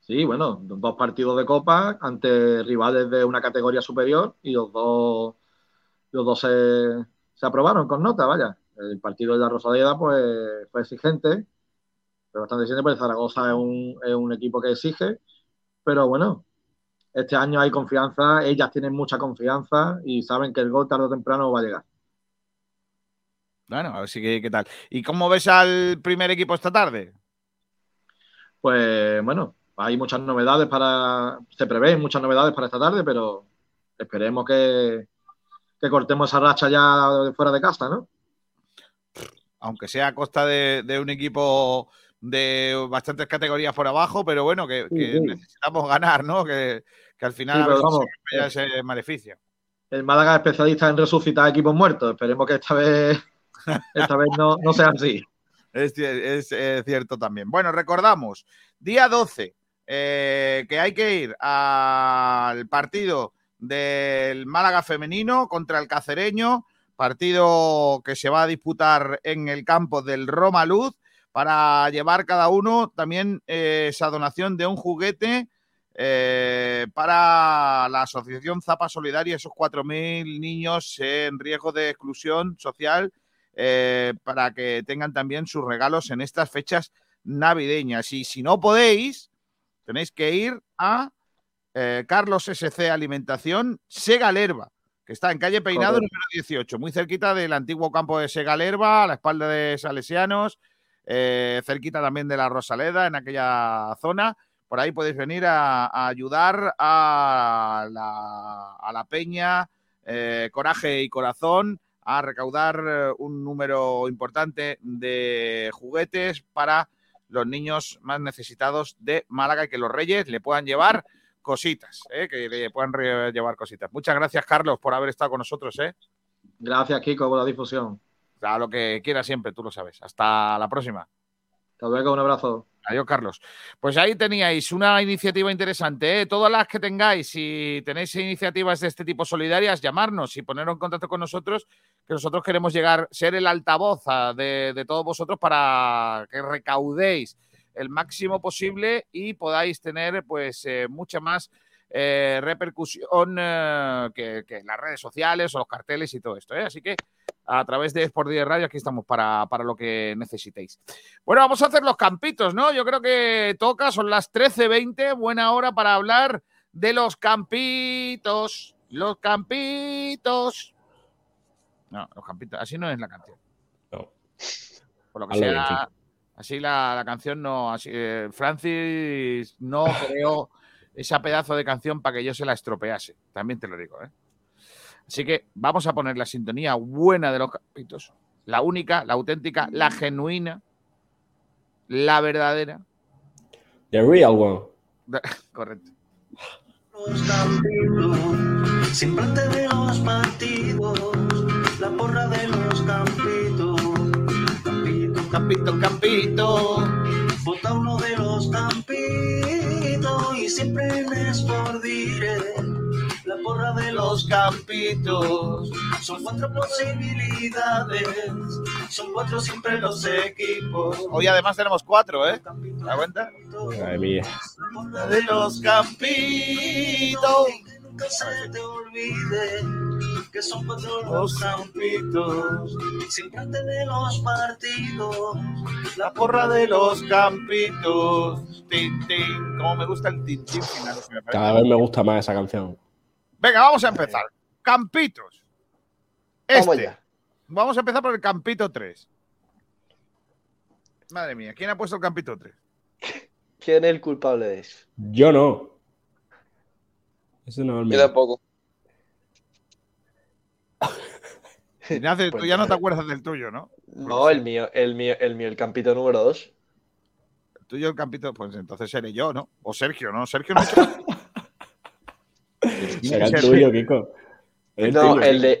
Sí, bueno, dos partidos de copa ante rivales de una categoría superior y los dos, los dos se, se aprobaron con nota, vaya. El partido de la Rosaleda, pues, fue exigente, fue bastante exigente, porque Zaragoza es un, es un equipo que exige, pero bueno, este año hay confianza, ellas tienen mucha confianza y saben que el gol tarde o temprano va a llegar. Bueno, a ver si qué, qué tal. ¿Y cómo ves al primer equipo esta tarde? Pues bueno, hay muchas novedades para, se prevén muchas novedades para esta tarde, pero esperemos que, que cortemos esa racha ya de fuera de casa, ¿no? Aunque sea a costa de, de un equipo de bastantes categorías por abajo, pero bueno, que, Sí, que sí. necesitamos ganar, ¿no? Que, que al final Sí, a si vamos, se cambia ese maleficio. El Málaga es especialista en resucitar equipos muertos. Esperemos que esta vez, esta vez no, no sea así. Es, es, eh, cierto también. Bueno, recordamos, día 12, eh, que hay que ir al partido del Málaga femenino contra el Cacereño, partido que se va a disputar en el campo del Roma Luz, para llevar cada uno también eh, esa donación de un juguete eh, para la Asociación Zapa Solidaria, esos 4.000 niños en riesgo de exclusión social eh, para que tengan también sus regalos en estas fechas navideñas. Y si no podéis, tenéis que ir a Carlos SC Alimentación Segalerba, que está en calle Peinado Correcto. número 18, muy cerquita del antiguo campo de Segalerba, a la espalda de Salesianos, eh, cerquita también de la Rosaleda, en aquella zona. Por ahí podéis venir a, a ayudar a la, a la peña, eh, coraje y corazón, a recaudar eh, un número importante de juguetes para los niños más necesitados de Málaga y que los reyes le puedan llevar cositas, ¿eh? que le puedan llevar cositas. Muchas gracias, Carlos, por haber estado con nosotros. ¿eh? Gracias, Kiko, por la difusión. A lo que quieras siempre, tú lo sabes. Hasta la próxima. Hasta luego, un abrazo. Adiós, Carlos. Pues ahí teníais una iniciativa interesante. ¿eh? Todas las que tengáis, si tenéis iniciativas de este tipo solidarias, llamarnos y poneros en contacto con nosotros, que nosotros queremos llegar, ser el altavoz ah, de, de todos vosotros para que recaudéis el máximo posible y podáis tener pues eh, mucha más eh, repercusión eh, que, las redes sociales o los carteles y todo esto. ¿eh? Así que a través de Sport 10 Radio aquí estamos para, para lo que necesitéis. Bueno, vamos a hacer los campitos, ¿no? Yo creo que toca, son las 13.20, buena hora para hablar de los campitos. Los campitos. No, los campitos, así no es la canción. No. Por lo que sea. Así la, la canción no. Así, eh, Francis no creó esa pedazo de canción para que yo se la estropease. También te lo digo, ¿eh? Así que vamos a poner la sintonía buena de los campitos. La única, la auténtica, la genuina, la verdadera. The real one. Correcto. Los campitos, siempre antes de los partidos, la porra de. Campito, campito. Vota uno de los campitos y siempre Sport Direct, la porra de los campitos. Son cuatro posibilidades, son cuatro siempre los equipos. Hoy además tenemos cuatro, ¿eh? ¿Te das cuenta? Madre mía. Porra de los campitos. Que nunca se te olvide que son cuatro los campitos. Siempre antes de los partidos. La porra de los campitos. Tin, tin. Como me gusta el tin, tin final. Cada vez me gusta más esa canción. Venga, vamos a empezar. Campitos. Este. Vamos a empezar por el Campito 3. Madre mía, ¿quién ha puesto el Campito 3? ¿Quién es el culpable de eso? Yo no. Ese no es el Yo mío. tampoco. Ignacio, Pues tú ya no te nada. acuerdas del tuyo, ¿no? No, el mío, el mío, el mío, el campito número 2. El tuyo, el Campito, pues entonces seré yo, ¿no? O Sergio, ¿no? Sergio no Será el tuyo, Kiko. El No, tuyo. el de,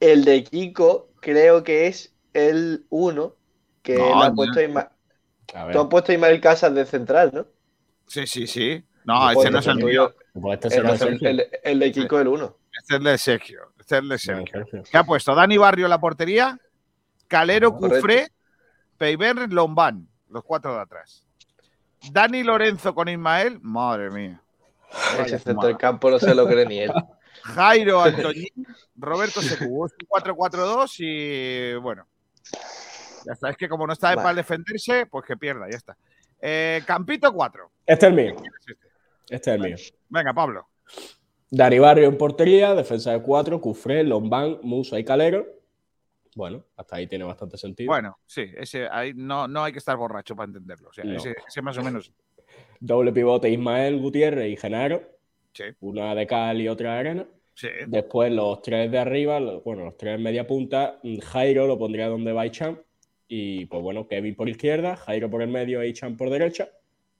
el de Kiko creo que es el 1 que No, ha puesto Isma- A ver, Tú has puesto a Ismael Casas de central, ¿no? Sí, sí, sí. No, Pues ese no es el mío. pues este El, el- el de Kiko el 1. Este es el de Sergio. Este No, Sergio. ¿Qué ha puesto? Dani Barrio en la portería, Calero. Cufré, Peiber, Lombán, los cuatro de atrás. Dani Lorenzo con Ismael, madre mía. Ese centro del campo no se lo cree ni él. Jairo Antoñín, Roberto Secu. Es un 4-4-2 y bueno. Ya está, es que como no está de Vale. para defenderse, pues que pierda, ya está. Eh, Campito 4. Este es el mío. Este es el mío. Venga, Pablo. Dani Barrio en portería, defensa de cuatro, Cufré, Lombán, Musa y Calero. Bueno, hasta ahí tiene bastante sentido. Bueno, sí, ese ahí no, no hay que estar borracho para entenderlo. O sea, No. ese, ese más o menos. Doble pivote Ismael, Gutiérrez y Genaro. Sí. Una de cal y otra de arena. Sí. Después los tres de arriba, bueno, los tres en media punta. mm, Jairo lo pondría donde va Ichan. Y pues bueno, Kevin por izquierda, Jairo por el medio e Ichan por derecha.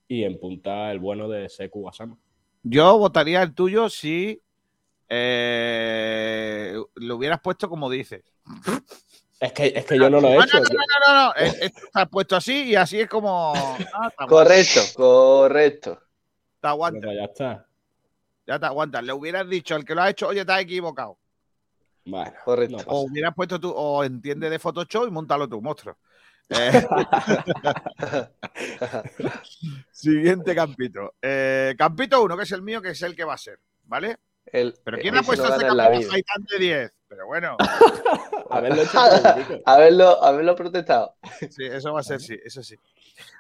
Y en punta el bueno de Seku Wasama. Yo votaría el tuyo si eh, lo hubieras puesto como dices. Es que, es que yo no lo he No, hecho. no, no, no, no, es- Está puesto así y así es como. Ah, Correcto, correcto. te aguanta, Pero ya está. ya te aguantas. Le hubieras dicho al que lo ha hecho, oye, te has equivocado. Bueno, Correcto. O hubieras puesto tú, o entiende de Photoshop y montalo tú, monstruo. Eh, siguiente campito. Eh, campito 1, que es el mío, que es el que va a ser, ¿vale? El- Pero ¿quién ese ha puesto este vida. Gaitán de 10? Pero bueno, Haberlo hecho haberlo, haberlo protestado. sí, eso va a ser, sí, eso sí.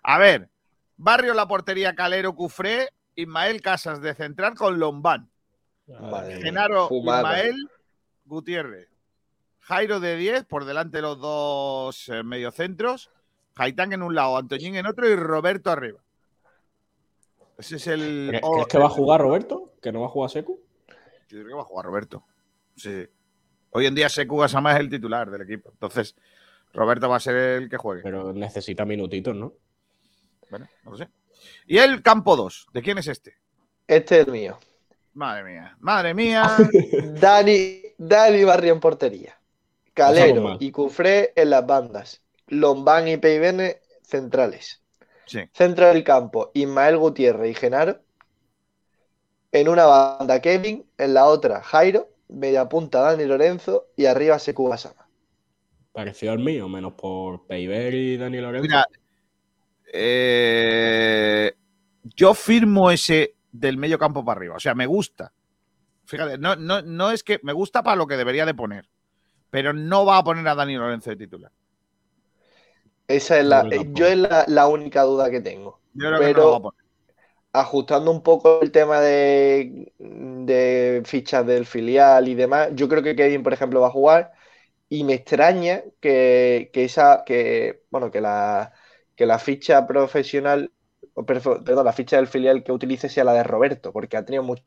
A ver, Barrio la portería Calero Cufré, Ismael Casas de central con Lombán. Genaro Fumada. Ismael Gutiérrez. Jairo de 10, por delante de los dos eh, mediocentros. Gaitán en un lado, Antoñín en otro y Roberto arriba. Ese es el. ¿Crees oh, que va a jugar Roberto? ¿Que no va a jugar Seku? Yo creo que va a jugar Roberto. Sí. Hoy en día Seku Gasama es el titular del equipo. Entonces, Roberto va a ser el que juegue. Pero necesita minutitos, ¿no? Bueno, no lo sé. Y el campo 2. ¿De quién es este? Este es el mío. Madre mía. Madre mía. Dani, Dani Barrio en portería. Calero y Cufré en las bandas. Lombán y Peivene centrales. Sí. Centro del campo, Ismael Gutiérrez y Genaro. En una banda Kevin, en la otra Jairo, media punta Dani Lorenzo y arriba Seku Basama. Pareció al mío, menos por Peiber y Dani Lorenzo. Mira, eh, yo firmo ese del medio campo para arriba. O sea, me gusta. Fíjate, no, no, no es que me gusta para lo que debería de poner. Pero no va a poner a Dani Lorenzo de titular. Esa es la, Yo es la, la única duda que tengo. Yo creo que Pero- no lo va a poner. ajustando un poco el tema de, de fichas del filial y demás, yo creo que Kevin, por ejemplo, va a jugar y me extraña que, que esa, que, bueno, que la, que la ficha profesional, perdón, la ficha del filial que utilice sea la de Roberto, porque ha tenido muchos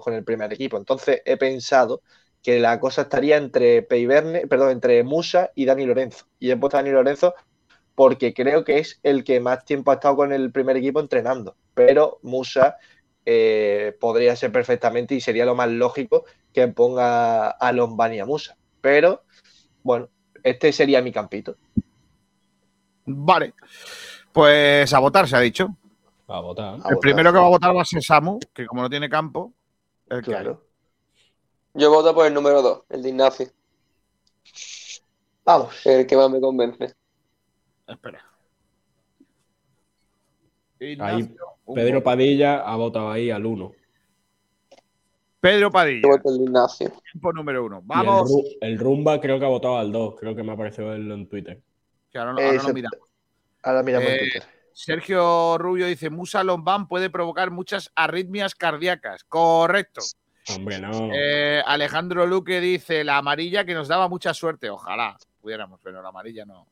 con el primer equipo. Entonces he pensado que la cosa estaría entre Peiverne, perdón, entre Musa y Dani Lorenzo. Y he puesto a Dani Lorenzo porque creo que es el que más tiempo ha estado con el primer equipo entrenando. Pero Musa eh, podría ser perfectamente y sería lo más lógico que ponga a Lombani y a Musa. Pero, bueno, este sería mi campito. Vale. Pues a votar se ha dicho. A votar. A el votar, primero que va a votar va a ser Samu, que como no tiene campo, el que hay. Claro. Yo voto por el número 2, el de Ignacio. Vamos. El que más me convence. Espera. Ahí Pedro voto. Padilla ha votado ahí al 1. Pedro Padilla, Yo voto el de Ignacio. tiempo número uno. Y el, Vamos. Ru- el Rumba creo que ha votado al 2. Creo que me ha aparecido verlo en Twitter. Que ahora, no- ahora lo miramos. Ahora miramos en Eh, Twitter. Sergio Rubio dice: Musa Lombán puede provocar muchas arritmias cardíacas. Correcto. Hombre, no. Eh, Alejandro Luque dice: La amarilla que nos daba mucha suerte. Ojalá pudiéramos, pero la amarilla no.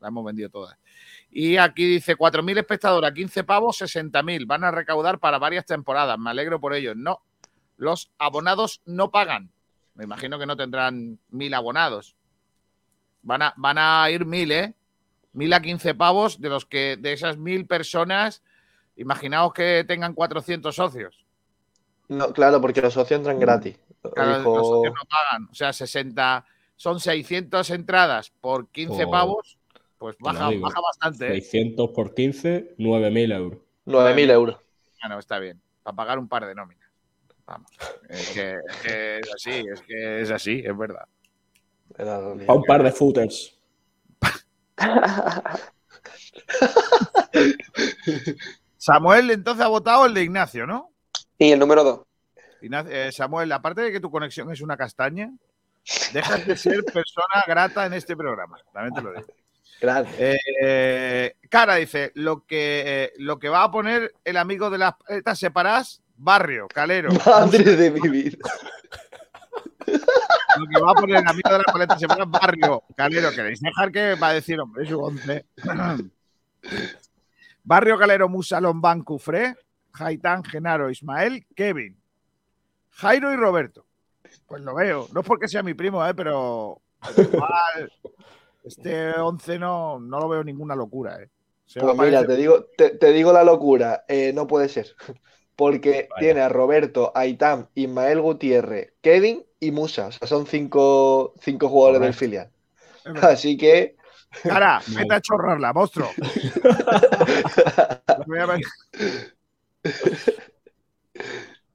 La hemos vendido todas. Y aquí dice: 4.000 espectadores, a 15 pavos, 60.000. Van a recaudar para varias temporadas. Me alegro por ello. No, los abonados no pagan. Me imagino que no tendrán 1.000 abonados. Van a, van a ir 1.000, ¿eh? 1.000 a 15 pavos, de los que de esas 1.000 personas, imaginaos que tengan 400 socios. No, claro, porque los socios entran gratis. Lo Claro, dijo- los socios no pagan. O sea, 60, son 600 entradas por 15 Por- pavos, pues baja, digo. baja bastante. ¿eh? 600 por 15, 9.000 euros. 9.000 euros. Bueno, está bien. Para pagar un par de nóminas. Vamos. Es que, es que es así, es que es así, es verdad. Era la realidad. Pa' un par de footers. Samuel entonces ha votado el de Ignacio, ¿no? Y el número 2. Ignacio- eh, Samuel, aparte de que tu conexión es una castaña, dejas de ser persona grata en este programa. También te lo digo. Gracias. Eh, Cara dice, lo que, eh, lo que va a poner el amigo de las paletas separadas, barrio, calero. Madre de mi vida. Lo que va a poner el amigo de las paletas separadas, barrio, calero. ¿Queréis dejar que va a decir, hombre, su once? barrio, calero, Musa, Lombán, Haitán, Genaro, Ismael, Kevin, Jairo y Roberto. Pues lo veo. No es porque sea mi primo, ¿eh? pero igual este 11 no, no lo veo ninguna locura. ¿eh? Se Pues mira, te digo, te, te digo la locura. eh, no puede ser. Porque tiene a Roberto, Aitam, Ismael Gutiérrez, Kevin y Musa. O sea, son cinco, cinco jugadores del filial. Así que. Cara, vete a chorrarla, monstruo. Voy, a...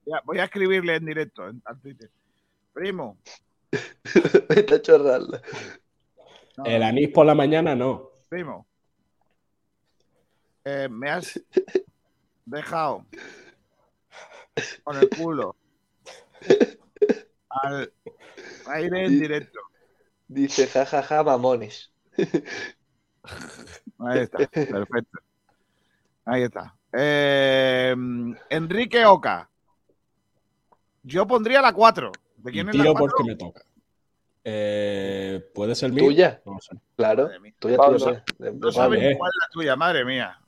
Ya, voy a escribirle en directo en, al Twitter. Primo, chorrarla. no, El anís por la mañana no. primo. Eh, me has dejado con el culo al aire en directo. Dice, jajaja, mamones. Ahí está, perfecto. Ahí está. Eh, Enrique Oca. Yo pondría la 4. ¿De quién es la tiro 4? porque me toca. Eh, ¿Puede ser mío? ¿Tuya? No lo sé. Claro. Mía. Tuya, Pablo. tuya. De- de No Pablo. sabes Vale. cuál es la tuya, madre mía.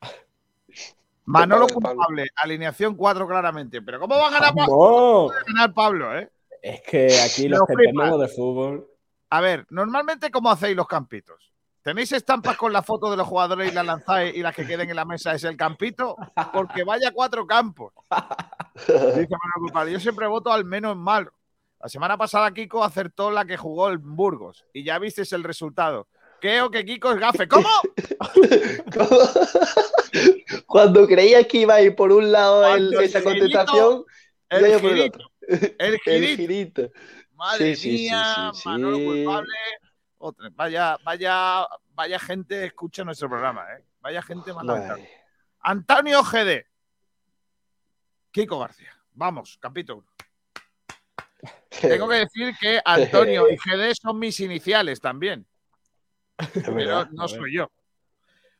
Manolo Pablo, Pablo. culpable, alineación 4 claramente. Pero ¿cómo va a ganar, Pa- ¡Vamos! va a ganar Pablo, eh? Es que aquí los lo que entendemos de fútbol. A ver, normalmente, ¿cómo hacéis los campitos? ¿Tenéis estampas con la foto de los jugadores y las lanzáis y las que queden en la mesa es el campito? Porque vaya cuatro campos. Dice. Yo siempre voto al menos malo. La semana pasada Kiko acertó la que jugó el Burgos y ya visteis el resultado. Creo que Kiko es gafe. ¿Cómo? Cuando creías que iba a ir por un lado el- el esa girito- contestación, El por el girito. otro. El El girito. girito. Madre sí, mía, sí, sí. Manolo culpable. Otra. Vaya, vaya, vaya gente escucha nuestro programa, ¿eh? Vaya gente lamentable. Vale. Antonio GD. Kiko García. Vamos, capítulo. Tengo que decir que Antonio y GD son mis iniciales también, pero no soy yo.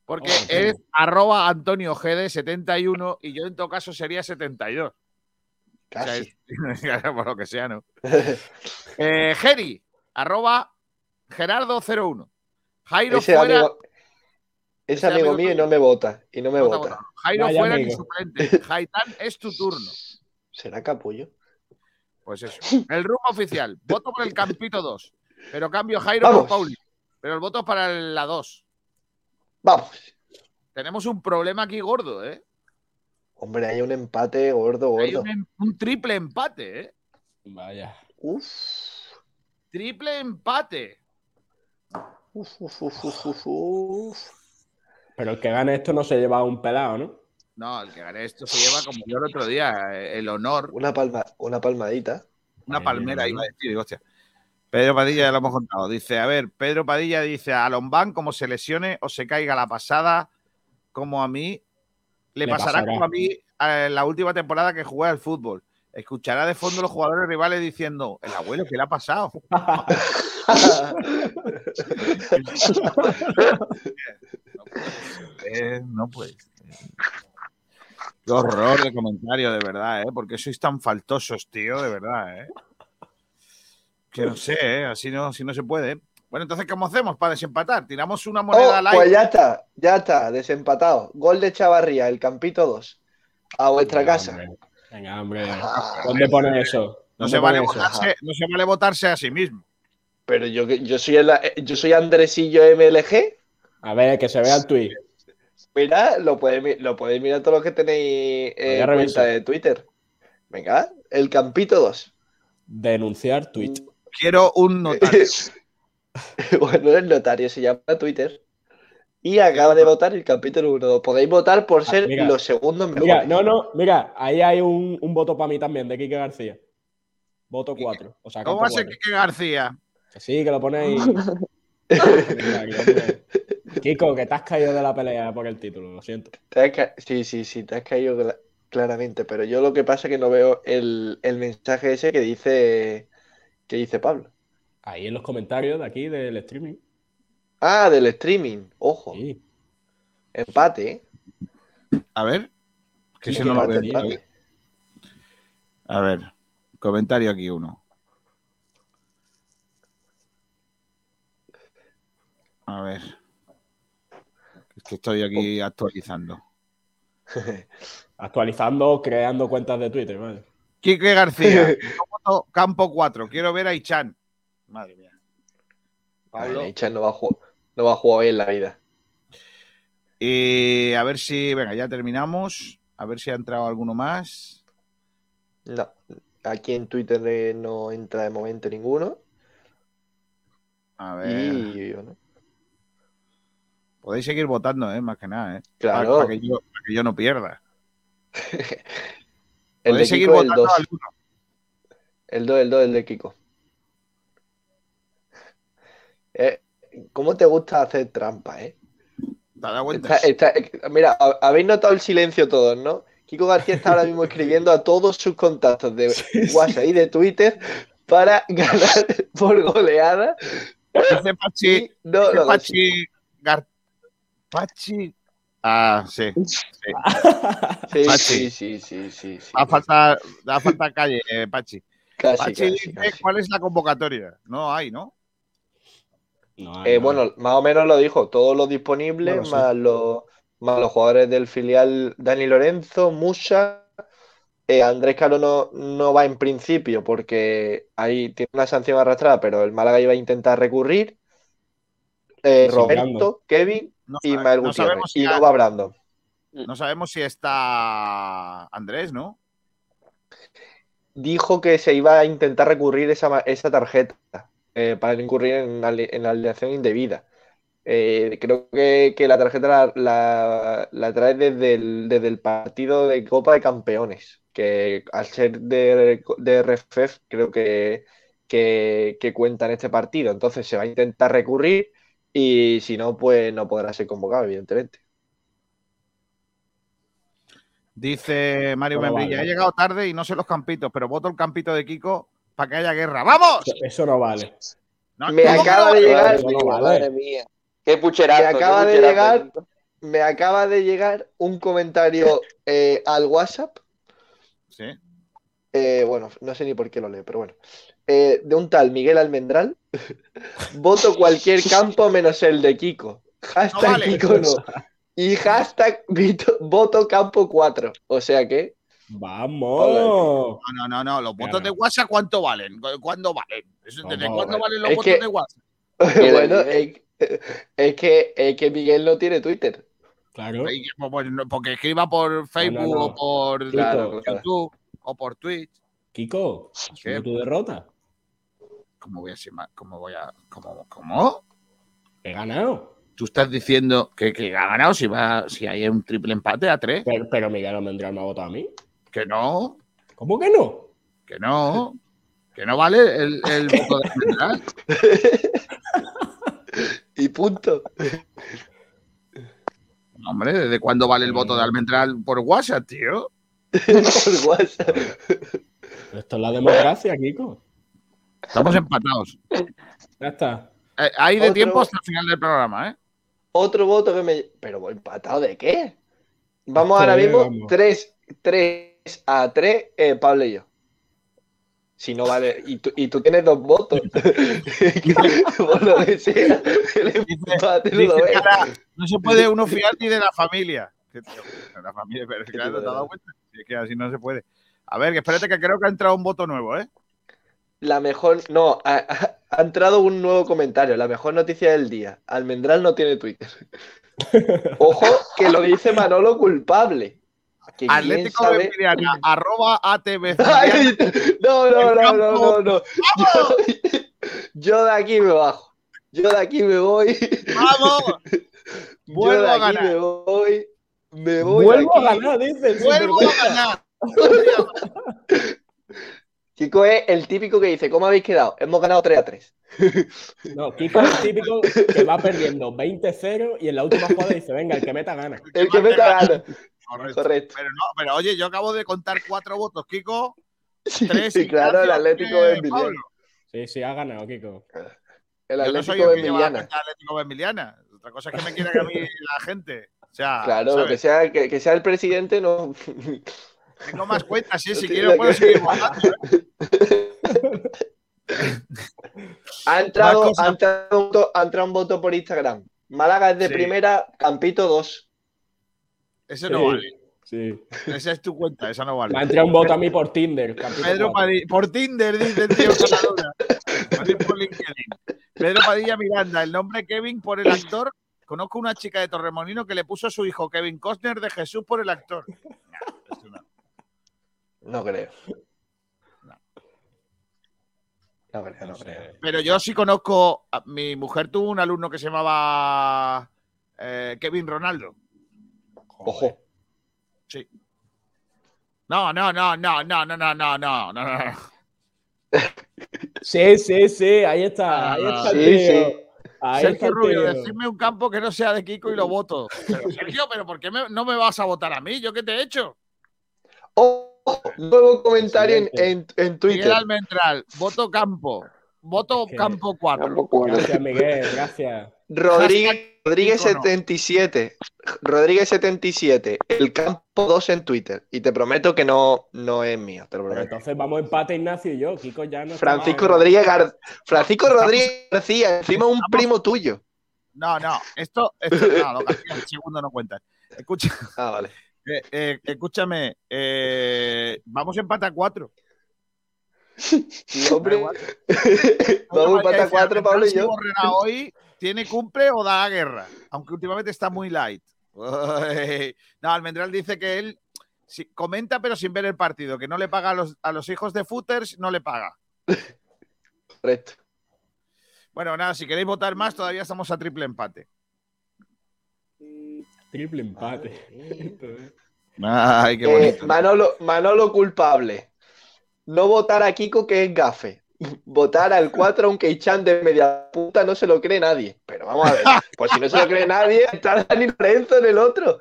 Porque Oh, es arroba Antonio GD71 y yo en todo caso sería 72. O sea, Casi. es- por lo que sea, ¿no? Eh, Geri, arroba Gerardo01. Jairo Ese fuera. amigo, ese ese amigo amigo mío no me vota. Y no me Vota, vota. vota. Jairo Vaya fuera ni amigo. suplente. Jaitán es tu turno. ¿Será capullo? Pues eso. El rumbo oficial. Voto por el Campito 2. Pero cambio Jairo por Vamos. Pauli. Pero el voto es para la 2. Vamos. Tenemos un problema aquí gordo, ¿eh? Hombre, hay un empate gordo, Hay gordo. un, em- un triple empate, ¿eh? Vaya. Uf. Triple empate. Uf, uf, uf, uf, uf, uf. Pero el que gane esto no se lleva un pelado, ¿no? No, el que gane esto se lleva como yo el otro día, eh, el honor. Una, palma, una palmadita. Una palmera iba a decir, hostia. Pedro Padilla ya lo hemos contado. Dice, a ver, Pedro Padilla dice a Lombán como se lesione o se caiga la pasada, como a mí, le, Le pasará, pasará. como a mí eh, la última temporada que jugué al fútbol. Escuchará de fondo los jugadores rivales diciendo, el abuelo, ¿qué le ha pasado? Eh, no puede ser. Qué horror de comentario, de verdad, ¿eh? Porque sois tan faltosos, tío, de verdad, ¿eh? Que no sé, ¿eh? Así no, así no se puede. ¿eh? Bueno, entonces, ¿cómo hacemos para desempatar? ¿Tiramos una moneda Oh, al aire? pues ya está, ya está, desempatado. Gol de Chavarría, el Campito 2. A vuestra Venga, casa. hombre. Venga, hombre. ¿Dónde pone eso? No ¿Dónde se, vale pone eso? votarse, no se vale votarse a sí mismo. Pero yo, que- yo soy el, yo soy Andresillo MLG. A ver, que se vea el tweet. Mira, lo podéis, lo podéis mirar todos los que tenéis eh, ya reviso. cuenta de Twitter. Venga, el Campito 2. Denunciar tweet. Quiero un notario. bueno, el notario se llama Twitter. Y acaba de votar el capítulo 1. Podéis votar por ser Ah, mira. los segundos mejores. Mira, no, no, mira, ahí hay un, un voto para mí también, de Quique García. Voto 4. O sea, ¿Cómo va a ser. Quique García? Que sí, que lo ponéis. Kiko, que te has caído de la pelea por el título, lo siento. Te has ca- Sí, sí, sí, te has caído cla- claramente. Pero yo lo que pasa es que no veo el, el mensaje ese que dice, que dice Pablo. Ahí en los comentarios de aquí del streaming. Ah, del streaming. Ojo. Sí. Empate, ¿eh? A ver. Que Sí, si no lo empate, veo. empate. A ver. Comentario aquí uno. A ver. Es que estoy aquí actualizando. Actualizando, creando cuentas de Twitter, vale. Quique García. Campo 4. Quiero ver a Ichan. Madre mía. Pablo. Ichan no va a jugar, no va a jugar hoy en la vida. Y a ver si. Venga, ya terminamos. A ver si ha entrado alguno más. No, aquí en Twitter eh, no entra de momento ninguno. A ver. Y bueno, Podéis seguir votando, ¿eh? Más que nada, ¿eh? Claro. Para, que, yo, para que yo no pierda. el de Podéis seguir Kiko el votando 2. alguno. El 2, el 2, el de Kiko. Eh, ¿cómo te gusta hacer trampa, eh? Está- está- mira, ha- habéis notado el silencio todos, ¿no? Kiko García está ahora mismo escribiendo a todos sus contactos de WhatsApp y de Twitter para ganar por goleada. Dice Pachi. No, dice lo Pachi. Gar- Pachi. Ah, sí. sí. Sí, Pachi. sí, sí, sí, sí, sí. Da falta, da falta calle, eh, Pachi. Casi, Pachi casi, dice, casi. ¿cuál es la convocatoria? No hay, ¿no? No, Eh, no. bueno, más o menos lo dijo, todos los disponibles, No lo sé. más, los, más los jugadores del filial Dani Lorenzo, Musa. eh, Andrés Caro no, no va en principio porque ahí tiene una sanción arrastrada, pero el Málaga iba a intentar recurrir. Eh, Roberto. Kevin No, y Mael no sabemos si y va Brandon. No sabemos si está Andrés, ¿no? Dijo que se iba a intentar recurrir esa, esa tarjeta eh, para incurrir en, en alineación indebida. Eh, creo que, que la tarjeta la, la- la trae desde el, desde el partido de Copa de Campeones, que al ser de, de RFF creo que, que, que cuenta en este partido. Entonces se va a intentar recurrir y si no, pues no podrá ser convocado, evidentemente. Dice Mario Bueno, Membrilla, vale. he llegado tarde y no sé los campitos, pero voto el campito de Kiko para que haya guerra. ¡Vamos! Eso- no vale. No, Me ¿cómo que acaba no? de llegar, no vale. Madre mía. Qué pucherazo. Me qué acaba de pucherazo. llegar, me acaba de llegar un comentario eh, al WhatsApp. Sí. eh, bueno, no sé ni por qué lo leo, pero bueno. Eh, de un tal Miguel Almendral. Voto cualquier campo menos el de Kiko. Hashtag No vale. Kiko no. Y hashtag vito- voto campo 4. O sea que. ¡Vamos! No, no, no, no. Los votos Claro. de WhatsApp, ¿cuánto valen? ¿Cu- ¿Cuándo valen? ¿Desde No, cuándo vale. valen los Es votos que- de WhatsApp? bueno, es, es que, es que Miguel no tiene Twitter. Claro. Pues, Porque escriba por Facebook no. o por Claro, claro. YouTube o por Twitch. Kiko, ¿Qué? tu derrota. ¿Cómo voy a ser más? ¿Cómo voy a.? ¿Cómo? ¿Cómo? He ganado. Tú estás diciendo que, que ha ganado si va, si hay un triple empate a tres. Pero, pero Miguel Almendral me ha votado a mí. Que no, ¿Cómo que no? que no. Que no vale el, el voto de Almendral. Y punto. Hombre, ¿desde cuándo vale el voto de Almendral por WhatsApp, tío? Por WhatsApp. Esto es la democracia, Kiko. Estamos empatados. Ya está. Eh, hay de Otro- tiempo hasta el final del programa, ¿eh? Otro voto que me. Pero empatado de qué? Vamos ahora mismo vamos. 3, 3 a 3, eh, Pablo y yo. Si no vale. Y tú, y tú tienes dos votos. Lo no se puede uno fiar ni de la familia. La familia, pero es que claro, ¿te has dado cuenta? Es que así no se puede. A ver, que espérate que creo que ha entrado un voto nuevo, ¿eh? La mejor. No, ha, ha- ha entrado un nuevo comentario. La mejor noticia del día. Almendral no tiene Twitter. Ojo, que lo dice Manolo culpable. Que Atlético sabe- de Miriana, arroba ATV. Ay, no, no, no, no, no, no. Yo, yo de aquí me bajo. Yo de aquí me voy. ¡Vamos! Yo Vuelvo a ganar. me voy. Me voy. Vuelvo a ganar, dice el ¡Vuelvo a ganar! Kiko es el típico que dice, ¿cómo habéis quedado? Hemos ganado 3 a 3. No, Kiko es el típico que va perdiendo 20-0 y en la última jugada dice, venga, el que meta gana. El que meta gana. Correcto. Correcto. Pero no, pero oye, yo acabo de contar cuatro votos, Kiko. Tres. Sí, claro, el Atlético eh, de Emiliano. Pablo. Sí, sí, ha ganado, Kiko. El Yo no soy Atlético el de Emiliana. Atlético de Emiliana. Otra cosa es que me quiera que a mí la gente. O sea, Claro, que sea, que, que sea el presidente no. Tengo más cuentas, sí, No si quiero puedo seguir. ¿eh? Ha entrado, ha entrado un voto, ha entrado un voto por Instagram. Málaga es de Sí. primera, Campito 2. Ese no Sí, vale. Sí. Esa es tu cuenta, esa no vale. Me ha entrado un voto a mí por Tinder. Pedro. Padilla, por Tinder, dice el tío por LinkedIn. Pedro Padilla Miranda, el nombre Kevin por el actor. Conozco una chica de Torremolino que le puso a su hijo Kevin Costner de Jesús por el actor. No. No creo. No creo, no sé. creo. Pero yo sí conozco. a- Mi mujer tuvo un alumno que se llamaba eh, Kevin Ronaldo. Ojo. Sí. No, no, no, no, no, no, no, no, no, no, no. Sí, sí, sí, ahí está. Ahí está el Sí, tío. sí. Ahí está Sergio Rubio, tío. decidme un campo que no sea de Kiko y lo voto. Pero, Sergio, ¿pero por qué me- no me vas a votar a mí? ¿Yo qué te he hecho? Ojo, nuevo comentario en, en, en Miguel Twitter. Almendral, voto campo. Voto ¿Qué? campo 4. Campo cuatro. Gracias, Miguel, gracias. Rodríguez, Rodríguez Kiko no. 77. Rodríguez 77. El campo 2 en Twitter. Y te prometo que no, no es mío. Te lo Pero prometo. entonces vamos empate Ignacio y yo. Kiko ya no Francisco mal. Rodríguez Gar- Francisco Rodríguez García, encima un primo tuyo. No, no, esto, esto no, lo García, el segundo no cuenta. Escucha, Ah, vale. Eh, eh, escúchame, eh, vamos a empate a 4. Sí, hombre. Vamos a empatar a cuatro, Pablo y yo. Hoy tiene cumple o da guerra, aunque últimamente está muy light. Uy. No, Almendral dice que él comenta pero sin ver el partido, que no le paga a los, a los hijos de footers, no le paga. Correcto. Bueno, nada, si queréis votar más, todavía estamos a triple empate. Triple empate. Ay, qué Eh, bonito. Manolo, Manolo culpable. No votar a Kiko que es gafe. Votar al 4 aunque Ichan de media puta no se lo cree nadie. Pero vamos a ver, pues si no se lo cree nadie, está Dani Lorenzo en el otro.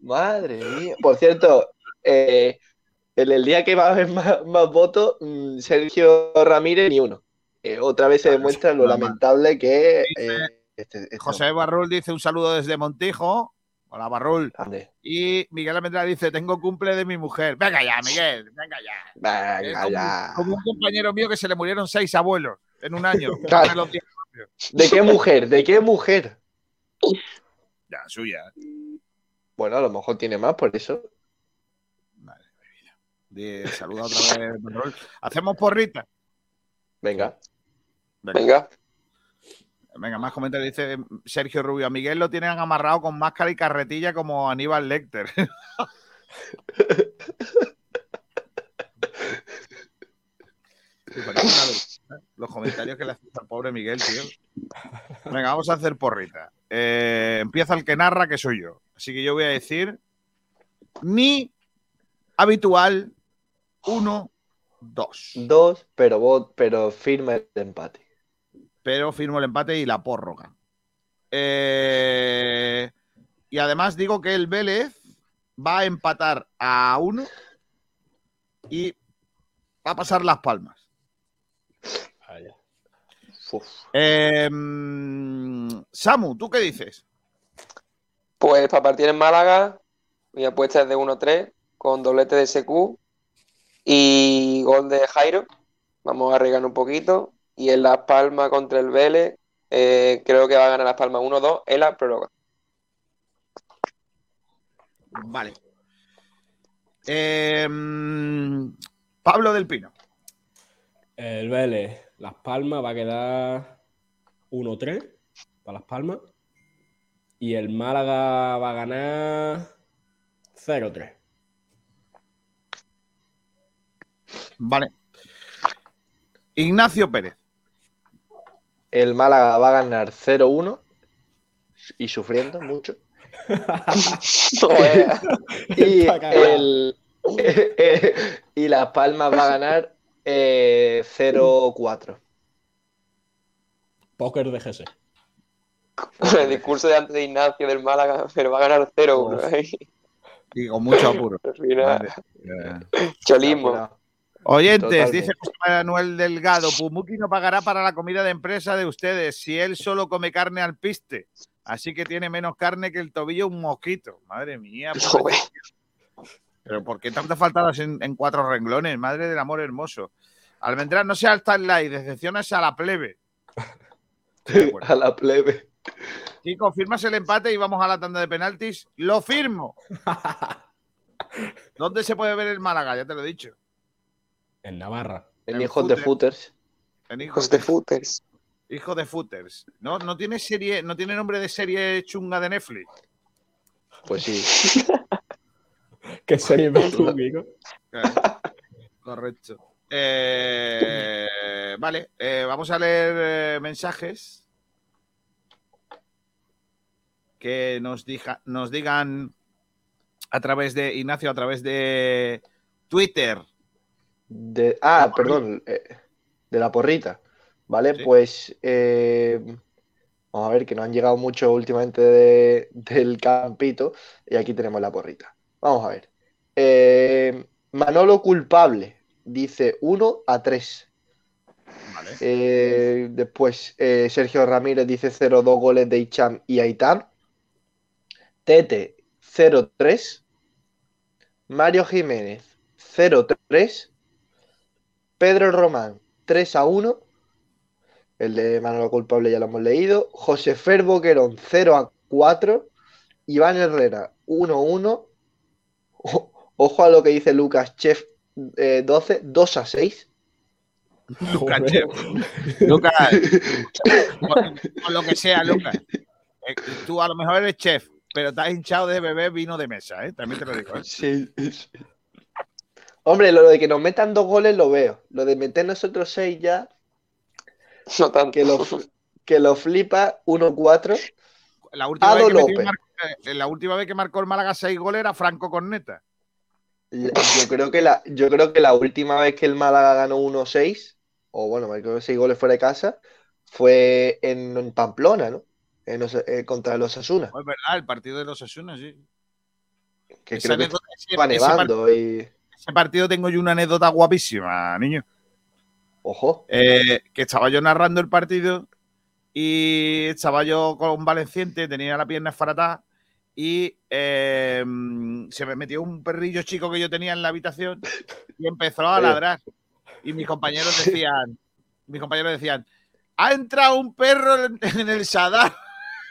Madre mía. Por cierto, eh, en el día que va a haber más, más votos, mm, Sergio Ramírez ni uno. Eh, otra vez se demuestra lo lamentable que es eh, este, este José Barrul dice un saludo desde Montijo. Hola, Barrul. Y Miguel Almendral dice, tengo cumple de mi mujer. Venga ya, Miguel, venga ya. Venga, como, ya. como un compañero mío que se le murieron seis abuelos en un año. Claro. ¿De qué mujer? ¿De qué mujer? Ya, suya. Bueno, a lo mejor tiene más, por eso. Di- Saluda otra vez, Barrul. Hacemos porrita. Venga. Venga. Venga. Venga, más comentarios. Dice Sergio Rubio. A Miguel lo tienen amarrado con máscara y carretilla como Aníbal Lecter. Los comentarios que le haces al pobre Miguel, tío. Venga, vamos a hacer porrita. Eh, empieza el que narra, que soy yo. Así que yo voy a decir mi habitual 1, 2. Dos, pero, vot- pero firme el empate. Pero firmo el empate y la prórroga. Eh, y además digo que el Vélez va a empatar a uno y va a pasar las palmas. Vaya. Eh, mm, Samu, ¿tú qué dices? Pues para partir en Málaga, mi apuesta es de 1-3 con doblete de SQ y gol de Jairo. Vamos a arriesgar un poquito. Y en Las Palmas contra el Vélez, eh, creo que va a ganar Las Palmas 1-2 en la prórroga. Vale. Eh, Pablo del Pino. El Vélez, Las Palmas va a quedar 1-3 para Las Palmas. Y el Málaga va a ganar 0-3. Vale. Ignacio Pérez. El Málaga va a ganar 0-1 y sufriendo mucho. y, el, y Las Palmas va a ganar eh, 0-4. Póker de GS. Con el discurso de antes de Ignacio del Málaga, pero va a ganar 0-1. ahí. Y con mucho apuro. Mía. Cholismo. Oyentes, Totalmente. dice José Manuel Delgado, Pumuki no pagará para la comida de empresa de ustedes si él solo come carne al piste. Así que tiene menos carne que el tobillo un mosquito. Madre mía. Pero ¿por qué tantas faltadas en, en cuatro renglones? Madre del amor hermoso. Almendrán, no sea el like, decepciones a la plebe. A la plebe. Kiko, ¿firmas el empate y vamos a la tanda de penaltis? ¡Lo firmo! ¿Dónde se puede ver el Málaga? Ya te lo he dicho. En Navarra. En En hijos de footer. footers. En hijos de footers. Hijo de footers. ¿No, no tiene serie, no tiene nombre de serie chunga de Netflix. Pues sí. ¿Qué serie Kiko? Claro. Correcto. Eh, vale, eh, vamos a leer eh, mensajes que nos, dija- nos digan a través de Ignacio, a través de Twitter. De, ah, perdón, eh, de la porrita. Vale, pues eh, vamos a ver que nos han llegado mucho últimamente de- del campito y aquí tenemos la porrita. Vamos a ver. Eh, Manolo culpable dice 1 a 3. Eh, después eh, Sergio Ramírez dice 0-2 goles de Icham y Aitán. Tete 0-3. Mario Jiménez 0-3. Pedro Román 3 a 1. El de Manolo Culpable ya lo hemos leído. José Fer Boquerón 0 a 4. Iván Herrera 1 a 1. O- Ojo a lo que dice Lucas Chef eh, 12, 2 a 6. Lucas. Lucas, con, lo que sea, Lucas. Eh, tú a lo mejor eres chef, pero te has hinchado de beber vino de mesa, ¿eh? También te lo digo. ¿eh? Sí, sí. Hombre, lo de que nos metan dos goles lo veo. Lo de meter nosotros seis ya. Que lo, que lo flipa 1-4. La última, vez Ado que. Mar- eh, la última vez que marcó el Málaga seis goles era Franco Corneta. Yo creo que la, yo creo que la última vez que el Málaga ganó 1-6, o bueno, marcó seis goles fuera de casa, fue en, en Pamplona, ¿no? En Osa- eh, contra los Asuna. Es verdad, el partido de los Asunas, sí. Que Esa creo que estaba nevando y. Ese partido tengo yo una anécdota guapísima, niño. Ojo. Eh, que estaba yo narrando el partido y estaba yo con un valenciente, tenía la pierna esfaratada y eh, se me metió un perrillo chico que yo tenía en la habitación y empezó a Sí. ladrar. Y mis compañeros decían, mis compañeros decían, ha entrado un perro en, en el Sadar.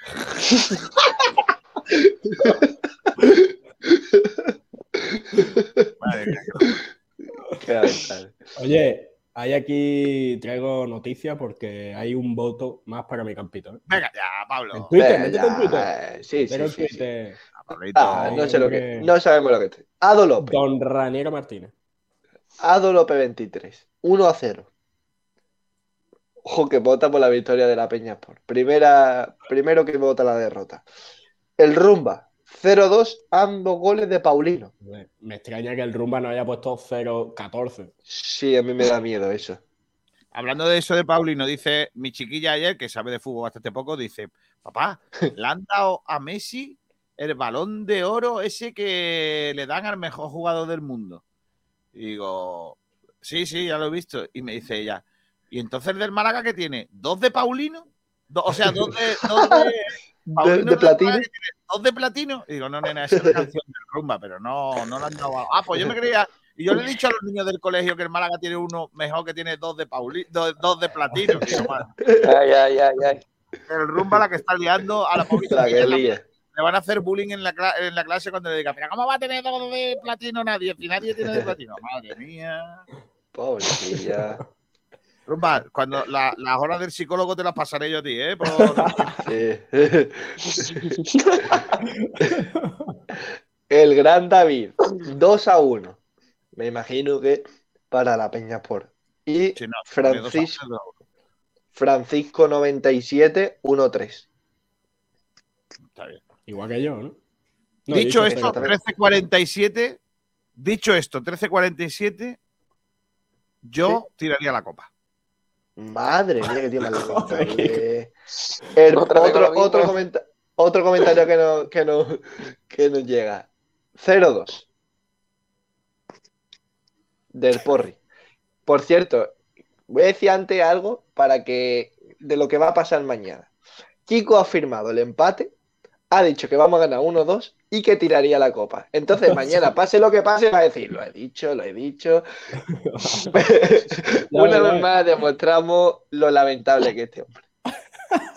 Madre mía. Oye, hay aquí, traigo noticias porque hay un voto más para mi campito. ¿eh? Venga ya, Pablo. En Twitter, Venga, métete en ya, Twitter. sí, sí, sí. Ah, no sé lo que. No sabemos lo que es. Ado López. Don Raniero Martínez. Ado López 23. 1 a 0. Ojo que vota por la victoria de la Peña Sport. Primera, primero que vota la derrota. El Rumba, 0-2, ambos goles de Paulino. Me- Me extraña que el Rumba no haya puesto 0-14. Sí, a mí me da miedo eso. Hablando de eso de Paulino, dice mi chiquilla ayer, que sabe de fútbol bastante poco, dice, papá, le han dado a Messi el balón de oro ese que le dan al mejor jugador del mundo. Y digo, sí, sí, ya lo he visto. Y me dice ella, ¿y entonces el del Málaga que tiene? ¿Dos de Paulino? Do- o sea, dos de... Dos de, De, de platino. ¿Dos de platino? Y digo, no, nena, esa es la canción del rumba, pero no, no le han dado. a- Ah, pues yo me creía. Y yo le he dicho a los niños del colegio que el Málaga tiene uno mejor que tiene dos de Pauli, dos, dos de platino. "Madre, Ay, ay, ay, ay. el rumba la que está liando a la La lía. le van a hacer bullying en la, en la clase cuando le diga, pero ¿cómo va a tener dos de platino nadie? Si nadie tiene de platino. Madre mía. Pobrecilla. Rumba, cuando la- las horas del psicólogo te las pasaré yo a ti, ¿eh? Por- Sí. El gran David, 2 a 1. Me imagino que para la Peña Sport. Y Sí, no, Francisco, uno. Francisco 97, 1-3. Está bien. Igual que yo, ¿no? No, dicho he esto, exactamente. 13.47. Dicho esto, 13.47. Yo tiraría la copa. Madre mía, que tiene más. El- otro, otro, comenta- otro comentario que, no, que, no, que nos llega. 0-2. Del Porri. Por cierto, voy a decir antes algo para que de lo que va a pasar mañana. Kiko ha firmado el empate, ha dicho que vamos a ganar 1-2 y que tiraría la copa. Entonces mañana, pase lo que pase, va a decir, lo he dicho, lo he dicho. Una vez más demostramos lo lamentable que es este hombre.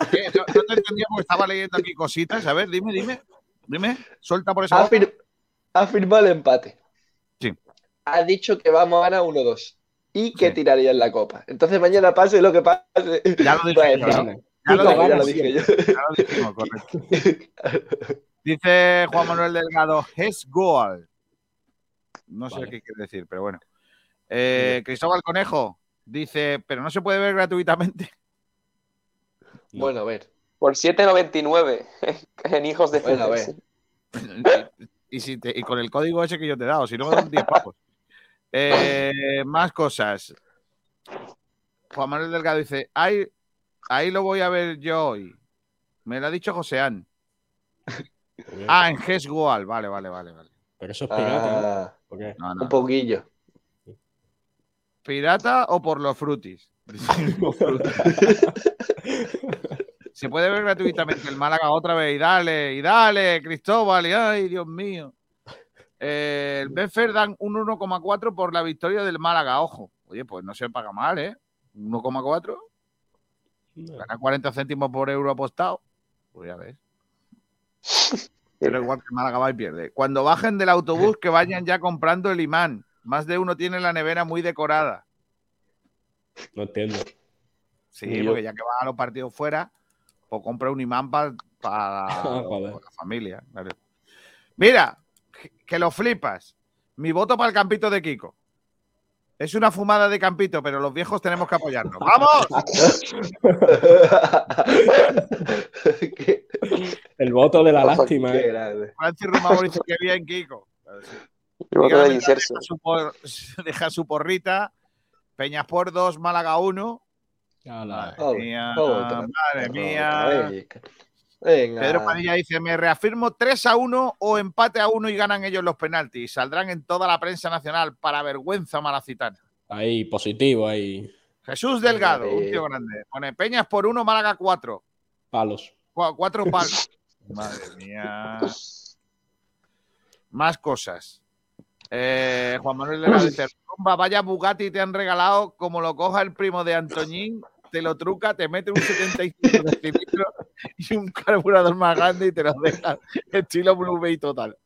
¿Qué? No, no te entendía porque estaba leyendo aquí cositas. A ver, dime, dime. Dime, suelta por esa Ha, fir- ha firmado el empate. Sí. Ha dicho que vamos a ganar 1-2 y que Sí. tiraría en la copa. Entonces mañana pase lo que pase. Ya lo dije yo, decir, ¿no? "No, Ya lo dije ya yo, lo dije yo. Ya lo dijimos, correcto. Dice Juan Manuel Delgado, es goal. No sé Vale. qué quiere decir, pero bueno. Eh, Cristóbal Conejo dice, pero no se puede ver gratuitamente. Bueno, a ver. Por 7.99 en hijos de Bueno, a ver. Fede. y, si te- y con el código ese que yo te he dado, si no me dan 10 pavos. Eh, más cosas. Juan Manuel Delgado dice, ahí, ahí lo voy a ver yo hoy. Me lo ha dicho Joseán. Ah, en Goal. Vale, vale, vale, vale. Pero eso es pirata, ¿no? Ah, ¿O qué? No, no. un poquillo. ¿Pirata o por los frutis? Se puede ver gratuitamente el Málaga otra vez y dale, y dale, Cristóbal, y ay, Dios mío. Eh, el Betfair dan un 1,4 por la victoria del Málaga, ojo. Oye, pues no se paga mal, ¿eh? 1,4, No. gana 40 céntimos por euro apostado. Pues ya ves. Pero igual que Málaga va y pierde. Cuando bajen del autobús, que vayan ya comprando el imán. Más de uno tiene la nevera muy decorada. No entiendo. Sí, Ni yo. porque ya que vas a los partidos fuera, pues compra un imán pa- para Joder. la familia. Mira, que lo flipas. Mi voto para el campito de Kiko. Es una fumada de campito, pero los viejos tenemos que apoyarnos. ¡Vamos! Qué- El voto de la Ojo, lástima, qué ¿eh? Francis Rumabo dice que bien, Kiko. El voto inserso. Deja su, por- deja su porrita. Peñaspor 2, Málaga 1. Ala. Madre mía, madre mía. Venga. Pedro Padilla dice, me reafirmo 3 a 1 o empate a 1 y ganan ellos los penaltis. Saldrán en toda la prensa nacional para vergüenza malacitana. Ahí, positivo, ahí. Jesús Delgado, un Eh. tío grande. Pone Peñas por 1, Málaga 4. Palos. 4 palos. Madre mía. Más cosas. Eh, Juan Manuel Delgado dice, "Rumba, vaya Bugatti te han regalado, como lo coja el primo de Antoñín, te lo truca, te mete un 75 de cilindro y un carburador más grande y te lo deja estilo Blue Bay total.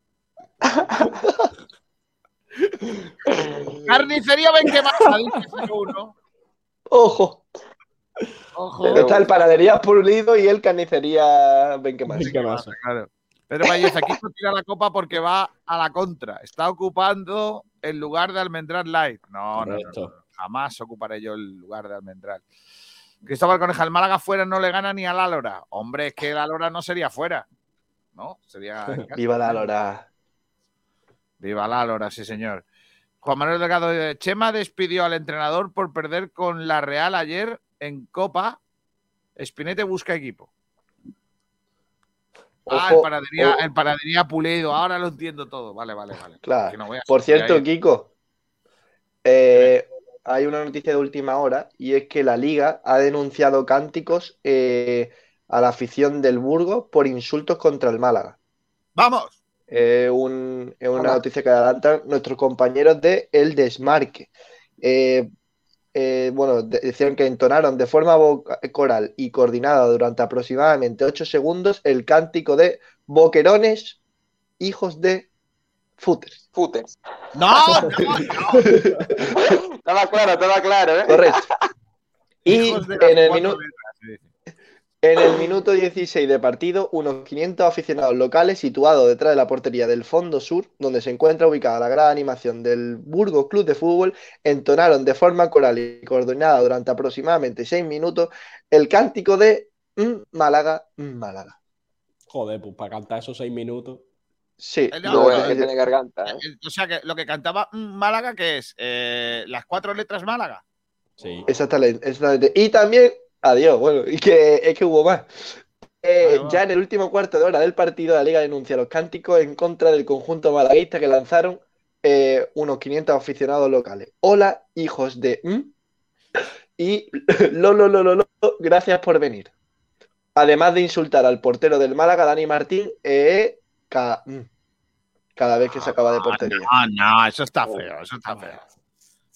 Carnicería Benquemasa, dice 01. Ojo. Ojo. Pero- Está el panadería pulido y el carnicería. Ven que más. ¿Qué pasa? Claro. Pedro Valles, aquí no tira la copa porque va a la contra. Está ocupando el lugar de Almendral Light. No, no, no. Jamás ocuparé yo el lugar de Almendral. Cristóbal Coneja, el Málaga fuera no le gana ni al Álora. Hombre, es que el Álora no sería fuera. ¿no? Sería. Viva la lora. Viva la lora, sí, señor. Juan Manuel Delgado, eh, Chema despidió al entrenador por perder con la Real ayer en Copa. Espinete busca equipo. ah, el panadería, el panadería Pulido. Ahora lo entiendo todo. Vale, vale, vale. Claro. No. Por cierto, Ahí- Kiko, eh, hay una noticia de última hora y es que la Liga ha denunciado cánticos eh, a la afición del Burgos por insultos contra el Málaga. ¡Vamos! Eh, un- es una noticia que adelantan nuestros compañeros de El Desmarque. Eh, bueno, de- decían que entonaron de forma coral y coordinada durante aproximadamente 8 segundos el cántico de Boquerones, hijos de Footers. Footers. ¡No! no, Estaba claro, estaba claro, ¿eh? Correcto. Y en el, minuto. En el minuto 16 de partido, unos 500 aficionados locales situados detrás de la portería del fondo sur, donde se encuentra ubicada la gran animación del Burgos Club de Fútbol, entonaron de forma coral y coordinada durante aproximadamente 6 minutos el cántico de "Mm, Málaga, Málaga. Joder, pues para cantar esos seis minutos. Sí, Eh, no, es que tiene garganta, ¿eh? Eh, O sea, que lo que cantaba Málaga, que es Eh, las cuatro letras Málaga. Sí. Exactamente, exactamente. Y también, adiós, bueno, y que es que hubo más. Eh, ya en el último cuarto de hora del partido, la Liga denuncia los cánticos en contra del conjunto malaguista que lanzaron eh, unos 500 aficionados locales. Hola, hijos de... ¿m? Y lo, lo, lo, lo, lo, gracias por venir. Además de insultar al portero del Málaga, Dani Martín, eh, ca- mm, cada vez que se acaba de portería. Ah, no, eso está feo, eso está feo.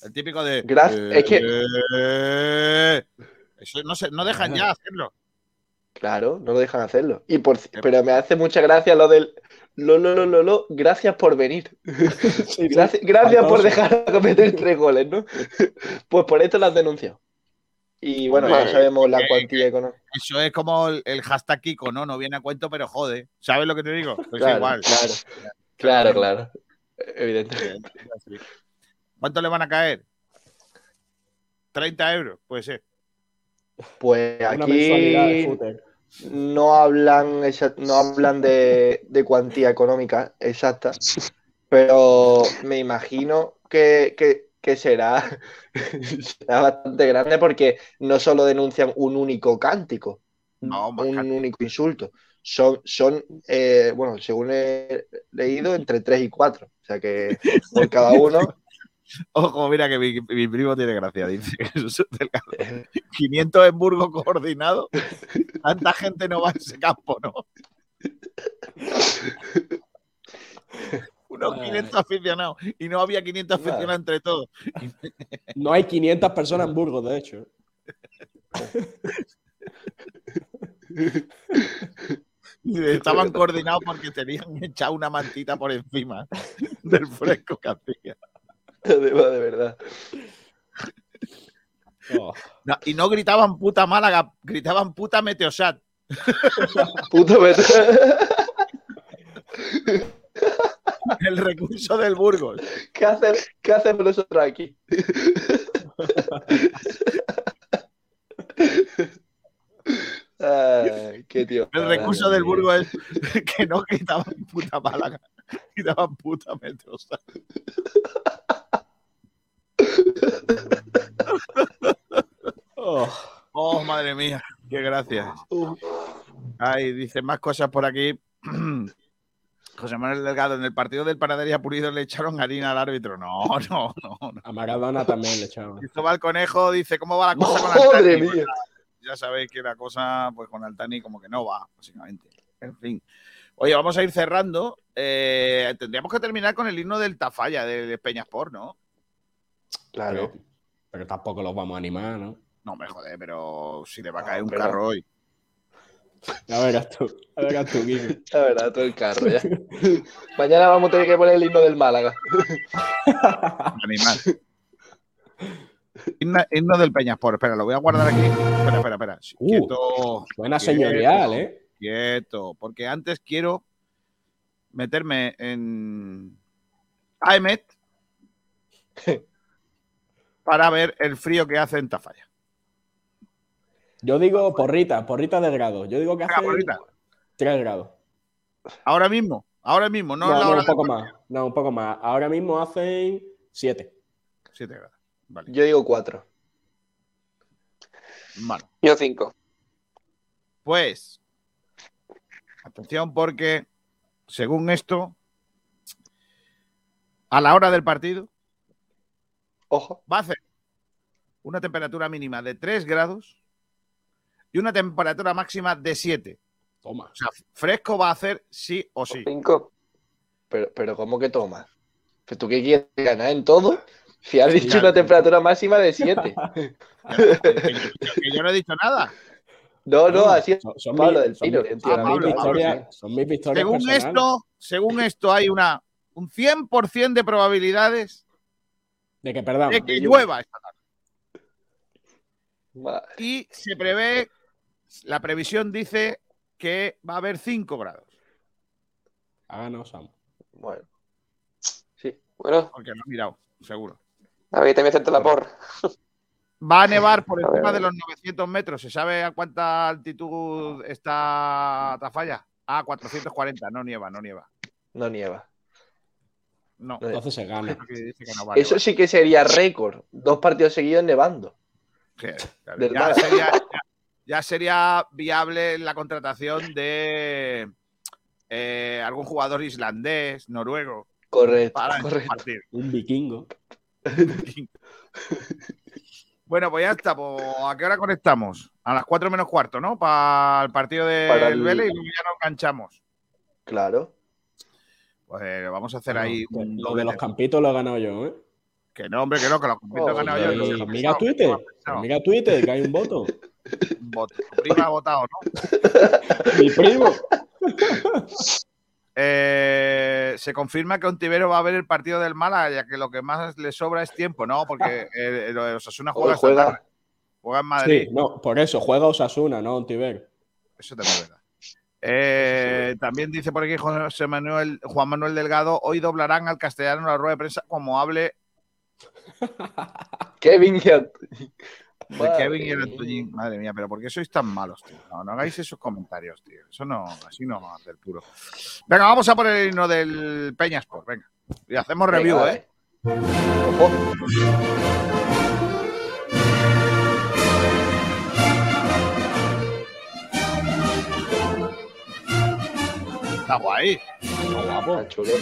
El típico de. Gracias- es que- Eso no, se, no dejan ya hacerlo. Claro, no lo dejan hacerlo. Y por, pero me hace mucha gracia lo del lo, lo, lo, lo, lo, gracias por venir. Gracias, gracias por dejar de cometer tres goles, ¿no? Pues por esto han denunciado. Y bueno, ya sabemos la que- cuantía económica. Eso es como el, el hashtag Kiko, ¿no? No viene a cuento, pero jode. ¿Sabes lo que te digo? Pues Claro, igual. claro. Claro, claro. Evidente. ¿Cuánto le van a caer? 30 euros, puede ser. Pues aquí no hablan, no hablan de, de cuantía económica exacta, pero me imagino que, que- que será, será bastante grande porque no solo denuncian un único cántico, No, un cántico. único insulto. Son, son eh, bueno, según he leído, entre 3 y 4. O sea que por cada uno. Ojo, mira que mi, mi primo tiene gracia, dice Jesús Delgado. 500 en Burgos coordinado. Tanta gente no va a ese campo, ¿no? Unos 500 aficionados. Y no había 500 aficionados entre todos. No hay 500 personas en Burgos, de hecho. Estaban coordinados porque tenían echado una mantita por encima del fresco que hacía. De, de verdad. Oh. No, y no gritaban puta Málaga, gritaban puta Meteosat. Puto Beto. El recurso del Burgos. ¿Qué, hace, ¿Qué hacemos nosotros aquí? Ay, qué tío. El recurso del Burgos es que no gritaban puta Málaga, gritaban puta Meteosat. Oh. Oh, madre mía, qué gracias. Ay, dice más cosas por aquí. José Manuel Delgado, en el partido del Panadería Pulido le echaron harina al árbitro. No, no, no. no. A Maradona también le echaban. Cristóbal Conejo dice, ¿cómo va la cosa con Altani? mía. Ya sabéis que la cosa, pues con Altani como que no va, básicamente. En fin. Oye, vamos a ir cerrando. Eh, tendríamos que terminar con el himno del Tafalla, del Peñaspor, ¿no? Claro. Pero, pero tampoco los vamos a animar, ¿no? No me jode, pero si le va a caer un pero- carro hoy. A ver, tú. A ver, tú, Kiko. La verdad, todo el carro ya. Mañana vamos a tener que poner el himno del Málaga. Animal. Himno, himno del Peñaspor. Espera, lo voy a guardar aquí. Espera, espera, espera. Uh, Quieto. Buena quieto, señorial, ¿eh? Quieto. Porque antes quiero meterme en AEMET para ver el frío que hace en Tafalla. Yo digo porrita, porrita de grado. Yo digo que hace porrita. 3 grados. Ahora mismo, ahora mismo, no, No, la no, hora un poco más. No, un poco más. Ahora mismo hacen 7. 7 grados. Vale. Yo digo 4. Vale. Yo cinco. Pues, atención porque, según esto, a la hora del partido, Ojo. va a hacer una temperatura mínima de 3 grados y una temperatura máxima de 7. Toma. O sea, fresco va a hacer sí o sí. Cinco. Pero, pero ¿cómo que toma? ¿Pero tú qué quieres ganar en todo? Si has dicho Claro. una temperatura máxima de 7. Que yo no he dicho nada. No, no, así es Son, son Pablo mis- del son Pino. mis- entiendo. son mis Pablo, victorias, son mis victorias Según esto, según esto, hay una un 100% de probabilidades De que perdamos. de que llueva esta tarde. Y se prevé, la previsión dice que va a haber 5 grados. Ha ganado Sam. Bueno, Bueno, Porque lo he mirado, seguro. David también acepta la porra. Va a nevar por A encima de los 900 metros. ¿Se sabe a cuánta altitud está Tafalla? Ah, 440. No nieva, no nieva. no nieva. No. Entonces se gana. No Eso sí que sería récord. Dos partidos seguidos nevando. Sí, claro. Del ya, sería, ya- ya sería viable la contratación de eh, algún jugador islandés, noruego, Correcto, para este. Un vikingo. Bueno, pues ya está. pues, ¿A qué hora conectamos? A las 4 menos cuarto, ¿no? Para el partido del el- Vélez y luego ya nos enganchamos. Claro. Pues eh, vamos a hacer ahí un lo de los campitos lo he ganado yo, ¿eh? Que no, hombre, que no, que los compitos he Oh, ganado yo. Mira Twitter. Mira Twitter, que hay un voto. voto. Tu prima ha votado, ¿no? Mi primo. Eh, se confirma que Ontivero va a ver el partido del Málaga, ya que lo que más le sobra es tiempo, ¿no? Porque eh, Osasuna juega, juega. Juega en Madrid. Sí, no, por eso, juega Osasuna, no Ontiver. Eso también es verdad. Eh, también dice por aquí José Manuel, Juan Manuel Delgado, hoy doblarán al castellano en la rueda de prensa como hable Kevin y de Madre Kevin y el mía. Antoñín. Madre mía, pero ¿por qué sois tan malos, tío? No, no hagáis esos comentarios, tío. Eso no, así no va a hacer puro. Venga, vamos a poner el himno del Peñasport, venga. Y hacemos review, Venga, ¿eh? Está guay. Está guapo. Está chulo.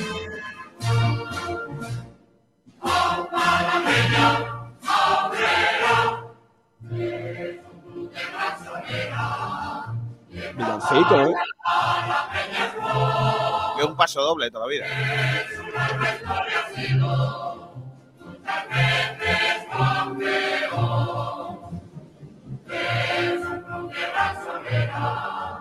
Villancico, ¿eh? Es un paso doble de toda la vida. Vale.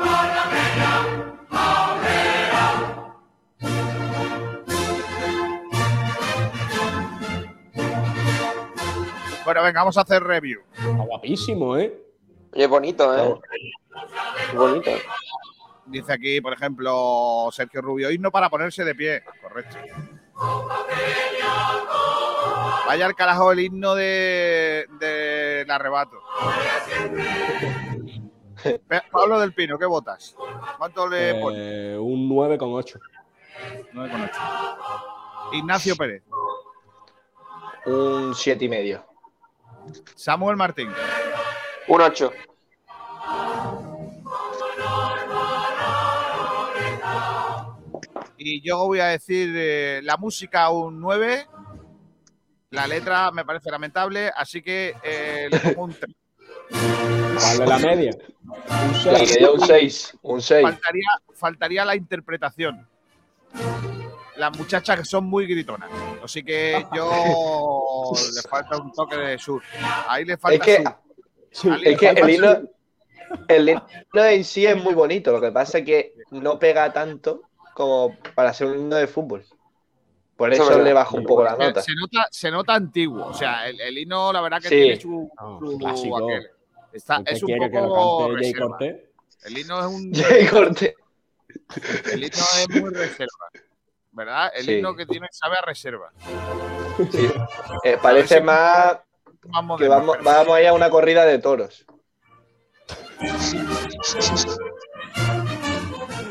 Bueno, venga, vamos a hacer review. Está guapísimo, ¿eh? Oye, bonito, ¿eh? Qué bonito. Dice aquí, por ejemplo, Sergio Rubio, himno para ponerse de pie. Correcto. Vaya al carajo el himno de, del arrebato. Pe- Pablo del Pino, ¿qué votas? ¿Cuánto le pones? Eh, un 9,8. 9,8. Ignacio Pérez. Un siete y medio. Samuel Martín. Un 8. Y yo voy a decir eh, la música un 9. La letra me parece lamentable, así que eh, le pongo un 3. ¿Cuál de la media? Un La 6. media un 6. Un 6. Faltaría, faltaría la interpretación. Las muchachas son muy gritonas. Así que yo le falta un toque de sur. Ahí le falta Es que, sur. Es el himno, el himno en sí es muy bonito. Lo que pasa es que no pega tanto como para ser un himno de fútbol. Por Eso le bajo un poco la nota. Se nota, se nota antiguo. O sea, el, el himno, la verdad que Sí. tiene su, su clásico. aquel. Está, ¿Usted es un quiere que lo poco? El himno es un. Jay Cortés. El himno es muy reserva. ¿Verdad? El Sí. himno que tiene sabe a reserva. Sí. Eh, parece si- más Más que vamos, pero- vamos a ir a una corrida de toros.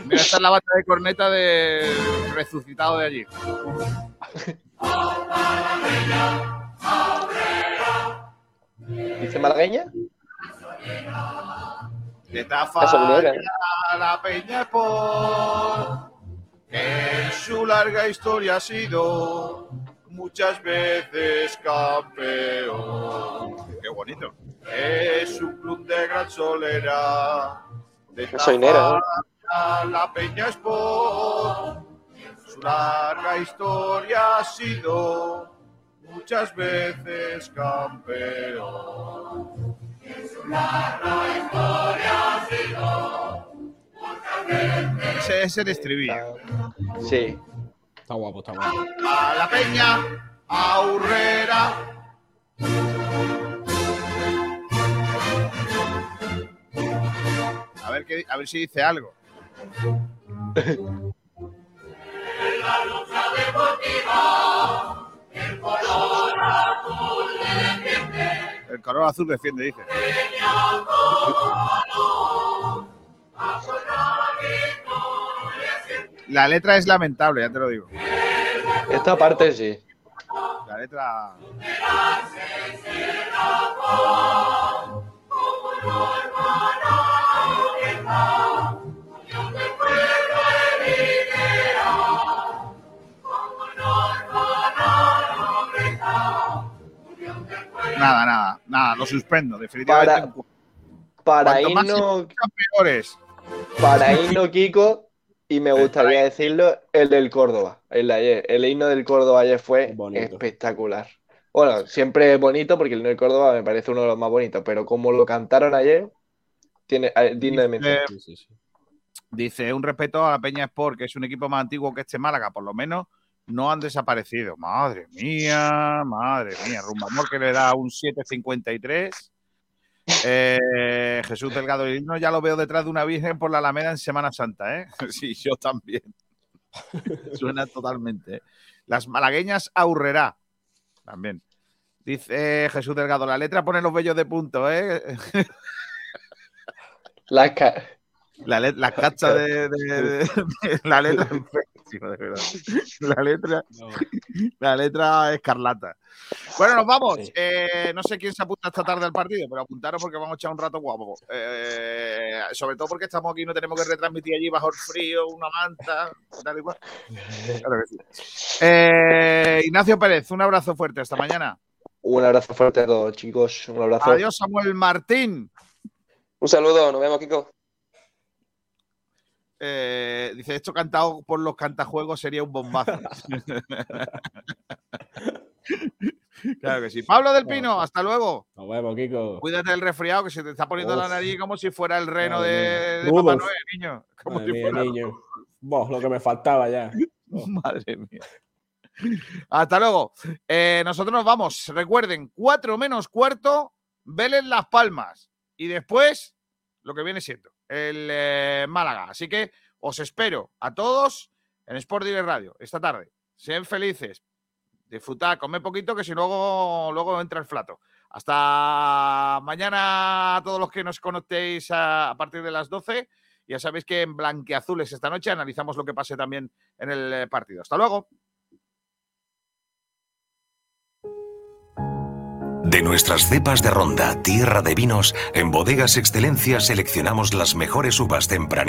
Mira, esta es la bata de corneta de resucitado de allí. ¿Dice malagueña? De La sobrera. Tafalla la Peña por que en su larga historia ha sido muchas veces campeón. Qué bonito. Es un club de gran solera. De ¿eh? Tafalla la Peña Sport. Su larga historia ha sido muchas veces campeón. Ese es el estribillo. Sí. Está guapo, está guapo. A la peña, aurrera. A ver, qué, a ver si dice algo. El color azul defiende, dice. La letra es lamentable, ya te lo digo. Esta parte sí. La letra. Nada, nada, nada, lo suspendo, definitivamente. Para, para sean peores. Para himno Kiko, y me gustaría decirlo, el del Córdoba, el de ayer. El himno del Córdoba ayer fue Bonito. espectacular. Bueno, siempre es bonito porque el himno del Córdoba me parece uno de los más bonitos, pero como lo cantaron ayer, tiene eh, digno de mención. Sí, sí, sí. Dice, un respeto a la Peña Sport, que es un equipo más antiguo que este Málaga, por lo menos no han desaparecido. Madre mía, madre mía. Rumbamor que le da un 7.53. Eh, Jesús Delgado el himno ya lo veo detrás de una virgen por la Alameda en Semana Santa, ¿eh? Sí, yo también. Suena totalmente. ¿eh? Las malagueñas aurrerá. También. Dice Jesús Delgado, la letra pone los vellos de punto, ¿eh? La ca- La, la cacha de, de- de- de- la letra de verdad. La letra, la letra escarlata. Bueno, nos vamos. Sí. Eh, no sé quién se apunta esta tarde al partido, pero apuntaros porque vamos a echar un rato guapo. Eh, sobre todo porque estamos aquí, no tenemos que retransmitir allí bajo el frío, una manta, tal y cual. Claro que sí. Eh, Ignacio Pérez, un abrazo fuerte. Hasta mañana. Un abrazo fuerte a todos, chicos. Un abrazo. Adiós, Samuel Martín. Un saludo, nos vemos, Kiko. Eh, dice, esto cantado por los cantajuegos sería un bombazo. claro que sí. Pablo del Pino, hasta luego. Nos vemos, Kiko. Cuídate del resfriado que se te está poniendo la nariz como si fuera el reno de, de Papá. Noel, niño. Como Madre si mía, fuera- niño. Vos, lo que me faltaba ya. Madre mía. Hasta luego. Eh, nosotros nos vamos. Recuerden, 4 menos cuarto, Vélez Las Palmas. Y después, lo que viene siendo, el eh, Málaga. Así que os espero a todos en Sport Direct Radio esta tarde. Sean felices. Disfrutad, comed poquito que si luego, luego entra el flato. Hasta mañana a todos los que nos conectéis a, a partir de las 12. Ya sabéis que en Blanqueazules esta noche analizamos lo que pase también en el eh, partido. Hasta luego. De nuestras cepas de ronda, tierra de vinos, en Bodegas Excelencia seleccionamos las mejores uvas tempranillo